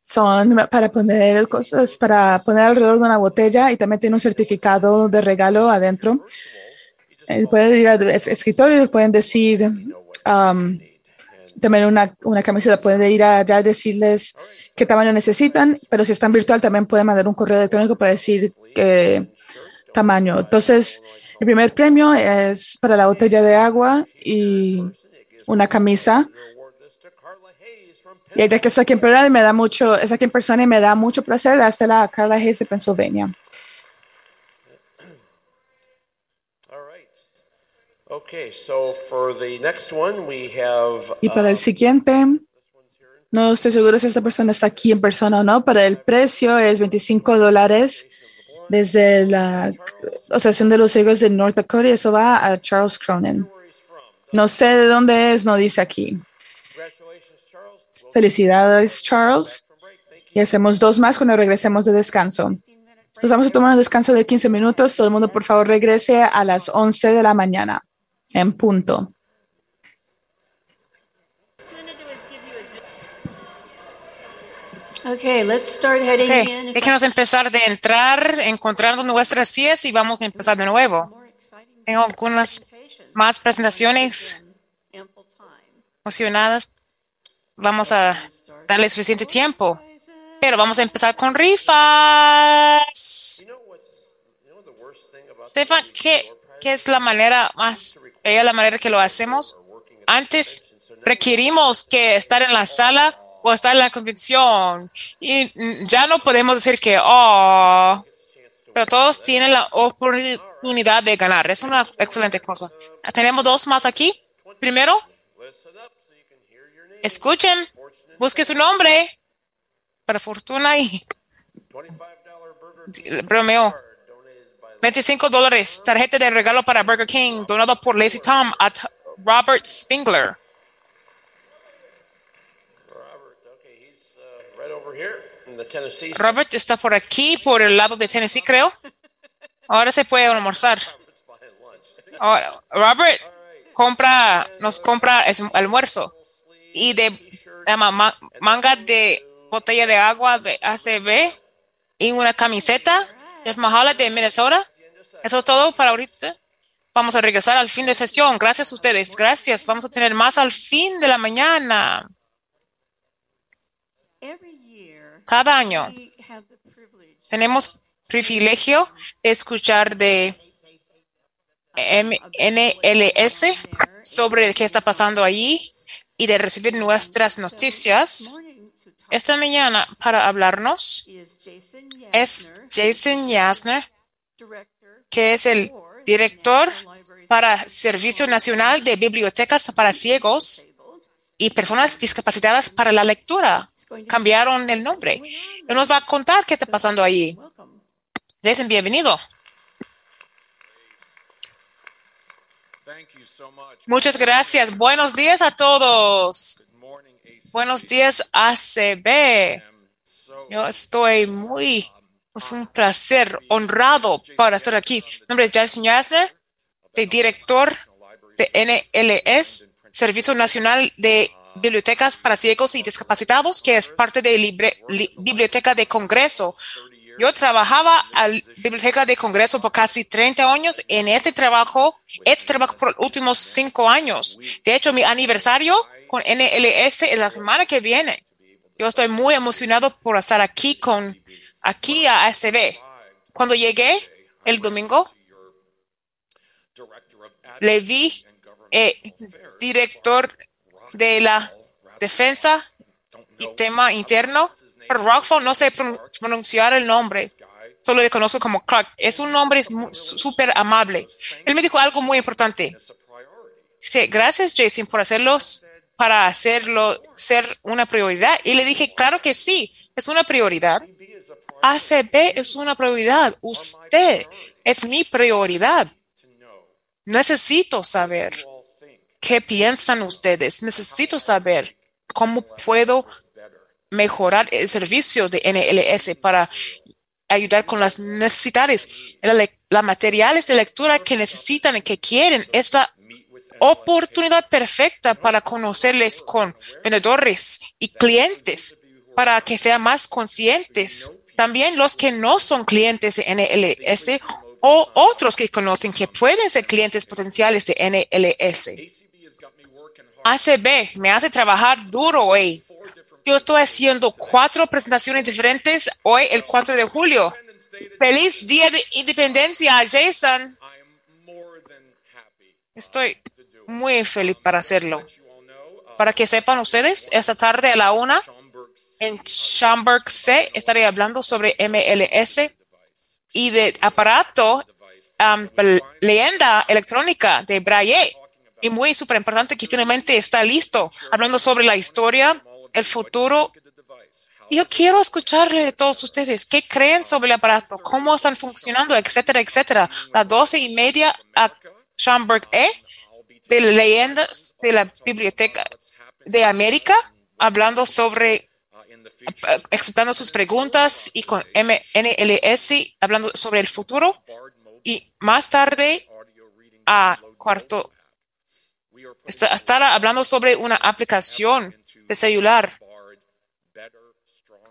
Son para poner cosas, para poner alrededor de una botella y también tiene un certificado de regalo adentro. Eh, pueden ir al escritorio y pueden decir, um, también una, una camiseta, pueden ir allá y decirles qué tamaño necesitan, pero si están virtual también pueden mandar un correo electrónico para decir qué tamaño. Entonces, el primer premio es para la botella de agua y una camisa. Y ella que está aquí en persona y me da mucho, está aquí en persona y me da mucho placer dársela a Carla Hayes de Pennsylvania. Okay, so for the next one, we have. Y para el uh, siguiente, no estoy seguro si esta persona está aquí en persona o no, pero el precio es 25 dólares desde la Asociación de los Ciegos de North Dakota y eso va a Charles Cronin. No sé de dónde es, no dice aquí. Felicidades, Charles. Y hacemos dos más cuando regresemos de descanso. Nos vamos a tomar un descanso de 15 minutos. Todo el mundo, por favor, regrese a las 11 de la mañana, en punto. Okay, let's start heading Ok, in. déjenos empezar de entrar, encontrando nuestras sillas y vamos a empezar de nuevo. Tengo algunas más presentaciones emocionadas. Vamos a darle suficiente tiempo, pero vamos a empezar con rifas. Qué, qué es la manera más la manera que lo hacemos. Antes requerimos que estar en la sala o estar en la convención y ya no podemos decir que, oh, pero todos tienen la oportunidad de ganar. Es una excelente cosa. Tenemos dos más aquí. Primero, escuchen, busque su nombre para fortuna y bromeo. 25 dólares, tarjeta de regalo para Burger King, donado por Lazy Tom a Robert Spingler. Tennessee. Robert está por aquí, por el lado de Tennessee, creo. Ahora se puede almorzar. Ahora, Robert compra, nos compra almuerzo y de manga de botella de agua de ACB y una camiseta de Mahala de Minnesota. Eso es todo para ahorita. Vamos a regresar al fin de sesión. Gracias a ustedes. Gracias. Vamos a tener más al fin de la mañana. Cada año tenemos privilegio de escuchar de NLS sobre qué está pasando allí y de recibir nuestras noticias. Esta mañana para hablarnos es Jason Yasner, que es el director para Servicio Nacional de Bibliotecas para Ciegos y Personas Discapacitadas para la Lectura. Cambiaron el nombre. Él nos va a contar qué está pasando allí. Jason, bienvenido. Muchas gracias. Buenos días a todos. Buenos días, ACB. Yo estoy muy, es un placer, honrado para estar aquí. Mi nombre es Jason Yasner, de director de NLS, Servicio Nacional de Bibliotecas para Ciegos y Discapacitados, que es parte de Libre- Li- Biblioteca de Congreso. Yo trabajaba a la Biblioteca de Congreso por casi 30 años. En este trabajo, este trabajo por los últimos cinco años. De hecho, mi aniversario con NLS es la semana que viene. Yo estoy muy emocionado por estar aquí con, aquí a ACB. Cuando llegué el domingo, le vi eh, director de la defensa y tema interno. Pero Rockfall no sé pron- pronunciar el nombre. Solo le conozco como Clark. Es un nombre súper amable. Él me dijo algo muy importante. Dice, gracias Jason por hacerlos, para hacerlo ser una prioridad. Y le dije, claro que sí, es una prioridad. ACB es una prioridad. Usted es mi prioridad. Necesito saber qué piensan ustedes. Necesito saber cómo puedo mejorar el servicio de NLS para ayudar con las necesidades, la materiales de lectura que necesitan y que quieren. Es la oportunidad perfecta para conocerles con vendedores y clientes para que sean más conscientes. También los que no son clientes de NLS o otros que conocen que pueden ser clientes potenciales de NLS. ACB me hace trabajar duro hoy. Yo estoy haciendo cuatro presentaciones diferentes hoy, el 4 de julio. Feliz Día de Independencia, Jason. Estoy muy feliz para hacerlo. Para que sepan ustedes, esta tarde a la una en Schaumburg C estaré hablando sobre MLS y de aparato um, leyenda electrónica de Braille. Y muy súper importante que finalmente está listo, hablando sobre la historia, el futuro. Yo quiero escucharle de todos ustedes. ¿Qué creen sobre el aparato? ¿Cómo están funcionando? Etcétera, etcétera. Las doce y media a Schomburg E de leyendas de la Biblioteca de América, hablando sobre, aceptando sus preguntas y con MNLS, hablando sobre el futuro. Y más tarde, a cuarto, estará hablando sobre una aplicación de celular,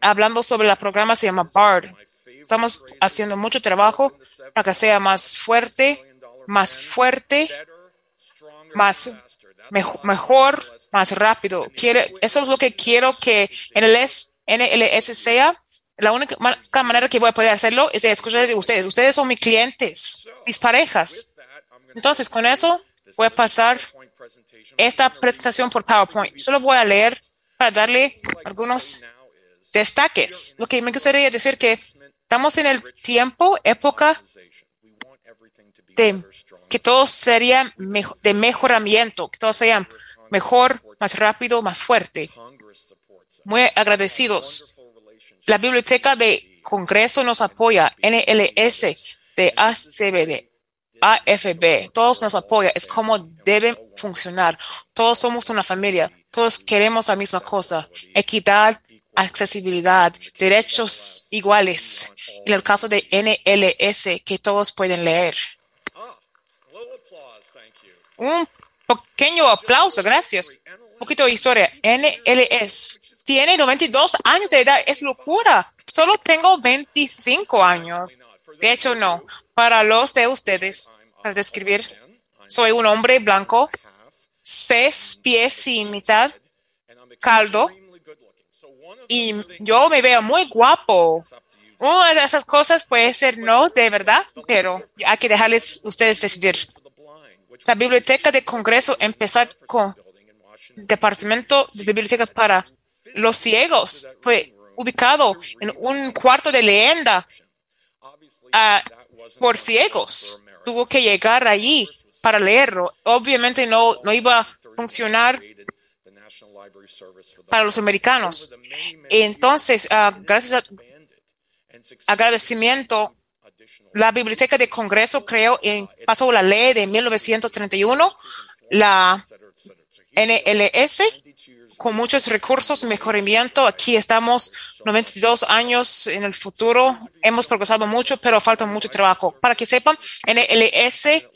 hablando sobre el programa se llama BARD. Estamos haciendo mucho trabajo para que sea más fuerte, más fuerte, más mejo- mejor, más rápido. Quiero, eso es lo que quiero que NLS, NLS sea. La única ma- manera que voy a poder hacerlo es escuchar de ustedes. Ustedes son mis clientes, mis parejas. Entonces, con eso voy a pasar esta presentación por PowerPoint. Solo voy a leer para darle algunos destaques. Lo que me gustaría decir que estamos en el tiempo, época de que todo sería de mejoramiento, que todo sea mejor, más rápido, más fuerte. Muy agradecidos. La Biblioteca de Congreso nos apoya, NLS de ACBD, AFB, todos nos apoyan, es como deben funcionar. Todos somos una familia, todos queremos la misma cosa, equidad, accesibilidad, derechos iguales. En el caso de NLS, que todos pueden leer. Un pequeño aplauso, gracias. Un poquito de historia. NLS tiene 92 años de edad, es locura. Solo tengo 25 años. De hecho, no. Para los de ustedes, para describir, soy un hombre blanco, seis pies y mitad, caldo, y yo me veo muy guapo. Una de esas cosas puede ser no, de verdad, pero hay que dejarles ustedes decidir. La Biblioteca de Congreso empezó con Departamento de Biblioteca para los ciegos. Fue ubicado en un cuarto de leyenda ah, por ciegos. Tuvo que llegar allí para leerlo. Obviamente no, no iba a funcionar para los americanos. Entonces, ah, gracias a agradecimiento, la Biblioteca de Congreso creó en pasó la ley de 1931, la NLS, con muchos recursos mejoramiento. Aquí estamos 92 años en el futuro. Hemos progresado mucho, pero falta mucho trabajo. Para que sepan, NLS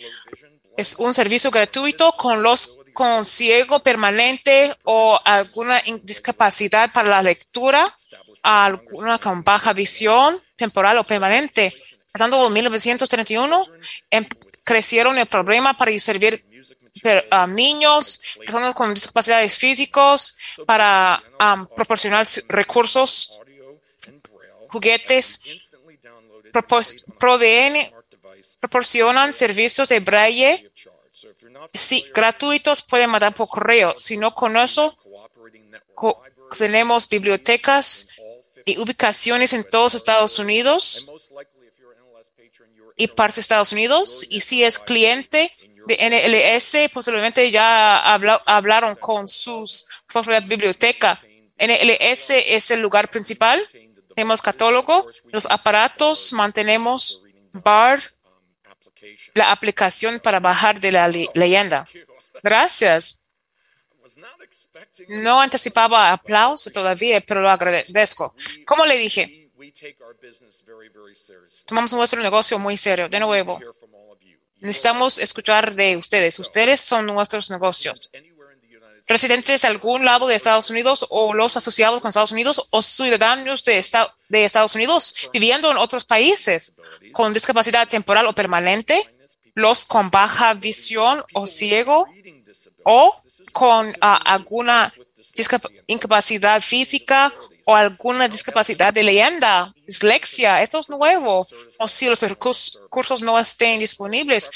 es un servicio gratuito con los con ciego permanente o alguna discapacidad para la lectura, alguna con baja visión temporal o permanente. Pasando en 1931, em- crecieron el problema para servir per- a niños, personas con discapacidades físicos, para am, proporcionar recursos, juguetes, proveen, proporcionan servicios de braille Sí, gratuitos pueden mandar por correo. Si no con eso, tenemos bibliotecas y ubicaciones en todos Estados Unidos y partes de Estados Unidos. Y si es cliente de NLS, posiblemente ya habla- hablaron con sus propia biblioteca. NLS es el lugar principal. Tenemos catálogo, los aparatos, mantenemos bar, la aplicación para bajar de la le- leyenda. Gracias. No anticipaba aplauso todavía, pero lo agradezco. Como le dije, tomamos nuestro negocio muy serio. De nuevo, necesitamos escuchar de ustedes. Ustedes son nuestros negocios. Residentes de algún lado de Estados Unidos o los asociados con Estados Unidos o ciudadanos de, esta- de Estados Unidos viviendo en otros países con discapacidad temporal o permanente, los con baja visión o ciego o con ah, alguna discap- incapacidad física o alguna discapacidad de leyenda, dislexia, esto es nuevo. O si los recursos no estén disponibles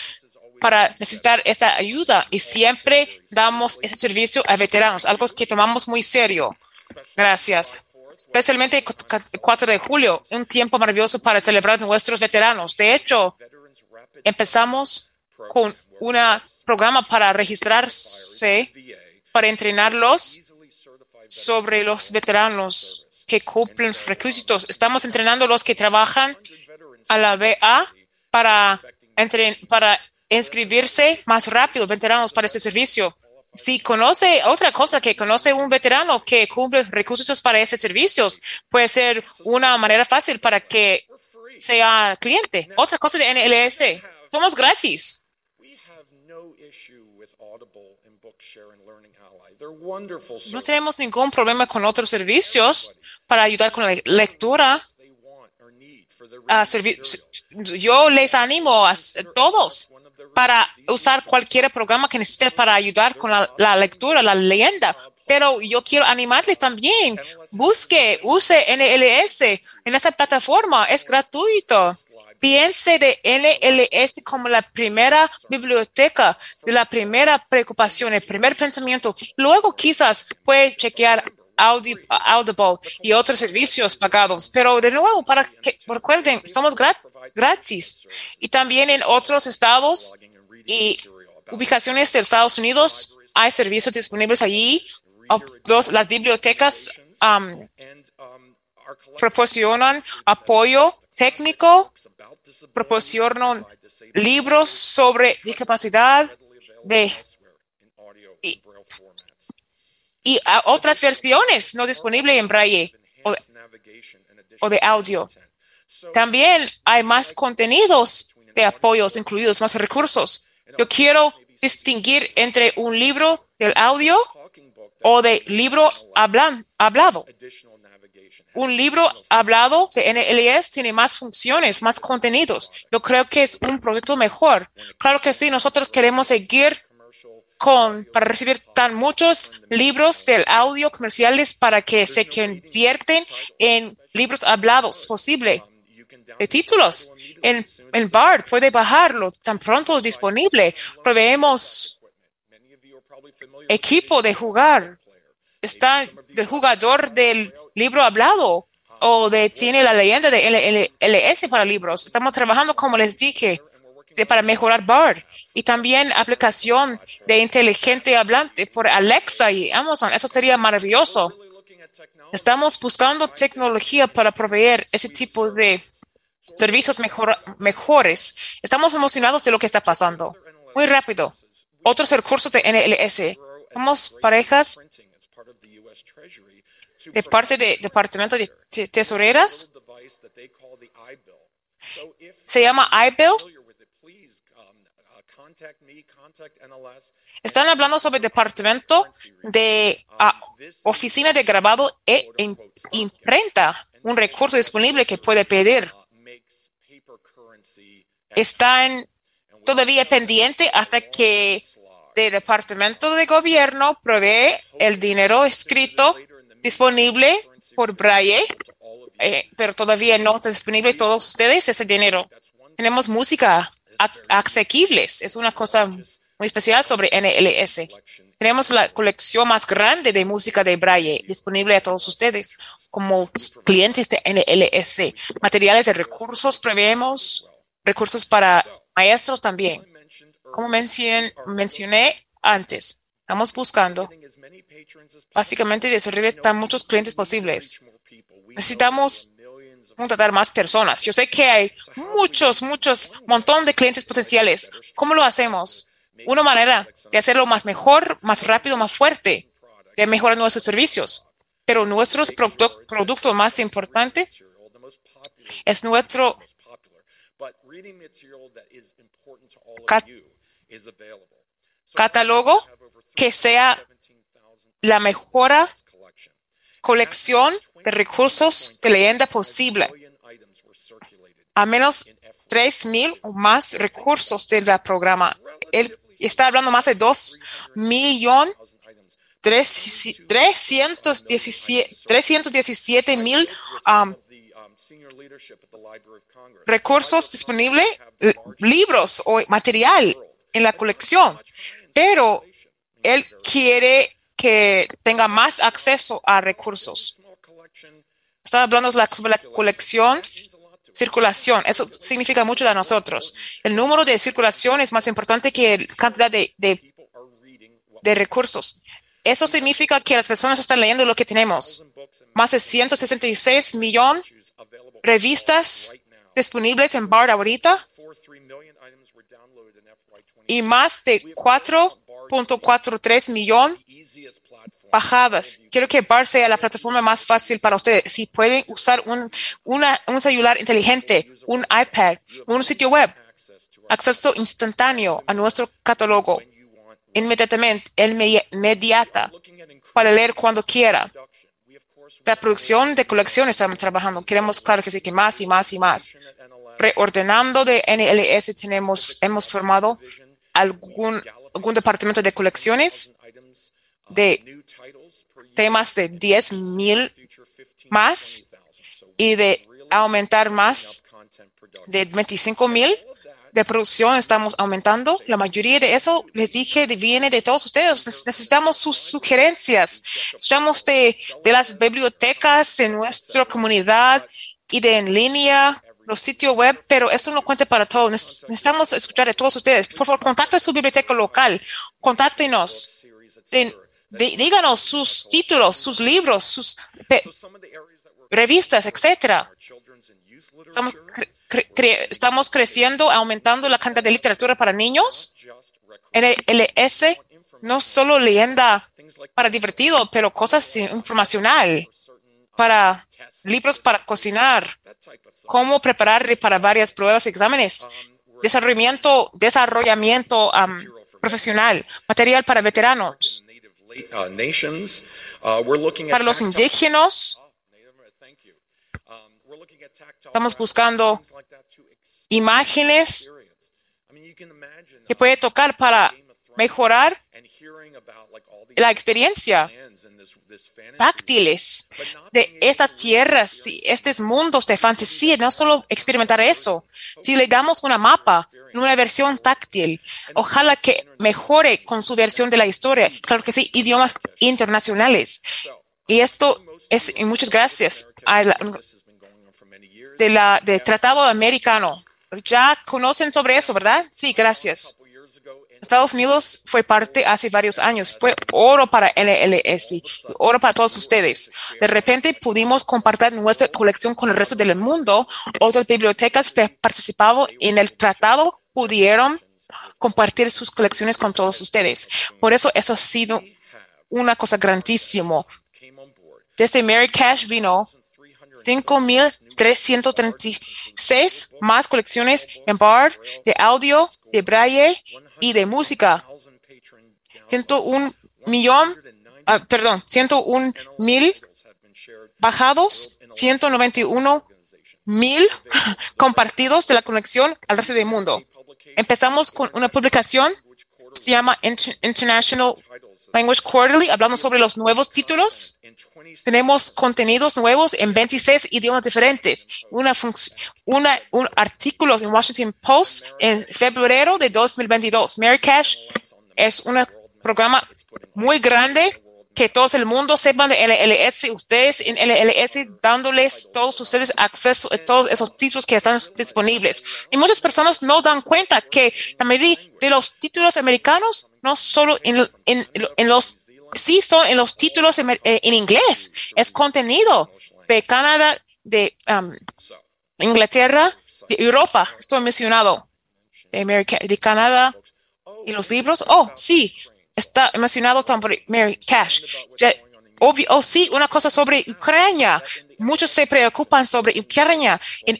para necesitar esta ayuda y siempre damos este servicio a veteranos, algo que tomamos muy serio. Gracias. Especialmente el 4 de julio, un tiempo maravilloso para celebrar nuestros veteranos. De hecho, empezamos con un programa para registrarse, para entrenarlos sobre los veteranos que cumplen los requisitos. Estamos entrenando a los que trabajan a la BA para, entren- para inscribirse más rápido, veteranos, para este servicio. Si conoce otra cosa que conoce un veterano que cumple recursos para ese servicio, puede ser una manera fácil para que sea cliente. Otra cosa de NLS, somos gratis. No tenemos ningún problema con otros servicios para ayudar con la lectura. a yo les animo a todos para usar cualquier programa que necesite para ayudar con la, la lectura, la leyenda. Pero yo quiero animarles también. Busque, use NLS en esa plataforma. Es gratuito. Piense de NLS como la primera biblioteca, de la primera preocupación, el primer pensamiento. Luego quizás puede chequear Audi- Audible y otros servicios pagados. Pero de nuevo, para que recuerden, gra- gratis. Y también en otros estados y ubicaciones de Estados Unidos hay servicios disponibles allí. Los, las bibliotecas um, proporcionan apoyo técnico, proporcionan libros sobre discapacidad de, y, y otras versiones no disponibles en braille o, o de audio. También hay más contenidos de apoyos incluidos, más recursos. Yo quiero distinguir entre un libro del audio o de libro hablan- hablado. Un libro hablado de NLS tiene más funciones, más contenidos. Yo creo que es un producto mejor. Claro que sí, nosotros queremos seguir con, para recibir tan muchos libros del audio comerciales para que se convierten en libros hablados posible. De títulos. En, en BARD puede bajarlo tan pronto es disponible. Proveemos equipo de jugar. Está de jugador del libro hablado o de tiene la leyenda de LS para libros. Estamos trabajando, como les dije, de- para mejorar BARD y también aplicación de inteligente hablante por Alexa y Amazon. Eso sería maravilloso. Estamos buscando tecnología para proveer ese tipo de servicios mejor- mejores. Estamos emocionados de lo que está pasando. Muy rápido. Otros recursos de NLS. Somos parejas de parte del Departamento de Te- Tesoreras. Se llama iBill. Están hablando sobre el departamento de ah, oficina de grabado e im- imprenta, un recurso disponible que puede pedir. Están todavía pendiente hasta que el departamento de gobierno provee el dinero escrito disponible por Braille, eh, pero todavía no está disponible todos ustedes ese dinero. Tenemos música asequibles, es una cosa muy especial sobre NLS. Tenemos la colección más grande de música de Braille disponible a todos ustedes como clientes de NLS. Materiales de recursos preveemos, recursos para maestros también. Como mencion- mencioné antes, estamos buscando básicamente desarrollar tan muchos clientes posibles. Necesitamos contratar más personas. Yo sé que hay muchos, muchos, montón de clientes potenciales. ¿Cómo lo hacemos? Una manera de hacerlo más mejor, más rápido, más fuerte, de mejorar nuestros servicios. Pero nuestros producto, más importante es nuestro Cat- catálogo que sea la mejora colección de recursos de leyenda posible. A menos 3.000 o más recursos del programa. Él está hablando más de 2 millón 317 mil um, recursos disponibles, eh, libros o material en la colección, pero él quiere que tenga más acceso a recursos. Está hablando de la- sobre la colección circulación. Eso significa mucho a nosotros. El número de circulación es más importante que la cantidad de, de, de recursos. Eso significa que las personas están leyendo lo que tenemos. Más de 166 millones revistas disponibles en BARD ahorita y más de 4.43 millones bajadas. Quiero que BARD sea la plataforma más fácil para ustedes. Si pueden usar un, un celular inteligente, un iPad, un sitio web, acceso instantáneo a nuestro catálogo inmediatamente, inmediata, para leer cuando quiera. La producción de colección estamos trabajando. Queremos, claro que sí, que más y más y más. Reordenando de NLS tenemos, hemos formado algún, algún departamento de colecciones de temas de 10 mil más y de aumentar más de 25 mil de producción estamos aumentando. La mayoría de eso, les dije, viene de todos ustedes. Necesitamos sus sugerencias. Necesitamos de, de las bibliotecas en nuestra comunidad y de en línea, los sitios web, pero eso no cuenta para todos. Necesitamos escuchar de todos ustedes. Por favor, contacte su biblioteca local. Contáctenos. Díganos sus títulos, sus libros, sus revistas, etcétera. Estamos cre estamos creciendo, aumentando la cantidad de literatura para niños. NLS no solo leyenda para divertido, pero cosas informacional para libros para cocinar, cómo preparar para varias pruebas y exámenes, desarrollamiento, desarrollamiento profesional, material para veteranos, para los indígenas, Estamos buscando imágenes que puede tocar para mejorar la experiencia táctiles de estas tierras y estos mundos de fantasía, no solo experimentar eso. Si le damos una mapa, una versión táctil, ojalá que mejore con su versión de la historia, claro que sí, idiomas internacionales. Y esto es, y muchas gracias a la, de la, de tratado americano. Ya conocen sobre eso, ¿verdad? Sí, gracias. Estados Unidos fue parte hace varios años. Fue oro para NLS, oro para todos ustedes. De repente pudimos compartir nuestra colección con el resto del mundo. Otras bibliotecas que participaban en el tratado pudieron compartir sus colecciones con todos ustedes. Por eso eso ha sido una cosa grandísimo. Desde Mary Cash vino 5.336 más colecciones en BARD de audio, de braille y de música. 101 millón, ah, perdón, 101 mil bajados, 191 mil compartidos de la conexión al resto del mundo. Empezamos con una publicación, se llama International Language Quarterly, hablamos sobre los nuevos títulos. Tenemos contenidos nuevos en 26 idiomas diferentes. Una, una un artículo en Washington Post en febrero de 2022. Mary Cash es un programa muy grande que todo el mundo sepan de LLS, ustedes en LLS dándoles todos ustedes acceso a todos esos títulos que están disponibles. Y muchas personas no dan cuenta que la mayoría de los títulos americanos, no solo en, en, en los, sí son en los títulos en, eh, en inglés, es contenido de Canadá, de um, Inglaterra, de Europa, estoy mencionado, de, America, de Canadá y los libros. Oh, sí, está mencionado sobre Mary Cash. obvio, oh, sí, una cosa sobre Ucrania. Muchos se preocupan sobre Ucrania. En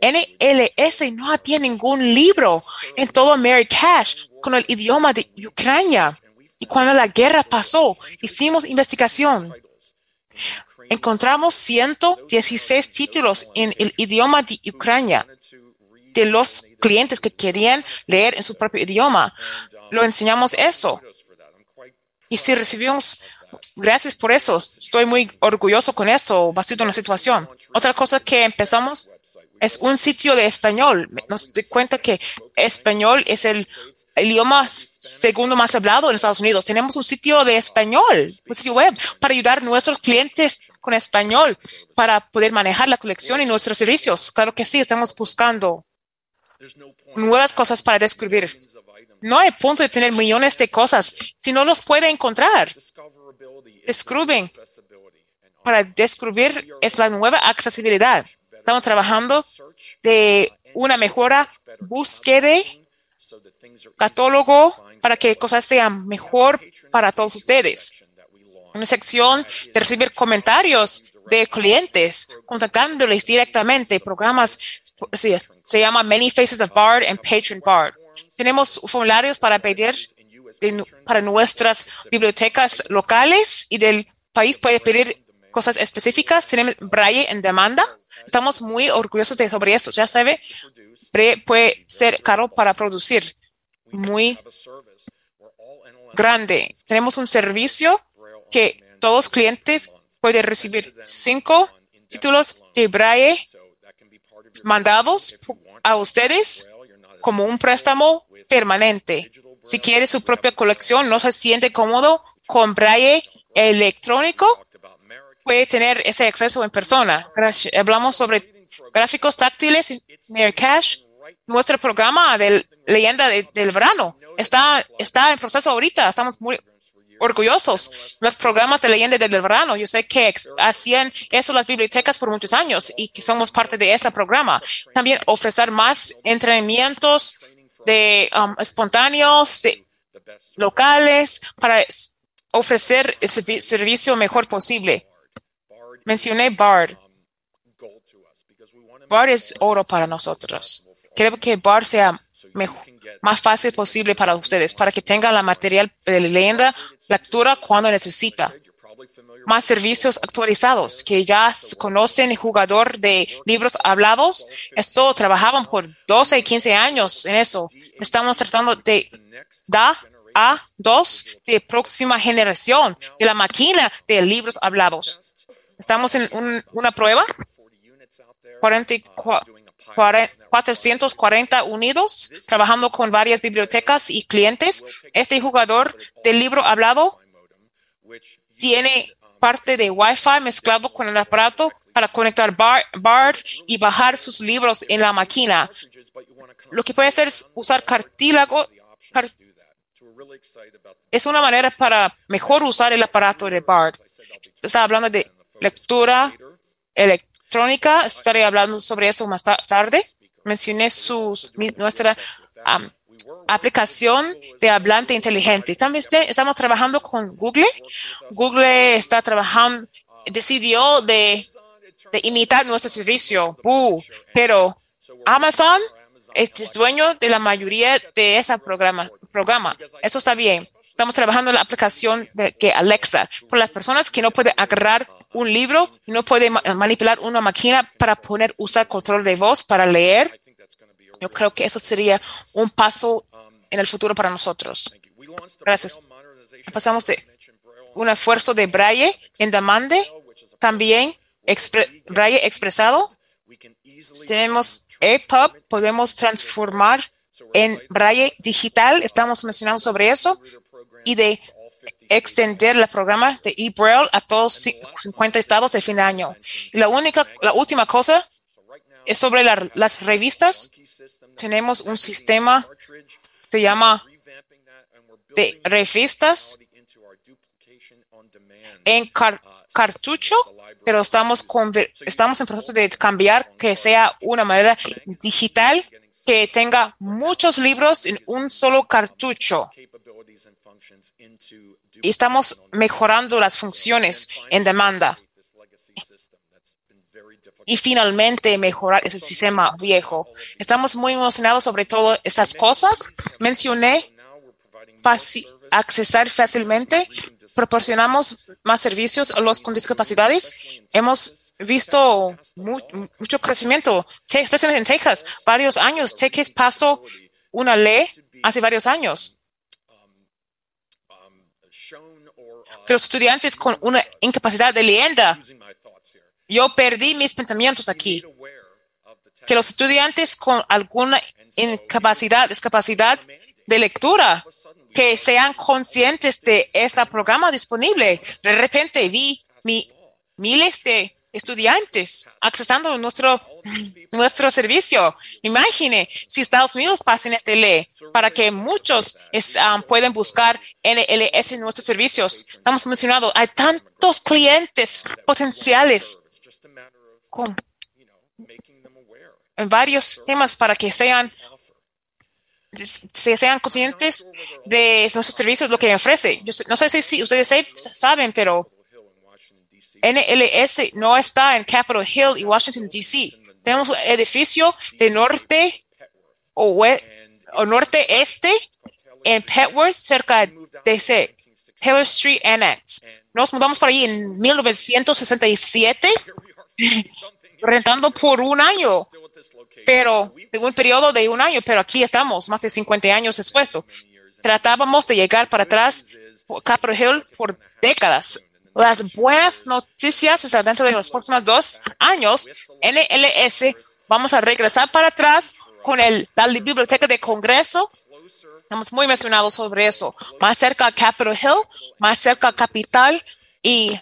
NLS no había ningún libro en todo Mary Cash con el idioma de Ucrania. Y cuando la guerra pasó, hicimos investigación. Encontramos 116 títulos en el idioma de Ucrania de los clientes que querían leer en su propio idioma lo enseñamos eso. Y si recibimos, gracias por eso, estoy muy orgulloso con eso, basado en la situación. Otra cosa que empezamos es un sitio de español. Nos doy cuenta que español es el idioma segundo más hablado en Estados Unidos. Tenemos un sitio de español, un sitio web, para ayudar a nuestros clientes con español para poder manejar la colección y nuestros servicios. Claro que sí, estamos buscando nuevas cosas para descubrir. No hay punto de tener millones de cosas si no los puede encontrar. Descubren. Para descubrir es la nueva accesibilidad. Estamos trabajando de una mejora búsqueda, catálogo, para que cosas sean mejor para todos ustedes. Una sección de recibir comentarios de clientes, contactándoles directamente, programas, se llama Many Faces of Bard and Patron Bard. Tenemos formularios para pedir para nuestras bibliotecas locales y del país puede pedir cosas específicas. Tenemos Braille en demanda. Estamos muy orgullosos de sobre eso. Ya sabe, puede ser caro para producir, muy grande. Tenemos un servicio que todos los clientes pueden recibir cinco títulos de Braille mandados a ustedes como un préstamo permanente. Si quiere su propia colección, no se siente cómodo con braille electrónico, puede tener ese acceso en persona. Hablamos sobre gráficos táctiles Cash. Nuestro programa de leyenda de- del verano está, está en proceso ahorita. Estamos muy orgullosos. Los programas de leyenda del verano, yo sé que hacían eso las bibliotecas por muchos años y que somos parte de ese programa. También ofrecer más entrenamientos de um, espontáneos, de locales para ofrecer el servi- servicio mejor posible. Mencioné BARD. BARD es oro para nosotros. Creo que BARD sea mejor, más fácil posible para ustedes, para que tengan la material de leyenda, lectura cuando necesita. Más servicios actualizados que ya conocen el jugador de libros hablados. Esto trabajaban por 12 y 15 años en eso. Estamos tratando de dar a dos de próxima generación de la máquina de libros hablados. Estamos en un- una prueba. 44 cuare- 440 unidos, trabajando con varias bibliotecas y clientes. Este jugador del libro hablado tiene parte de Wi-Fi mezclado con el aparato para conectar Bar- Bard y bajar sus libros en la máquina. Lo que puede hacer es usar cartílago. car- es una manera para mejor usar el aparato de Bard. Estaba hablando de lectura electrónica. Estaré hablando sobre eso más ta- tarde. Mencioné sus, nuestra aplicación de hablante inteligente. También este- estamos trabajando con Google. Google está trabajando, decidió de, de imitar nuestro servicio, pero Amazon es es dueño de la mayoría de ese programa. programa. Eso está bien. Estamos trabajando en la aplicación de que Alexa, por las personas que no pueden agarrar un libro, no pueden ma- manipular una máquina para poner, usar control de voz para leer. Yo creo que eso sería un paso en el futuro para nosotros. Gracias. Pasamos de un esfuerzo de Braille en demande, también expre- Braille expresado. Tenemos EPUB, podemos transformar en Braille digital. Estamos mencionando sobre eso y de extender el programa de eBraille a todos ci- 50 estados de fin de año. Y la única, la última cosa es sobre la- las revistas. Tenemos un sistema, se llama de revistas en car- cartucho, pero estamos, estamos en proceso de cambiar que sea una manera digital que tenga muchos libros en un solo cartucho. Estamos mejorando las funciones en demanda. Y finalmente mejorar ese sistema viejo. Estamos muy emocionados sobre todo estas cosas. Mencioné accesar fácilmente. Proporcionamos más servicios a los con discapacidades. Hemos visto mu- mucho crecimiento, te- especialmente en Texas, varios años. Texas pasó una ley hace varios años. Que los estudiantes con una incapacidad de leyenda, yo perdí mis pensamientos aquí. Que los estudiantes con alguna incapacidad, discapacidad de lectura, que sean conscientes de este programa disponible. De repente vi mi miles de estudiantes accesando nuestro, nuestro servicio. Imagine si Estados Unidos pasen esta ley para que muchos es, um, puedan buscar NLS en nuestros servicios. Estamos mencionando, hay tantos clientes potenciales con, varios temas para que sean se sean conscientes de nuestros servicios, lo que ofrece. Yo no sé si, ustedes saben, pero NLS no está en Capitol Hill y Washington, D.C. Tenemos un edificio de norte o, norte-este en Petworth, cerca de DC, Taylor Street Annex. Nos mudamos para allí en 1967, rentando por un año, pero en un periodo de un año, pero aquí estamos, más de 50 años después. Tratábamos de llegar para atrás por Capitol Hill por décadas. Las buenas noticias es dentro de los próximos dos años, NLS, vamos a regresar para atrás con el, la biblioteca de Congreso. Estamos muy mencionados sobre eso. Más cerca a Capitol Hill, más cerca a Capital y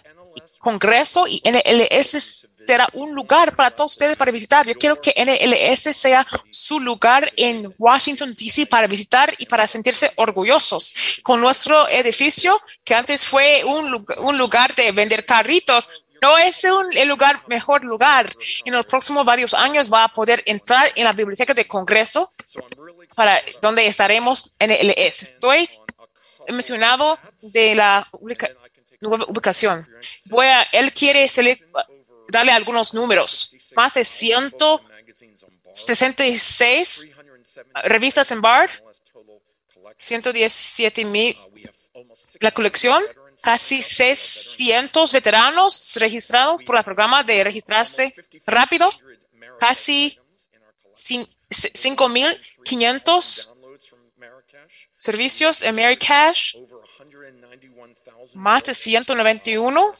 Congreso y NLS será un lugar para todos ustedes para visitar. Yo quiero que NLS sea su lugar en Washington, D.C. para visitar y para sentirse orgullosos con nuestro edificio que antes fue un, un lugar de vender carritos. No es un, el lugar, mejor lugar. En los próximos varios años va a poder entrar en la biblioteca de Congreso para donde estaremos en el LS. Estoy mencionado de la ubica- nueva ubicación. Voy a, él quiere darle algunos números. Más de 166 revistas en BARD, 117 mil la colección, casi 600 veteranos registrados por el programa de registrarse rápido, casi cin- 5.500 servicios en Cash, más de 191 ah, tra-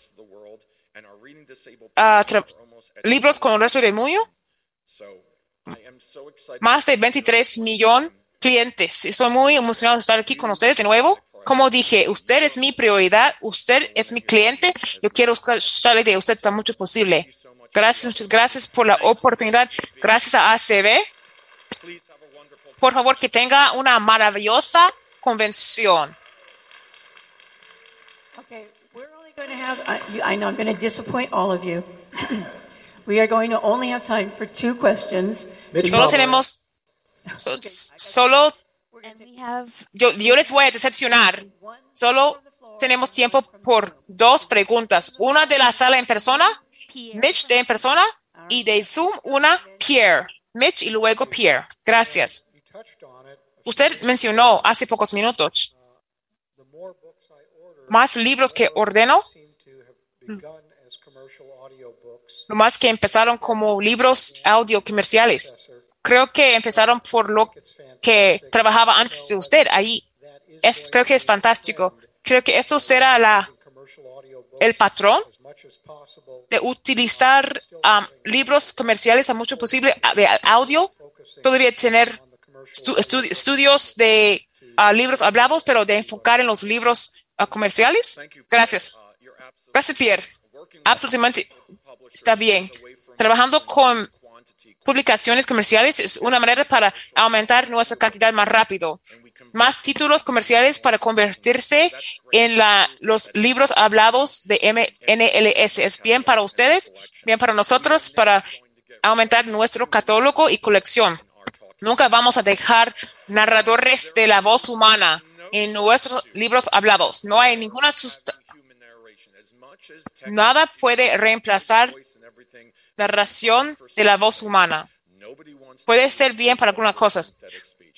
libros con el resto del mundo, más de 23 millones clientes. Estoy muy emocionado de estar aquí con ustedes de nuevo. Como dije, usted es mi prioridad, usted es mi cliente. Yo quiero escucharle de usted tan mucho posible. Gracias, muchas gracias por la oportunidad. Gracias a ACB. Por favor, que tenga una maravillosa convención. Okay, we're going to have, you- I know I'm going to disappoint all of you. We are going to only have time for two questions. Solo tenemos, so- solo, yo, yo les voy a decepcionar. Solo tenemos tiempo por dos preguntas. Una de la sala en persona, Mitch de en persona, y de Zoom, una Pierre. Mitch y luego Pierre. Gracias. Usted mencionó hace pocos minutos más libros que ordeno, no más que empezaron como libros audio comerciales. Creo que empezaron por lo que trabajaba antes de usted ahí. Es, creo que es fantástico. Creo que esto será la, el patrón de utilizar um, libros comerciales a mucho posible de audio. Podría tener estu- estudios de uh, libros hablados, pero de enfocar en los libros uh, comerciales. Gracias. Gracias, Pierre. Absolutamente está bien. Trabajando con publicaciones comerciales es una manera para aumentar nuestra cantidad más rápido. Más títulos comerciales para convertirse en la, los libros hablados de MNLS. Es bien para ustedes, bien para nosotros, para aumentar nuestro catálogo y colección. Nunca vamos a dejar narradores de la voz humana en nuestros libros hablados. No hay ninguna Nada puede reemplazar narración de la voz humana. Puede ser bien para algunas cosas.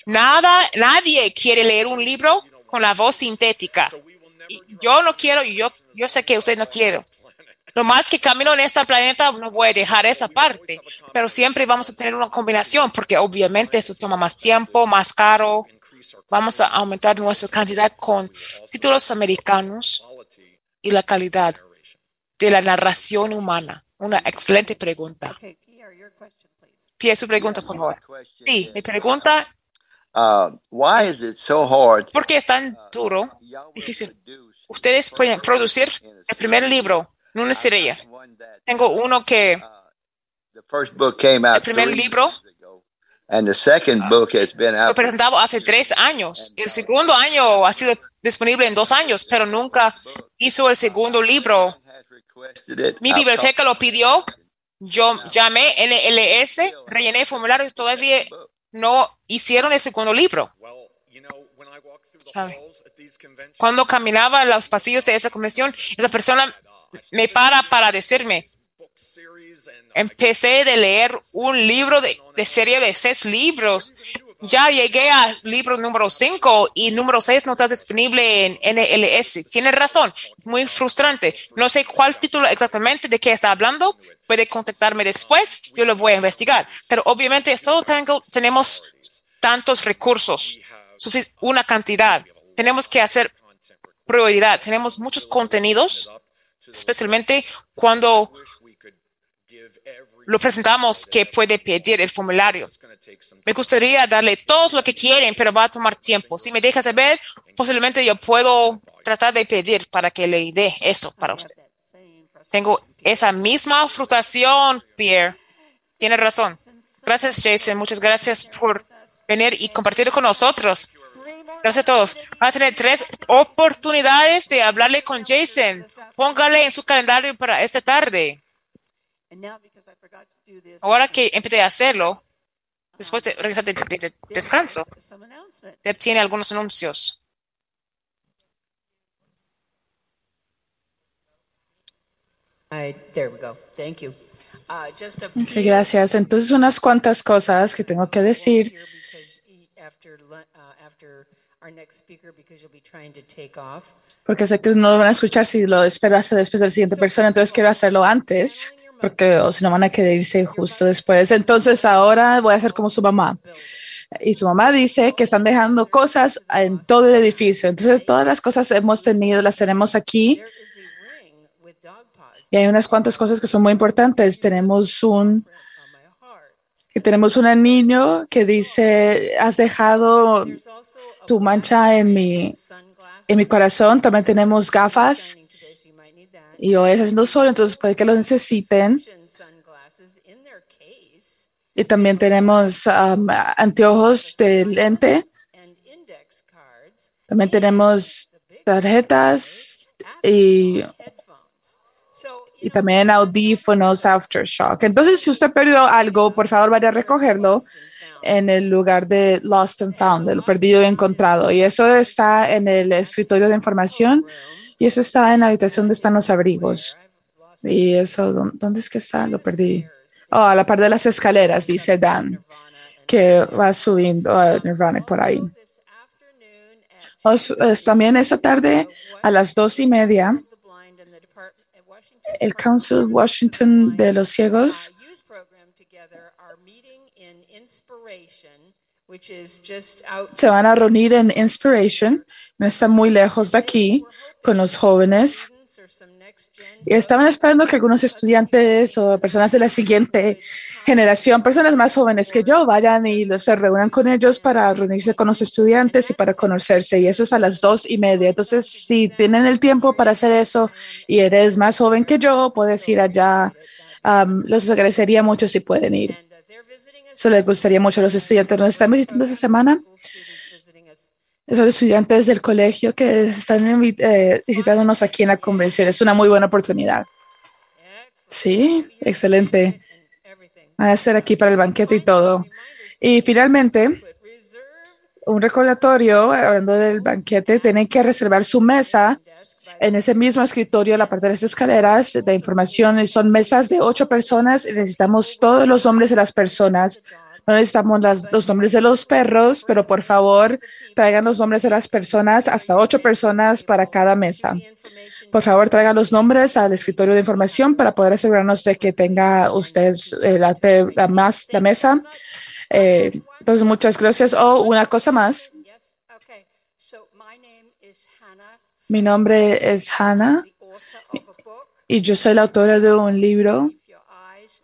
Nada, nadie quiere leer un libro con la voz sintética. Y Yo no quiero y yo, yo sé que usted no quiere. Lo más que camino en este planeta, no voy a dejar esa parte, pero siempre vamos a tener una combinación porque obviamente eso toma más tiempo, más caro. Vamos a aumentar nuestra cantidad con títulos americanos y la calidad de la narración humana. Una excelente pregunta. Pierre, su pregunta, por favor. Sí, mi pregunta, Uh, why is it so hard? ¿por qué es tan duro, difícil? Ustedes pueden producir el primer libro en una serie Tengo uno que The first book came out el primer libro and the second book has been fue out. presentado hace tres años. El segundo año ha sido disponible en dos años, pero nunca hizo el segundo libro. Mi biblioteca lo pidió. Yo llamé NLS, rellené formularios, todavía no hicieron el segundo libro. ¿Sabe? Cuando caminaba los pasillos de esa convención, esa persona me para para decirme, empecé de leer un libro de, de serie de seis libros. Ya llegué al libro número 5 y número 6 no está disponible en NLS. Tiene razón, es muy frustrante. No sé cuál título exactamente de qué está hablando. Puede contactarme después, yo lo voy a investigar. Pero obviamente solo tengo, tenemos tantos recursos, una cantidad. Tenemos que hacer prioridad. Tenemos muchos contenidos, especialmente cuando lo presentamos que puede pedir el formulario. Me gustaría darle todo lo que quieren, pero va a tomar tiempo. Si me deja saber, posiblemente yo puedo tratar de pedir para que le dé eso para usted. Tengo esa misma frustración, Pierre. Tiene razón. Gracias, Jason. Muchas gracias por venir y compartir con nosotros. Gracias a todos. Va a tener tres oportunidades de hablarle con Jason. Póngale en su calendario para esta tarde. Ahora que empecé a hacerlo, después de regresar de, de- de descanso, Deb tiene algunos anuncios. I, there we go. Thank you. Just a Ok, few gracias. Entonces, unas cuantas cosas que tengo que decir. lu- uh, porque sé que no lo van a escuchar si lo espero hasta después de la siguiente persona, entonces quiero hacerlo antes, porque o si no van a querer justo después. Entonces ahora voy a hacer como su mamá. Y su mamá dice que están dejando cosas en todo el edificio. Entonces todas las cosas hemos tenido, las tenemos aquí. Y hay unas cuantas cosas que son muy importantes. Tenemos un que tenemos un niño que dice, has dejado tu mancha en mi, en mi corazón. También tenemos gafas es haciendo sol, entonces puede que lo necesiten. Y también tenemos um, anteojos de lente. También tenemos tarjetas y, y también audífonos Aftershock. Entonces, si usted perdió algo, por favor vaya a recogerlo en el lugar de Lost and Found, de lo perdido y encontrado. Y eso está en el escritorio de información y eso está en la habitación donde están los abrigos. Y eso, ¿dó- ¿dónde es que está? Lo perdí. Oh, a la par de las escaleras, dice Dan, que va subiendo a Nirvana por ahí. También esta tarde a las dos y media, el Council Washington de los Ciegos se van a reunir en Inspiration, no está muy lejos de aquí, con los jóvenes. Y estaban esperando que algunos estudiantes o personas de la siguiente generación, personas más jóvenes que yo, vayan y los- se reúnan con ellos para reunirse con los estudiantes y para conocerse. Y eso es a las dos y media. Entonces, si tienen el tiempo para hacer eso y eres más joven que yo, puedes ir allá. Am, les agradecería mucho si pueden ir. Eso les gustaría mucho los estudiantes. Nos están visitando esta semana. Son estudiantes del colegio que están eh, visitándonos aquí en la convención. Es una muy buena oportunidad. Sí, excelente. Van a estar aquí para el banquete y todo. Y finalmente, un recordatorio, hablando del banquete, tienen que reservar su mesa en ese mismo escritorio, la parte de las escaleras de información. Son mesas de ocho personas y necesitamos todos los nombres de las personas. No necesitamos las- los nombres de los perros, pero por favor traigan los nombres de las personas, hasta ocho personas para cada mesa. Por favor, traigan los nombres al escritorio de información para poder asegurarnos de que tenga usted eh, la, más, la mesa. Eh, entonces, muchas gracias. Oh, una cosa más. Mi nombre es Hannah y yo soy la autora de un libro,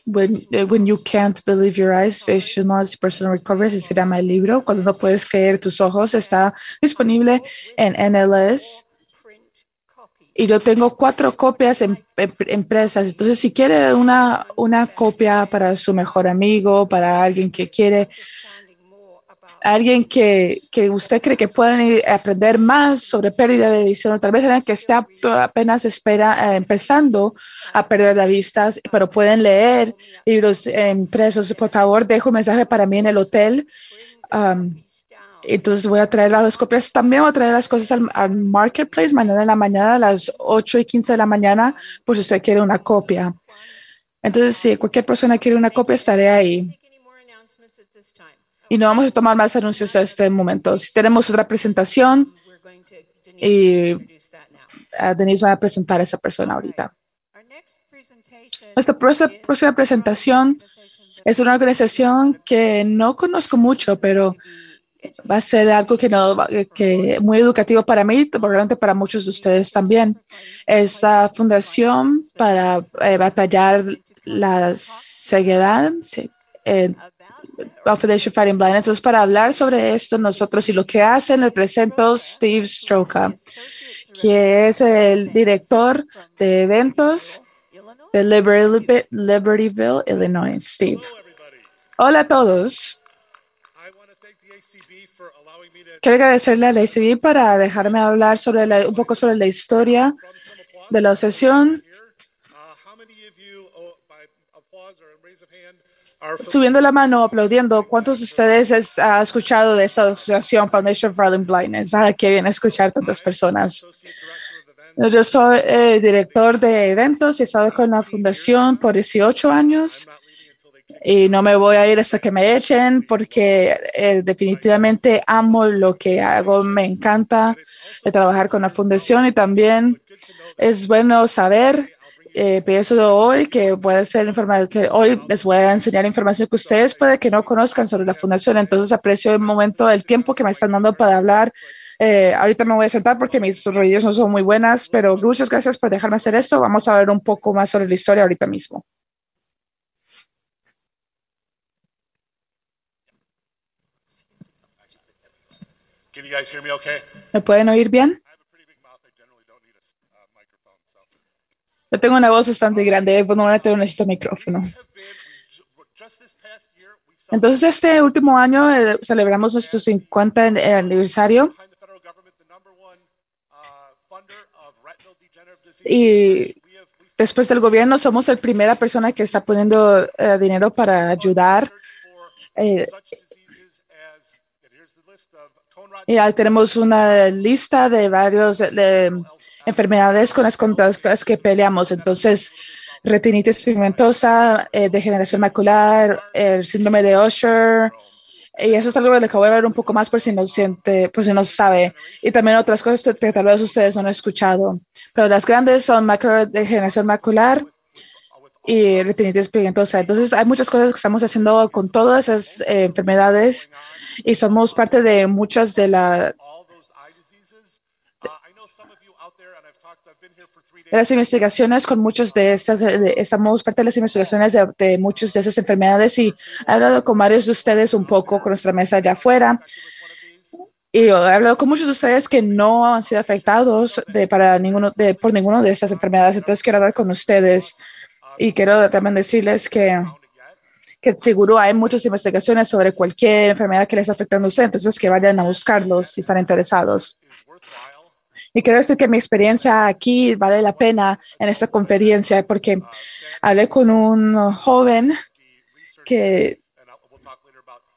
When, eh, When You Can't Believe Your Eyes, Facial Loss Personal Recovery, ese se llama el libro. Cuando no puedes creer tus ojos, está disponible en NLS y yo tengo cuatro copias en, en- empresas. Entonces, si quiere una, una copia para su mejor amigo, para alguien que quiere, alguien que, que usted cree que pueden aprender más sobre pérdida de visión, tal vez alguien que está apenas espera, eh, empezando a perder la vista, pero pueden leer libros impresos. Por favor, dejo un mensaje para mí en el hotel. Um, entonces voy a traer las copias. También voy a traer las cosas al, al marketplace mañana en la mañana a las 8 y 15 de la mañana, por si usted quiere una copia. Entonces, si cualquier persona quiere una copia, estaré ahí. Y no vamos a tomar más anuncios a este momento. Si tenemos otra presentación, y ah, Denise va a presentar a esa persona ahorita. Nuestra próxima, presentación es una organización que no conozco mucho, pero va a ser algo que no que muy educativo para mí, probablemente para muchos de ustedes también. Esta fundación para eh, batallar la ceguedad, Foundation Fighting Blind. Entonces, para hablar sobre esto, nosotros y lo que hacen, le presento Steve Stroka, que es el director de eventos de Liberty- Libertyville, Illinois. Steve. Hola a todos. Quiero agradecerle a la ACB para dejarme hablar sobre la- un poco sobre la historia de la asociación. Subiendo la mano, aplaudiendo, ¿cuántos de ustedes es- han escuchado de esta asociación Foundation for Fighting Blindness? Ah, qué bien escuchar tantas personas. Yo soy eh, director de eventos y he estado con la fundación por 18 años y no me voy a ir hasta que me echen porque eh, definitivamente amo lo que hago, me encanta trabajar con la fundación y también es bueno saber, eh, pienso hoy que puede ser información, que hoy les voy a enseñar información que ustedes puede que no conozcan sobre la fundación, entonces aprecio el momento, el tiempo que me están dando para hablar. Eh, ahorita me voy a sentar porque mis rodillas no son muy buenas, pero muchas gracias por dejarme hacer esto. Vamos a ver un poco más sobre la historia ahorita mismo. ¿Me pueden oír bien? Yo tengo una voz bastante grande, pues normalmente no necesito micrófono. Entonces, este último año eh, celebramos nuestro 50 en- eh, aniversario. Y después del gobierno somos la primera persona que está poniendo eh, dinero para ayudar. eh, y ya tenemos una lista de varias enfermedades con las, que peleamos. Entonces, retinitis pigmentosa, eh, degeneración macular, el síndrome de Usher. Y eso es algo de lo que voy a hablar un poco más por si no siente, por si no sabe. Y también otras cosas que tal vez ustedes no han escuchado. Pero las grandes son macro degeneración macular y retinitis pigmentosa. Entonces, hay muchas cosas que estamos haciendo con todas esas eh, enfermedades y somos parte de muchas de la las investigaciones con muchas de estas, de- estamos parte de las investigaciones de, de muchas de esas enfermedades y he hablado con varios de ustedes un poco con nuestra mesa allá afuera. Y he hablado con muchos de ustedes que no han sido afectados de, para ninguno de, por ninguna de estas enfermedades. Entonces quiero hablar con ustedes y quiero también decirles que, que seguro hay muchas investigaciones sobre cualquier enfermedad que les esté afectando a ustedes. Entonces que vayan a buscarlos si están interesados. Y quiero decir que mi experiencia aquí vale la pena en esta conferencia porque hablé con un joven que,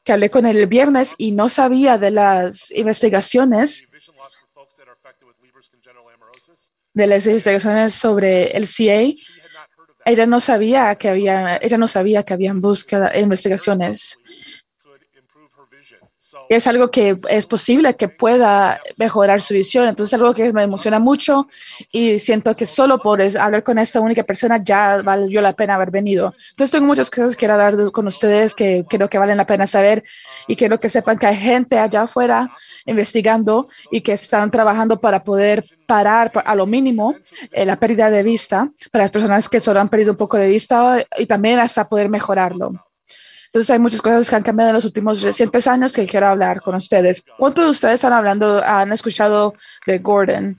hablé con el viernes y no sabía de las investigaciones de las investigaciones sobre el CA. Ella no sabía que había, ella no sabía que habían búsqueda, investigaciones. Es algo que es posible que pueda mejorar su visión. Entonces, es algo que me emociona mucho y siento que solo por hablar con esta única persona ya valió la pena haber venido. Entonces, tengo muchas cosas que hablar con ustedes que creo que valen la pena saber y quiero que sepan que hay gente allá afuera investigando y que están trabajando para poder parar a lo mínimo eh, la pérdida de vista para las personas que solo han perdido un poco de vista y también hasta poder mejorarlo. Entonces hay muchas cosas que han cambiado en los últimos recientes años que quiero hablar con ustedes. ¿Cuántos de ustedes están hablando, han escuchado de Gordon?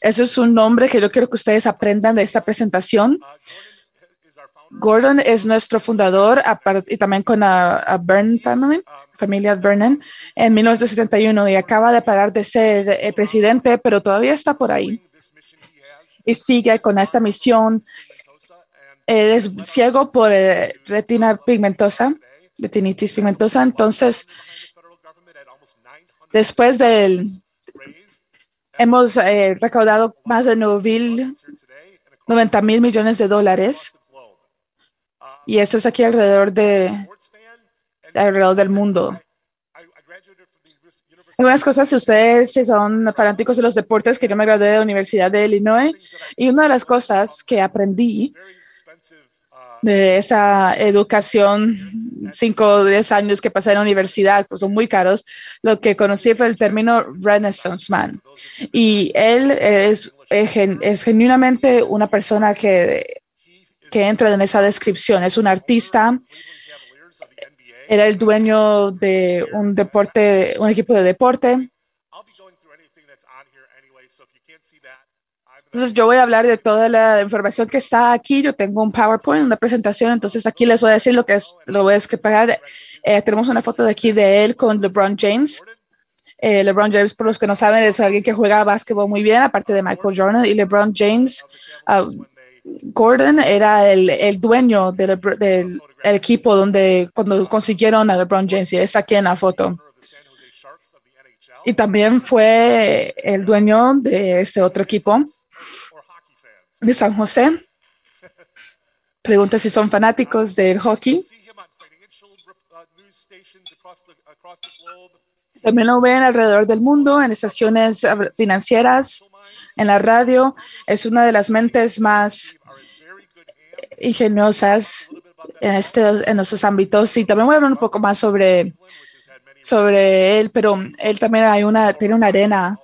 Ese es un nombre que yo quiero que ustedes aprendan de esta presentación. Gordon es nuestro fundador y también con a Byrne Family, familia Vernon, en 1971 y acaba de parar de ser presidente, pero todavía está por ahí y sigue con esta misión. Él es ciego por eh, retina pigmentosa, retinitis pigmentosa. Entonces, después del, hemos eh, recaudado más de 90 mil millones de dólares. Y esto es aquí alrededor de, alrededor del mundo. Algunas cosas, si ustedes son fanáticos de los deportes, que yo me gradué de la Universidad de Illinois, y una de las cosas que aprendí de esta educación, cinco o diez años que pasé en la universidad, pues son muy caros, lo que conocí fue el término Renaissance Man. Y él es, es genuinamente una persona que, que entra en esa descripción. Es un artista, era el dueño de un deporte, un equipo de deporte. Entonces yo voy a hablar de toda la información que está aquí. Yo tengo un PowerPoint, una presentación, entonces aquí les voy a decir lo que es, lo voy a descargar. Eh, tenemos una foto de aquí de él con LeBron James. Eh, LeBron James, por los que no saben, es alguien que juega básquetbol muy bien, aparte de Michael Jordan. Y LeBron James, ah, Gordon era el, el dueño del, del el equipo donde cuando consiguieron a LeBron James y está aquí en la foto. Y también fue el dueño de este otro equipo de San José. Pregunta si son fanáticos del hockey. También lo ven alrededor del mundo en estaciones financieras, en la radio. Es una de las mentes más ingeniosas en, este, en estos ámbitos. Y también voy a hablar un poco más sobre, sobre él, pero él también hay una, tiene una arena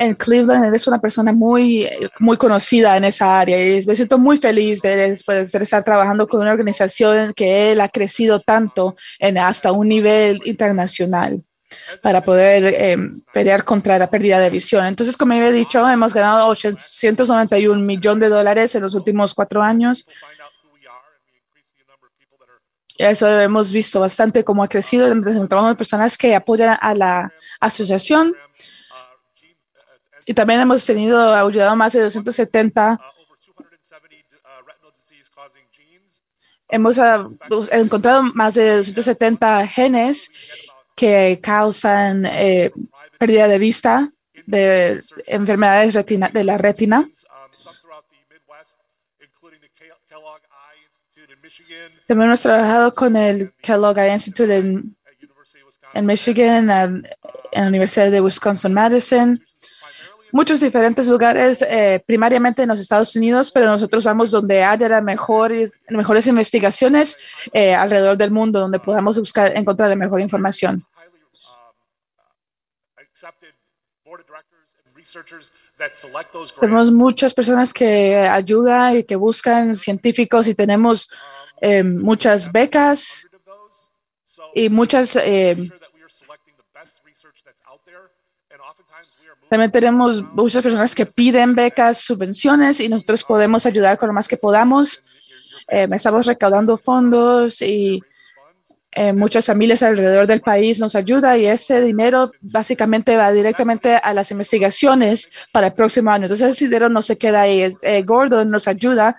en Cleveland. Él es una persona muy, muy conocida en esa área y me siento muy feliz de después de estar trabajando con una organización que él ha crecido tanto en hasta un nivel internacional para poder eh, pelear contra la pérdida de visión. Entonces, como había dicho, hemos ganado 891 millones de dólares en los últimos cuatro años. Eso hemos visto bastante cómo ha crecido. Encontramos personas que apoyan a la asociación. Y también hemos tenido, ayudado a más de 270. Hemos ah, encontrado más de 270 genes que causan eh, pérdida de vista, de enfermedades retina, de la retina. También hemos trabajado con el Kellogg Institute en, en Michigan, en, la Universidad de Wisconsin-Madison, muchos diferentes lugares, eh, primariamente en los Estados Unidos, pero nosotros vamos donde haya las mejores, mejores investigaciones eh, alrededor del mundo, donde podamos buscar, encontrar la mejor información. Tenemos muchas personas que ayudan y que buscan científicos y tenemos eh, muchas becas y muchas eh, también tenemos muchas personas que piden becas, subvenciones y nosotros podemos ayudar con lo más que podamos. Eh, estamos recaudando fondos y eh, muchas familias alrededor del país nos ayudan y ese dinero básicamente va directamente a las investigaciones para el próximo año. Entonces ese dinero no se queda ahí. Eh, Gordon nos ayuda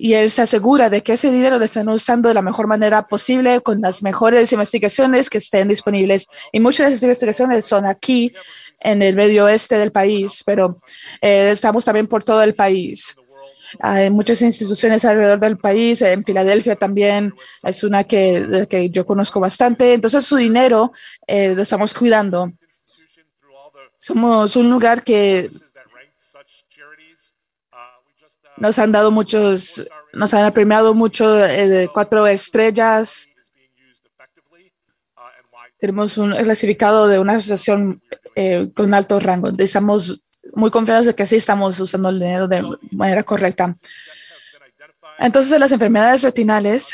y él se asegura de que ese dinero lo están usando de la mejor manera posible con las mejores investigaciones que estén disponibles. Y muchas de esas investigaciones son aquí en el medio oeste del país, pero eh, estamos también por todo el país. Hay muchas instituciones alrededor del país, en Filadelfia también es una que, que yo conozco bastante. Entonces su dinero eh, lo estamos cuidando. Somos un lugar que nos han dado muchos, nos han premiado mucho eh, cuatro estrellas. Tenemos un clasificado de una asociación eh, con alto rango. Estamos muy confiados de que sí estamos usando el dinero de manera correcta. Entonces, las enfermedades retinales,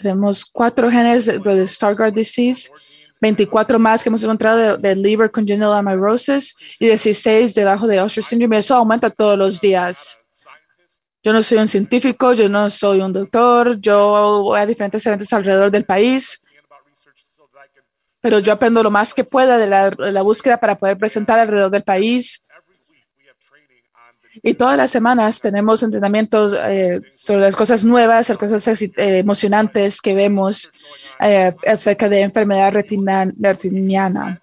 Tenemos cuatro genes de Stargardt disease, 24 más que hemos encontrado de, liver congenital amaurosis y 16 debajo de Usher syndrome. Eso aumenta todos los días. Yo no soy un científico, yo no soy un doctor, yo voy a diferentes eventos alrededor del país, pero yo aprendo lo más que pueda de la búsqueda para poder presentar alrededor del país. Y todas las semanas tenemos entrenamientos eh, sobre las cosas nuevas, las cosas eh, emocionantes que vemos eh, acerca de enfermedad retiniana.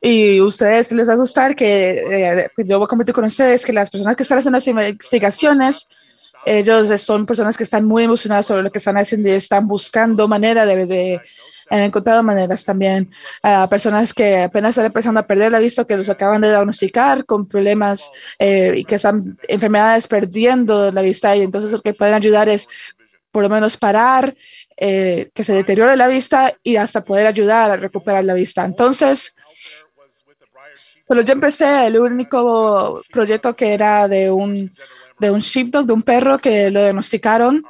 Y ustedes les va a gustar que eh, yo voy a compartir con ustedes que las personas que están haciendo las investigaciones, ellos son personas que están muy emocionadas sobre lo que están haciendo y están buscando manera de, de han encontrado maneras también a personas que apenas están empezando a perder la vista, que los acaban de diagnosticar con problemas eh, y que están enfermedades perdiendo la vista y entonces lo que pueden ayudar es por lo menos parar eh, que se deteriore la vista y hasta poder ayudar a recuperar la vista. Entonces, pero yo empecé el único proyecto que era de un de un sheepdog, de un perro que lo diagnosticaron.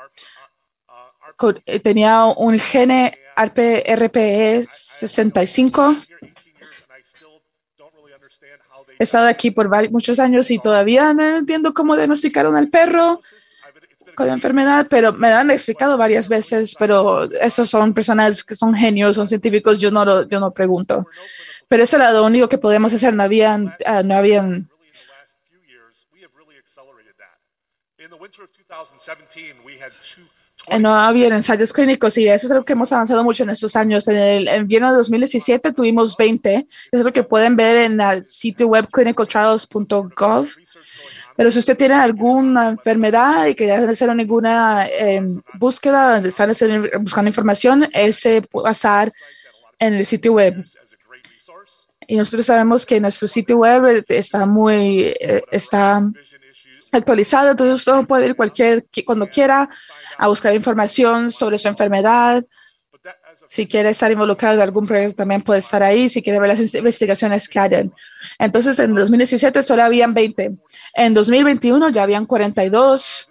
Eh, tenía un gene RPE 65. He estado aquí por varios, muchos años y todavía no entiendo cómo diagnosticaron al perro con la enfermedad, pero me lo han explicado varias veces, pero esos son personas que son genios, son científicos, yo no lo, yo no pregunto. Pero eso era lo único que podemos hacer, no habían, uh, no habían no había ensayos clínicos y eso es algo que hemos avanzado mucho en estos años. En el invierno de 2017 tuvimos 20. Eso es lo que pueden ver en el sitio web clinicaltrials.gov. Pero si usted tiene alguna enfermedad y quiere hacer ninguna eh, búsqueda, están buscando información, ese puede estar en el sitio web. Y nosotros sabemos que nuestro sitio web está muy, eh, está actualizado, entonces usted puede ir cualquier, cuando quiera a buscar información sobre su enfermedad. Si quiere estar involucrado en algún proyecto, también puede estar ahí. Si quiere ver las investigaciones que hayan. Entonces, en 2017 solo habían 20. En 2021 ya habían 42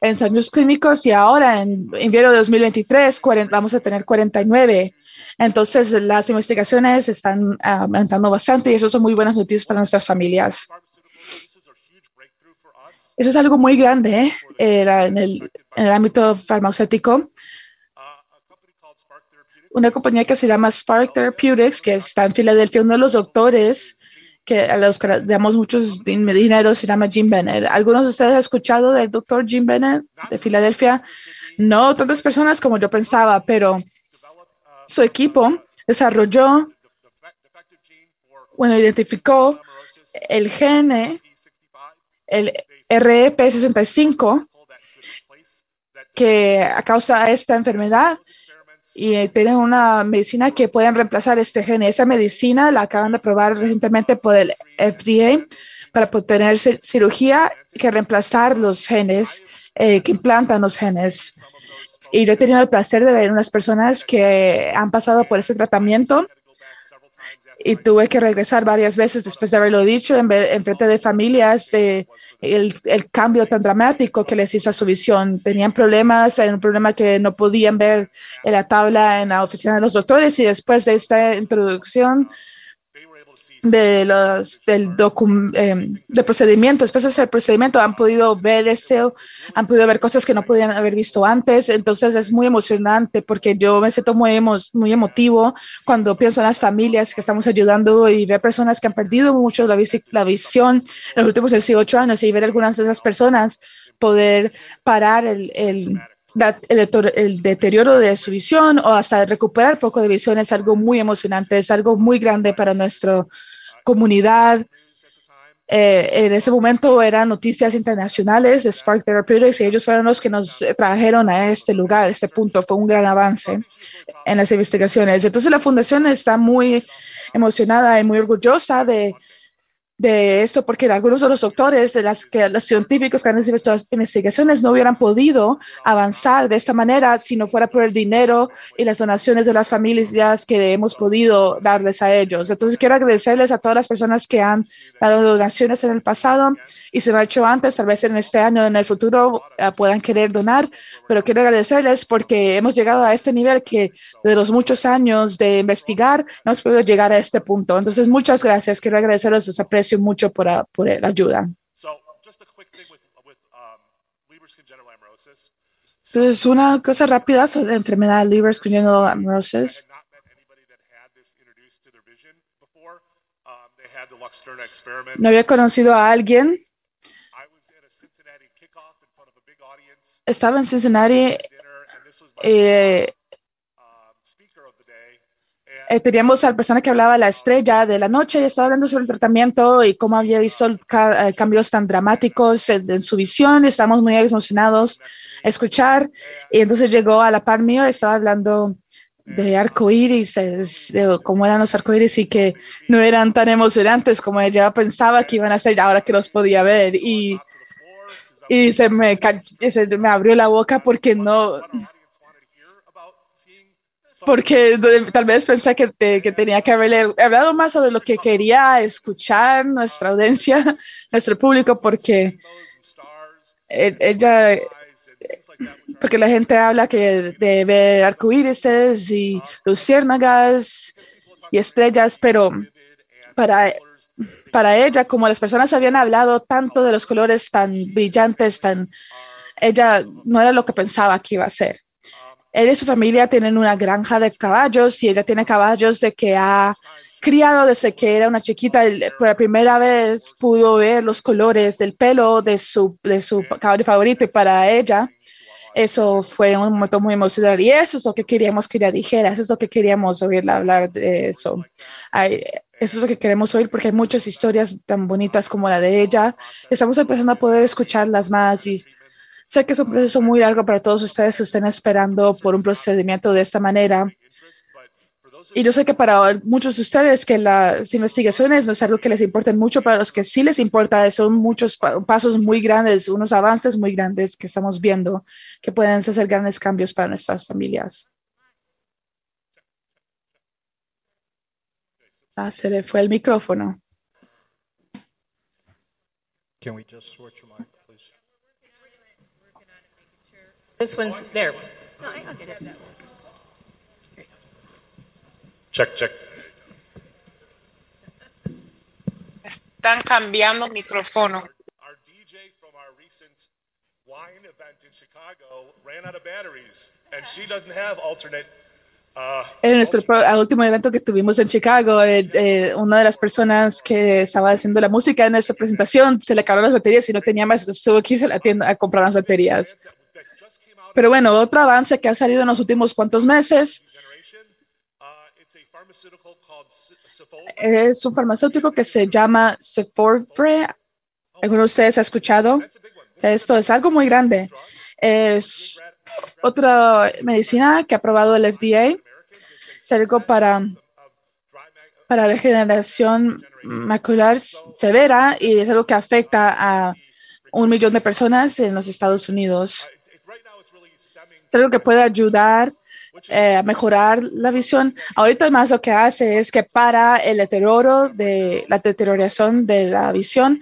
ensayos clínicos y ahora en invierno de 2023 vamos a tener 49. Entonces, las investigaciones están aumentando bastante y eso son muy buenas noticias para nuestras familias. Eso es algo muy grande ¿eh? en, el, en, el, ámbito farmacéutico. Una compañía que se llama Spark Therapeutics, que está en Filadelfia, uno de los doctores que a los que damos muchos dinero se llama Jim Bennett. ¿Algunos de ustedes han escuchado del doctor Jim Bennett de Filadelfia? No tantas personas como yo pensaba, pero su equipo desarrolló, bueno, identificó el gene, el REP65, que causa esta enfermedad y tienen una medicina que pueden reemplazar este gen. Esa medicina la acaban de aprobar recientemente por el FDA para tener cirugía que reemplazar los genes eh, que implantan los genes. Y yo he tenido el placer de ver unas personas que han pasado por ese tratamiento y tuve que regresar varias veces después de haberlo dicho en, en frente de familias de el, el, cambio tan dramático que les hizo a su visión. Tenían problemas, un problema que no podían ver en la tabla en la oficina de los doctores y después de esta introducción de los del, eh, del procedimiento, después de el procedimiento, han podido ver esto, han podido ver cosas que no podían haber visto antes. Entonces es muy emocionante porque yo me siento muy, emo muy emotivo cuando pienso en las familias que estamos ayudando y ver personas que han perdido mucho la, la visión en los últimos 18 años y ver algunas de esas personas poder parar el, el el, el, deterioro de su visión o hasta recuperar poco de visión es algo muy emocionante, es algo muy grande para nuestra comunidad. Eh, en ese momento eran noticias internacionales de Spark Therapeutics y ellos fueron los que nos trajeron a este lugar, este punto. Fue un gran avance en las investigaciones. Entonces la fundación está muy emocionada y muy orgullosa de de esto porque algunos de los doctores, de las que los científicos que han hecho estas investigaciones no hubieran podido avanzar de esta manera si no fuera por el dinero y las donaciones de las familias que hemos podido darles a ellos. Entonces quiero agradecerles a todas las personas que han dado donaciones en el pasado y se lo ha hecho antes, tal vez en este año, en el futuro eh, puedan querer donar, pero quiero agradecerles porque hemos llegado a este nivel que de los muchos años de investigar hemos podido llegar a este punto. Entonces muchas gracias, quiero agradecerles, les aprecio mucho por, ah, por la ayuda. Entonces, una cosa rápida sobre la enfermedad de Leber's congenital amaurosis. No había conocido a alguien. Estaba en Cincinnati. Eh, eh, teníamos a la persona que hablaba la estrella de la noche y estaba hablando sobre el tratamiento y cómo había visto eh, cambios tan dramáticos en, su visión. Estábamos muy emocionados a escuchar y entonces llegó a la par mío, estaba hablando de arcoíris, de cómo eran los arcoíris y que no eran tan emocionantes como ella pensaba que iban a ser ahora que los podía ver y, y se me, se me abrió la boca porque no, porque tal vez pensé que, tenía que haberle hablado más sobre lo que quería escuchar nuestra audiencia, nuestro público, porque e, ella, porque la gente habla que de ver arcoíris y luciérnagas y estrellas, pero para, para ella, como las personas habían hablado tanto de los colores tan brillantes, tan, ella no era lo que pensaba que iba a ser. Él y su familia tienen una granja de caballos y ella tiene caballos de que ha criado desde que era una chiquita. Por la primera vez pudo ver los colores del pelo de su, caballo favorito y para ella eso fue un momento muy emocionante y eso es lo que queríamos que ella dijera, eso es lo que queríamos oírla hablar de eso. eso es lo que queremos oír porque hay muchas historias tan bonitas como la de ella. Estamos empezando a poder escucharlas más y Sé que es un proceso muy largo para todos ustedes que estén esperando por un procedimiento de esta manera. Y yo sé que para muchos de ustedes que las investigaciones no es algo que les importe mucho, para los que sí les importa son muchos pasos muy grandes, unos avances muy grandes que estamos viendo que pueden hacer grandes cambios para nuestras familias. Ah, se le fue el micrófono. Can we just switch your? This one's there. No, I'll get it. Check, check. Están cambiando micrófono. Our DJ from our recent wine event in Chicago ran out of batteries, and she doesn't have alternate. Uh, en nuestro último evento que tuvimos en Chicago, eh, eh, una de las personas que estaba haciendo la música en esta presentación se le acabaron las baterías y no tenía más, entonces tuvo que irse a la tienda a comprar las baterías. Pero bueno, otro avance que ha salido en los últimos cuantos meses es un farmacéutico que se llama Ceforfre. ¿Alguno de ustedes ha escuchado? Esto es algo muy grande. Es otra medicina que ha aprobado el FDA. Es algo para, para degeneración macular severa y es algo que afecta a un millón de personas en los Estados Unidos es algo que puede ayudar eh, a mejorar la visión. Ahorita más lo que hace es que para el deterioro de la deterioración de la visión.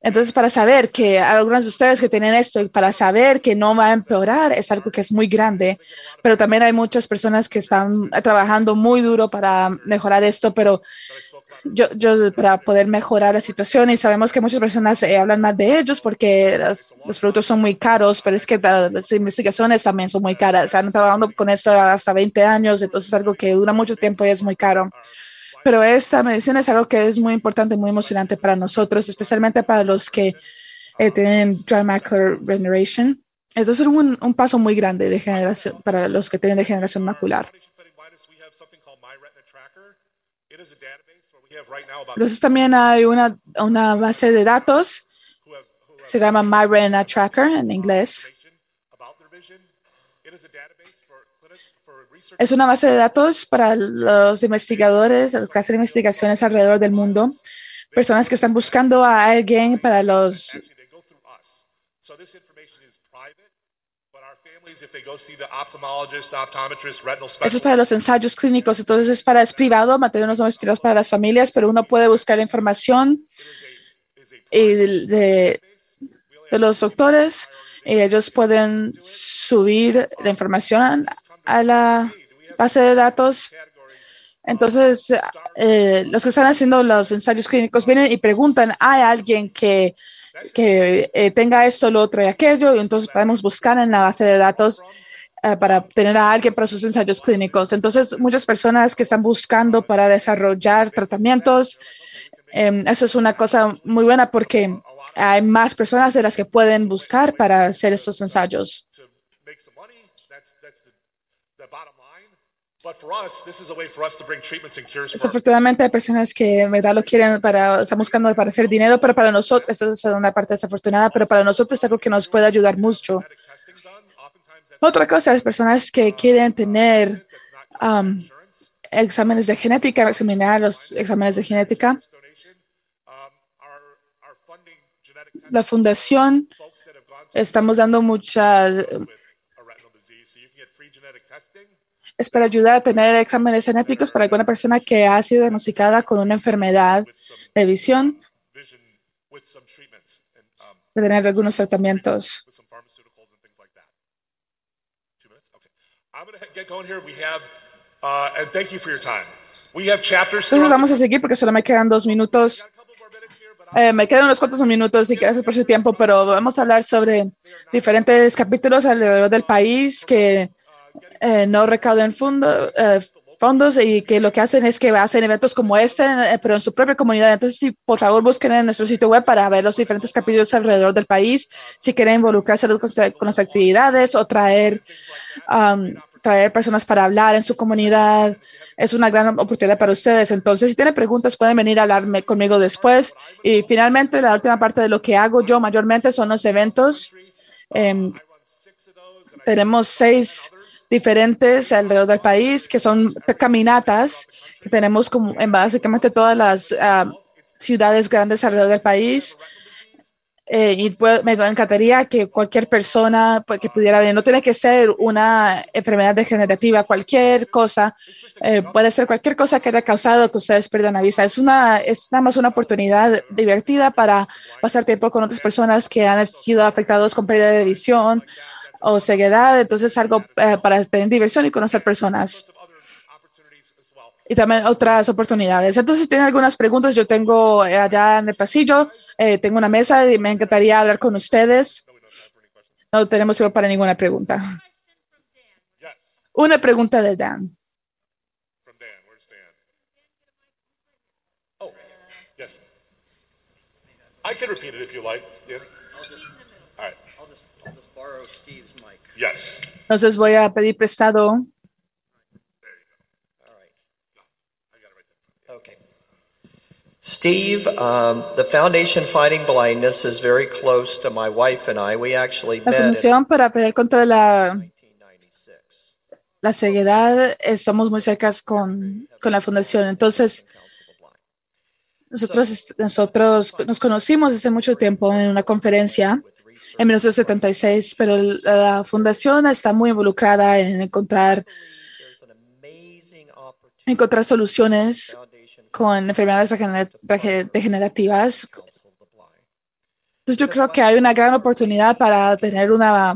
Entonces, para saber que algunas de ustedes que tienen esto y para saber que no va a empeorar es algo que es muy grande, pero también hay muchas personas que están trabajando muy duro para mejorar esto, pero yo, yo, para poder mejorar la situación y sabemos que muchas personas eh, hablan más de ellos porque los productos son muy caros, pero es que las investigaciones también son muy caras. Están trabajando con esto hasta 20 años, entonces es algo que dura mucho tiempo y es muy caro. Pero esta medicina es algo que es muy importante, muy emocionante para nosotros, especialmente para los que eh, tienen dry macular degeneration. Esto es un, un paso muy grande de generación, para los que tienen degeneración macular. Entonces también hay una, una base de datos, se llama My Tracker en inglés. Es una base de datos para los investigadores, los que hacen investigaciones alrededor del mundo, personas que están buscando a alguien para los Eso es para los ensayos clínicos, entonces es para es privado, mantener unos nombres privados para las familias, pero uno puede buscar información y de, de- de los doctores y ellos pueden subir la información a la base de datos. Entonces, eh, los que están haciendo los ensayos clínicos vienen y preguntan, ¿hay alguien que, que eh, tenga esto, lo otro y aquello? Y entonces podemos buscar en la base de datos eh, para tener a alguien para sus ensayos clínicos. Entonces, muchas personas que están buscando para desarrollar tratamientos, eh, eso es una cosa muy buena porque hay más personas de las que pueden buscar para hacer estos ensayos. make some money. That's that's the, the bottom line. But for us, this is a way for us to bring treatments and cures for Desafortunadamente hay personas que en verdad lo quieren para, están buscando para hacer dinero, pero para nosotros, esta es una parte desafortunada, pero para nosotros es algo que nos puede ayudar mucho. Otra cosa es personas que quieren tener um, exámenes de genética, examinar los exámenes de genética. La fundación, estamos dando muchas, es para ayudar a tener exámenes genéticos para alguna persona que ha sido diagnosticada con una enfermedad de visión, de tener algunos tratamientos. uh, and thank you for your time. We have chapters Entonces vamos a seguir porque solo me quedan dos minutos. Eh, me quedan unos cuantos minutos y gracias por su tiempo, pero vamos a hablar sobre diferentes capítulos alrededor del país que eh, no recaudan fondo- eh, fondos y que lo que hacen es que hacen eventos como este, eh, pero en su propia comunidad. Entonces, sí, por favor, busquen en nuestro sitio web para ver los diferentes capítulos alrededor del país, si quieren involucrarse con, con las actividades o traer, um, traer personas para hablar en su comunidad. Es una gran oportunidad para ustedes. Entonces, si tienen preguntas, pueden venir a hablarme conmigo después. Y finalmente, la última parte de lo que hago yo mayormente son los eventos. Em, tenemos seis diferentes alrededor del país que son caminatas que tenemos como en básicamente todas las ah, ciudades grandes alrededor del país. Eh, y me encantaría que cualquier persona pues, que pudiera venir, no tiene que ser una enfermedad degenerativa, cualquier cosa, eh, puede ser cualquier cosa que haya causado que ustedes pierdan la vista. Es, una, es nada más una oportunidad divertida para pasar tiempo con otras personas que han sido afectados con pérdida de visión o ceguedad. Entonces, algo eh, para tener diversión y conocer personas. Y también otras oportunidades. Entonces, si tienen algunas preguntas, yo tengo eh, allá en el pasillo, eh, tengo una mesa y me encantaría hablar con ustedes. No tenemos tiempo para ninguna pregunta. Una pregunta de Dan. Yes. I can repeat it if you like. Yeah. All right. I'll just, I'll just borrow Steve's mic. Yes. Entonces voy a pedir prestado. Okay. Steve, um, the Foundation Fighting Blindness is very close to my wife and I. We actually La met. in- Fundación para pelear contra la, la ceguedad, eh, estamos muy cercas con, con la fundación. Entonces, nosotros, nosotros nos conocimos hace mucho tiempo en una conferencia en 1976, pero la fundación está muy involucrada en encontrar, encontrar soluciones con enfermedades degener- dege- degenerativas. Entonces, yo creo que hay una gran oportunidad para tener una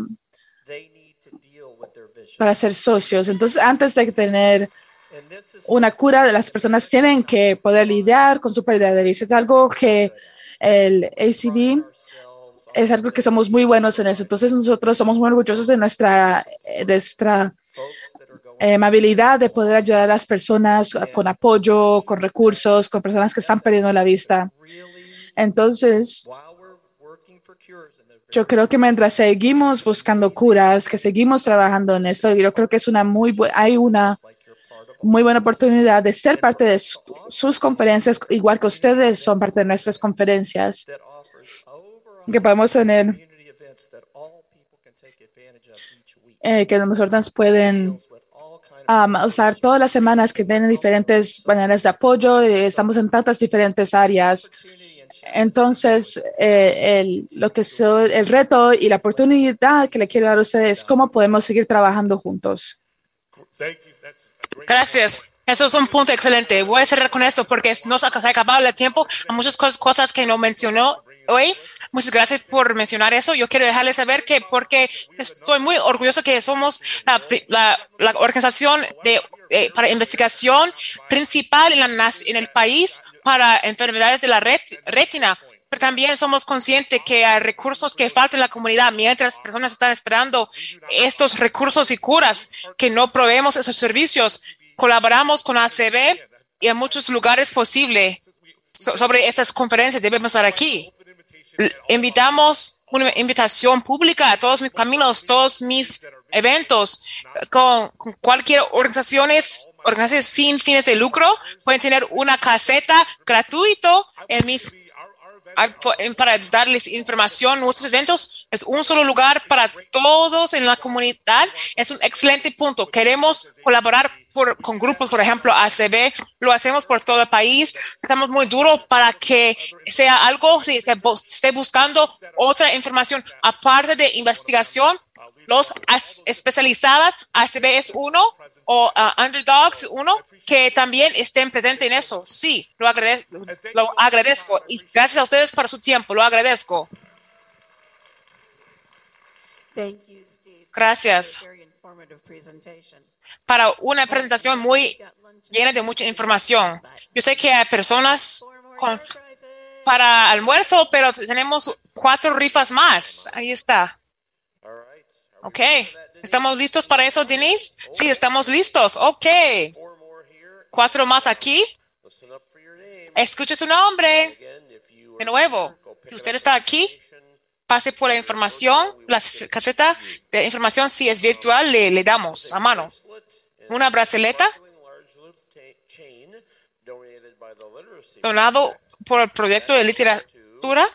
para ser socios. Entonces, antes de tener una cura, las personas tienen que poder lidiar con su pérdida de vista. Es algo que el ACB es algo que somos muy buenos en eso. Entonces, nosotros somos muy orgullosos de nuestra, de nuestra eh, amabilidad de poder ayudar a las personas con apoyo, con recursos, con personas que están perdiendo la vista. Entonces, yo creo que mientras seguimos buscando curas, que seguimos trabajando en esto, yo creo que es una muy hay una muy buena oportunidad de ser parte de su- sus conferencias, igual que ustedes son parte de nuestras conferencias, que podemos tener, eh, que nosotros pueden um, usar todas las semanas que tienen diferentes maneras de apoyo. eh, Estamos en tantas diferentes áreas. Entonces, eh, el, lo que so- el reto y la oportunidad que le quiero dar a ustedes es cómo podemos seguir trabajando juntos. Gracias. Eso es un punto excelente. Voy a cerrar con esto porque nos ha acabado el tiempo. Hay muchas cos- cosas que no mencionó hoy. Muchas gracias por mencionar eso. Yo quiero dejarles saber que porque estoy muy orgulloso que somos la, la, la organización de, eh, para investigación principal en, la, en el país para enfermedades de la ret- retina. Pero también somos conscientes que hay recursos que faltan en la comunidad mientras las personas están esperando estos recursos y curas que no proveemos esos servicios. Colaboramos con ACB y en muchos lugares posible so- sobre estas conferencias debemos estar aquí. Invitamos una invitación pública a todos mis caminos, todos mis eventos con, con cualquier organizaciones, organizaciones sin fines de lucro. Pueden tener una caseta gratuito en mis para darles información. Nuestros eventos es un solo lugar para todos en la comunidad. Es un excelente punto. Queremos colaborar por- con grupos, por ejemplo, ACB. Lo hacemos por todo el país. Estamos muy duros para que sea algo, si se esté buscando otra información aparte de investigación. Los especializadas, ACB es uno o ah, Underdogs uno, que también estén presentes en eso. Sí, lo, agrade- lo agradezco. Y gracias a ustedes por su tiempo, lo agradezco. Gracias. Para una presentación muy llena de mucha información. Yo sé que hay personas para almuerzo, pero tenemos cuatro rifas más. Ahí está. Ok. ¿Estamos listos para eso, Denise? Sí, estamos listos. Ok. Cuatro más aquí. Escuche su nombre. De nuevo, si usted está aquí, pase por la información, la caseta de información, si es virtual, le damos a mano. Una braceleta donado por el proyecto de literatura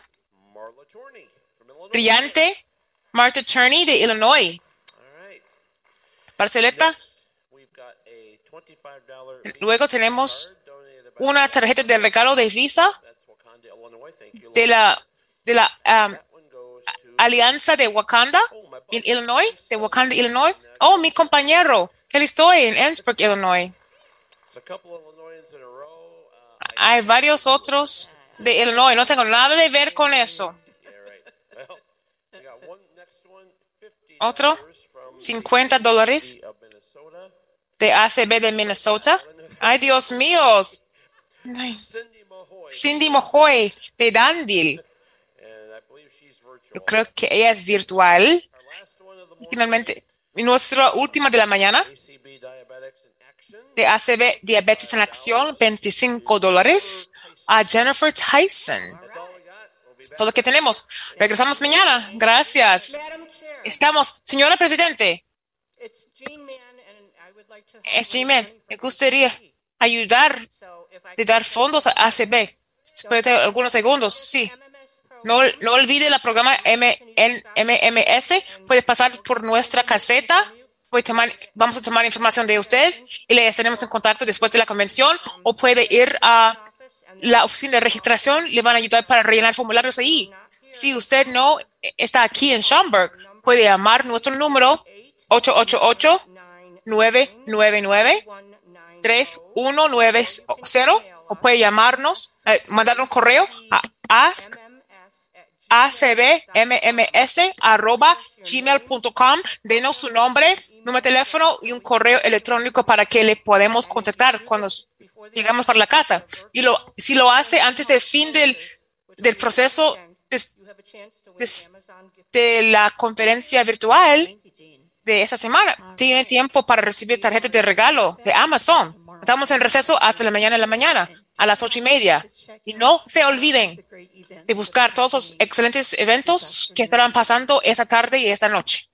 brillante Martha Turney de Illinois. Braceleta. Luego tenemos una tarjeta de regalo de Visa de la, de la um, Alianza de Wakanda en Illinois, de Wakanda, Illinois. Oh, mi compañero, que estoy en Emmitsburg, Illinois. Hay varios otros de Illinois. No tengo nada de ver con eso. Otro, 50 dólares de ACB de Minnesota. Ay, Dios mío. Ay. Cindy Mojoy de Danville. Yo creo que ella es virtual. Finalmente, nuestra última de la mañana de ACB Diabetes en Acción, 25 dólares a Jennifer Tyson. Todo lo que tenemos. Regresamos mañana. Gracias. Estamos, señora Presidente. Es G-Man. Me gustaría ayudar de dar fondos a ACB. Puede tener algunos segundos, sí. No, olvide la programa MMS. Puede pasar por nuestra caseta. Tomar, vamos a tomar información de usted y le estaremos en contacto después de la convención. O puede ir a la oficina de registración. Le van a ayudar para rellenar formularios ahí. Si usted no está aquí en Schaumburg, puede llamar nuestro número 888 999 3190 o puede llamarnos, eh, mandar un correo a ask acbmms arroba gmail.com. Denos su nombre, número de teléfono y un correo electrónico para que le podemos contactar cuando llegamos para la casa. Y lo, si lo hace antes del fin del, proceso des- de la conferencia virtual de esta semana, tiene tiempo para recibir tarjetas de regalo de Amazon. Estamos en receso hasta la mañana de la mañana, a las ocho y media. Y no se olviden de buscar todos los excelentes eventos que estarán pasando esta tarde y esta noche.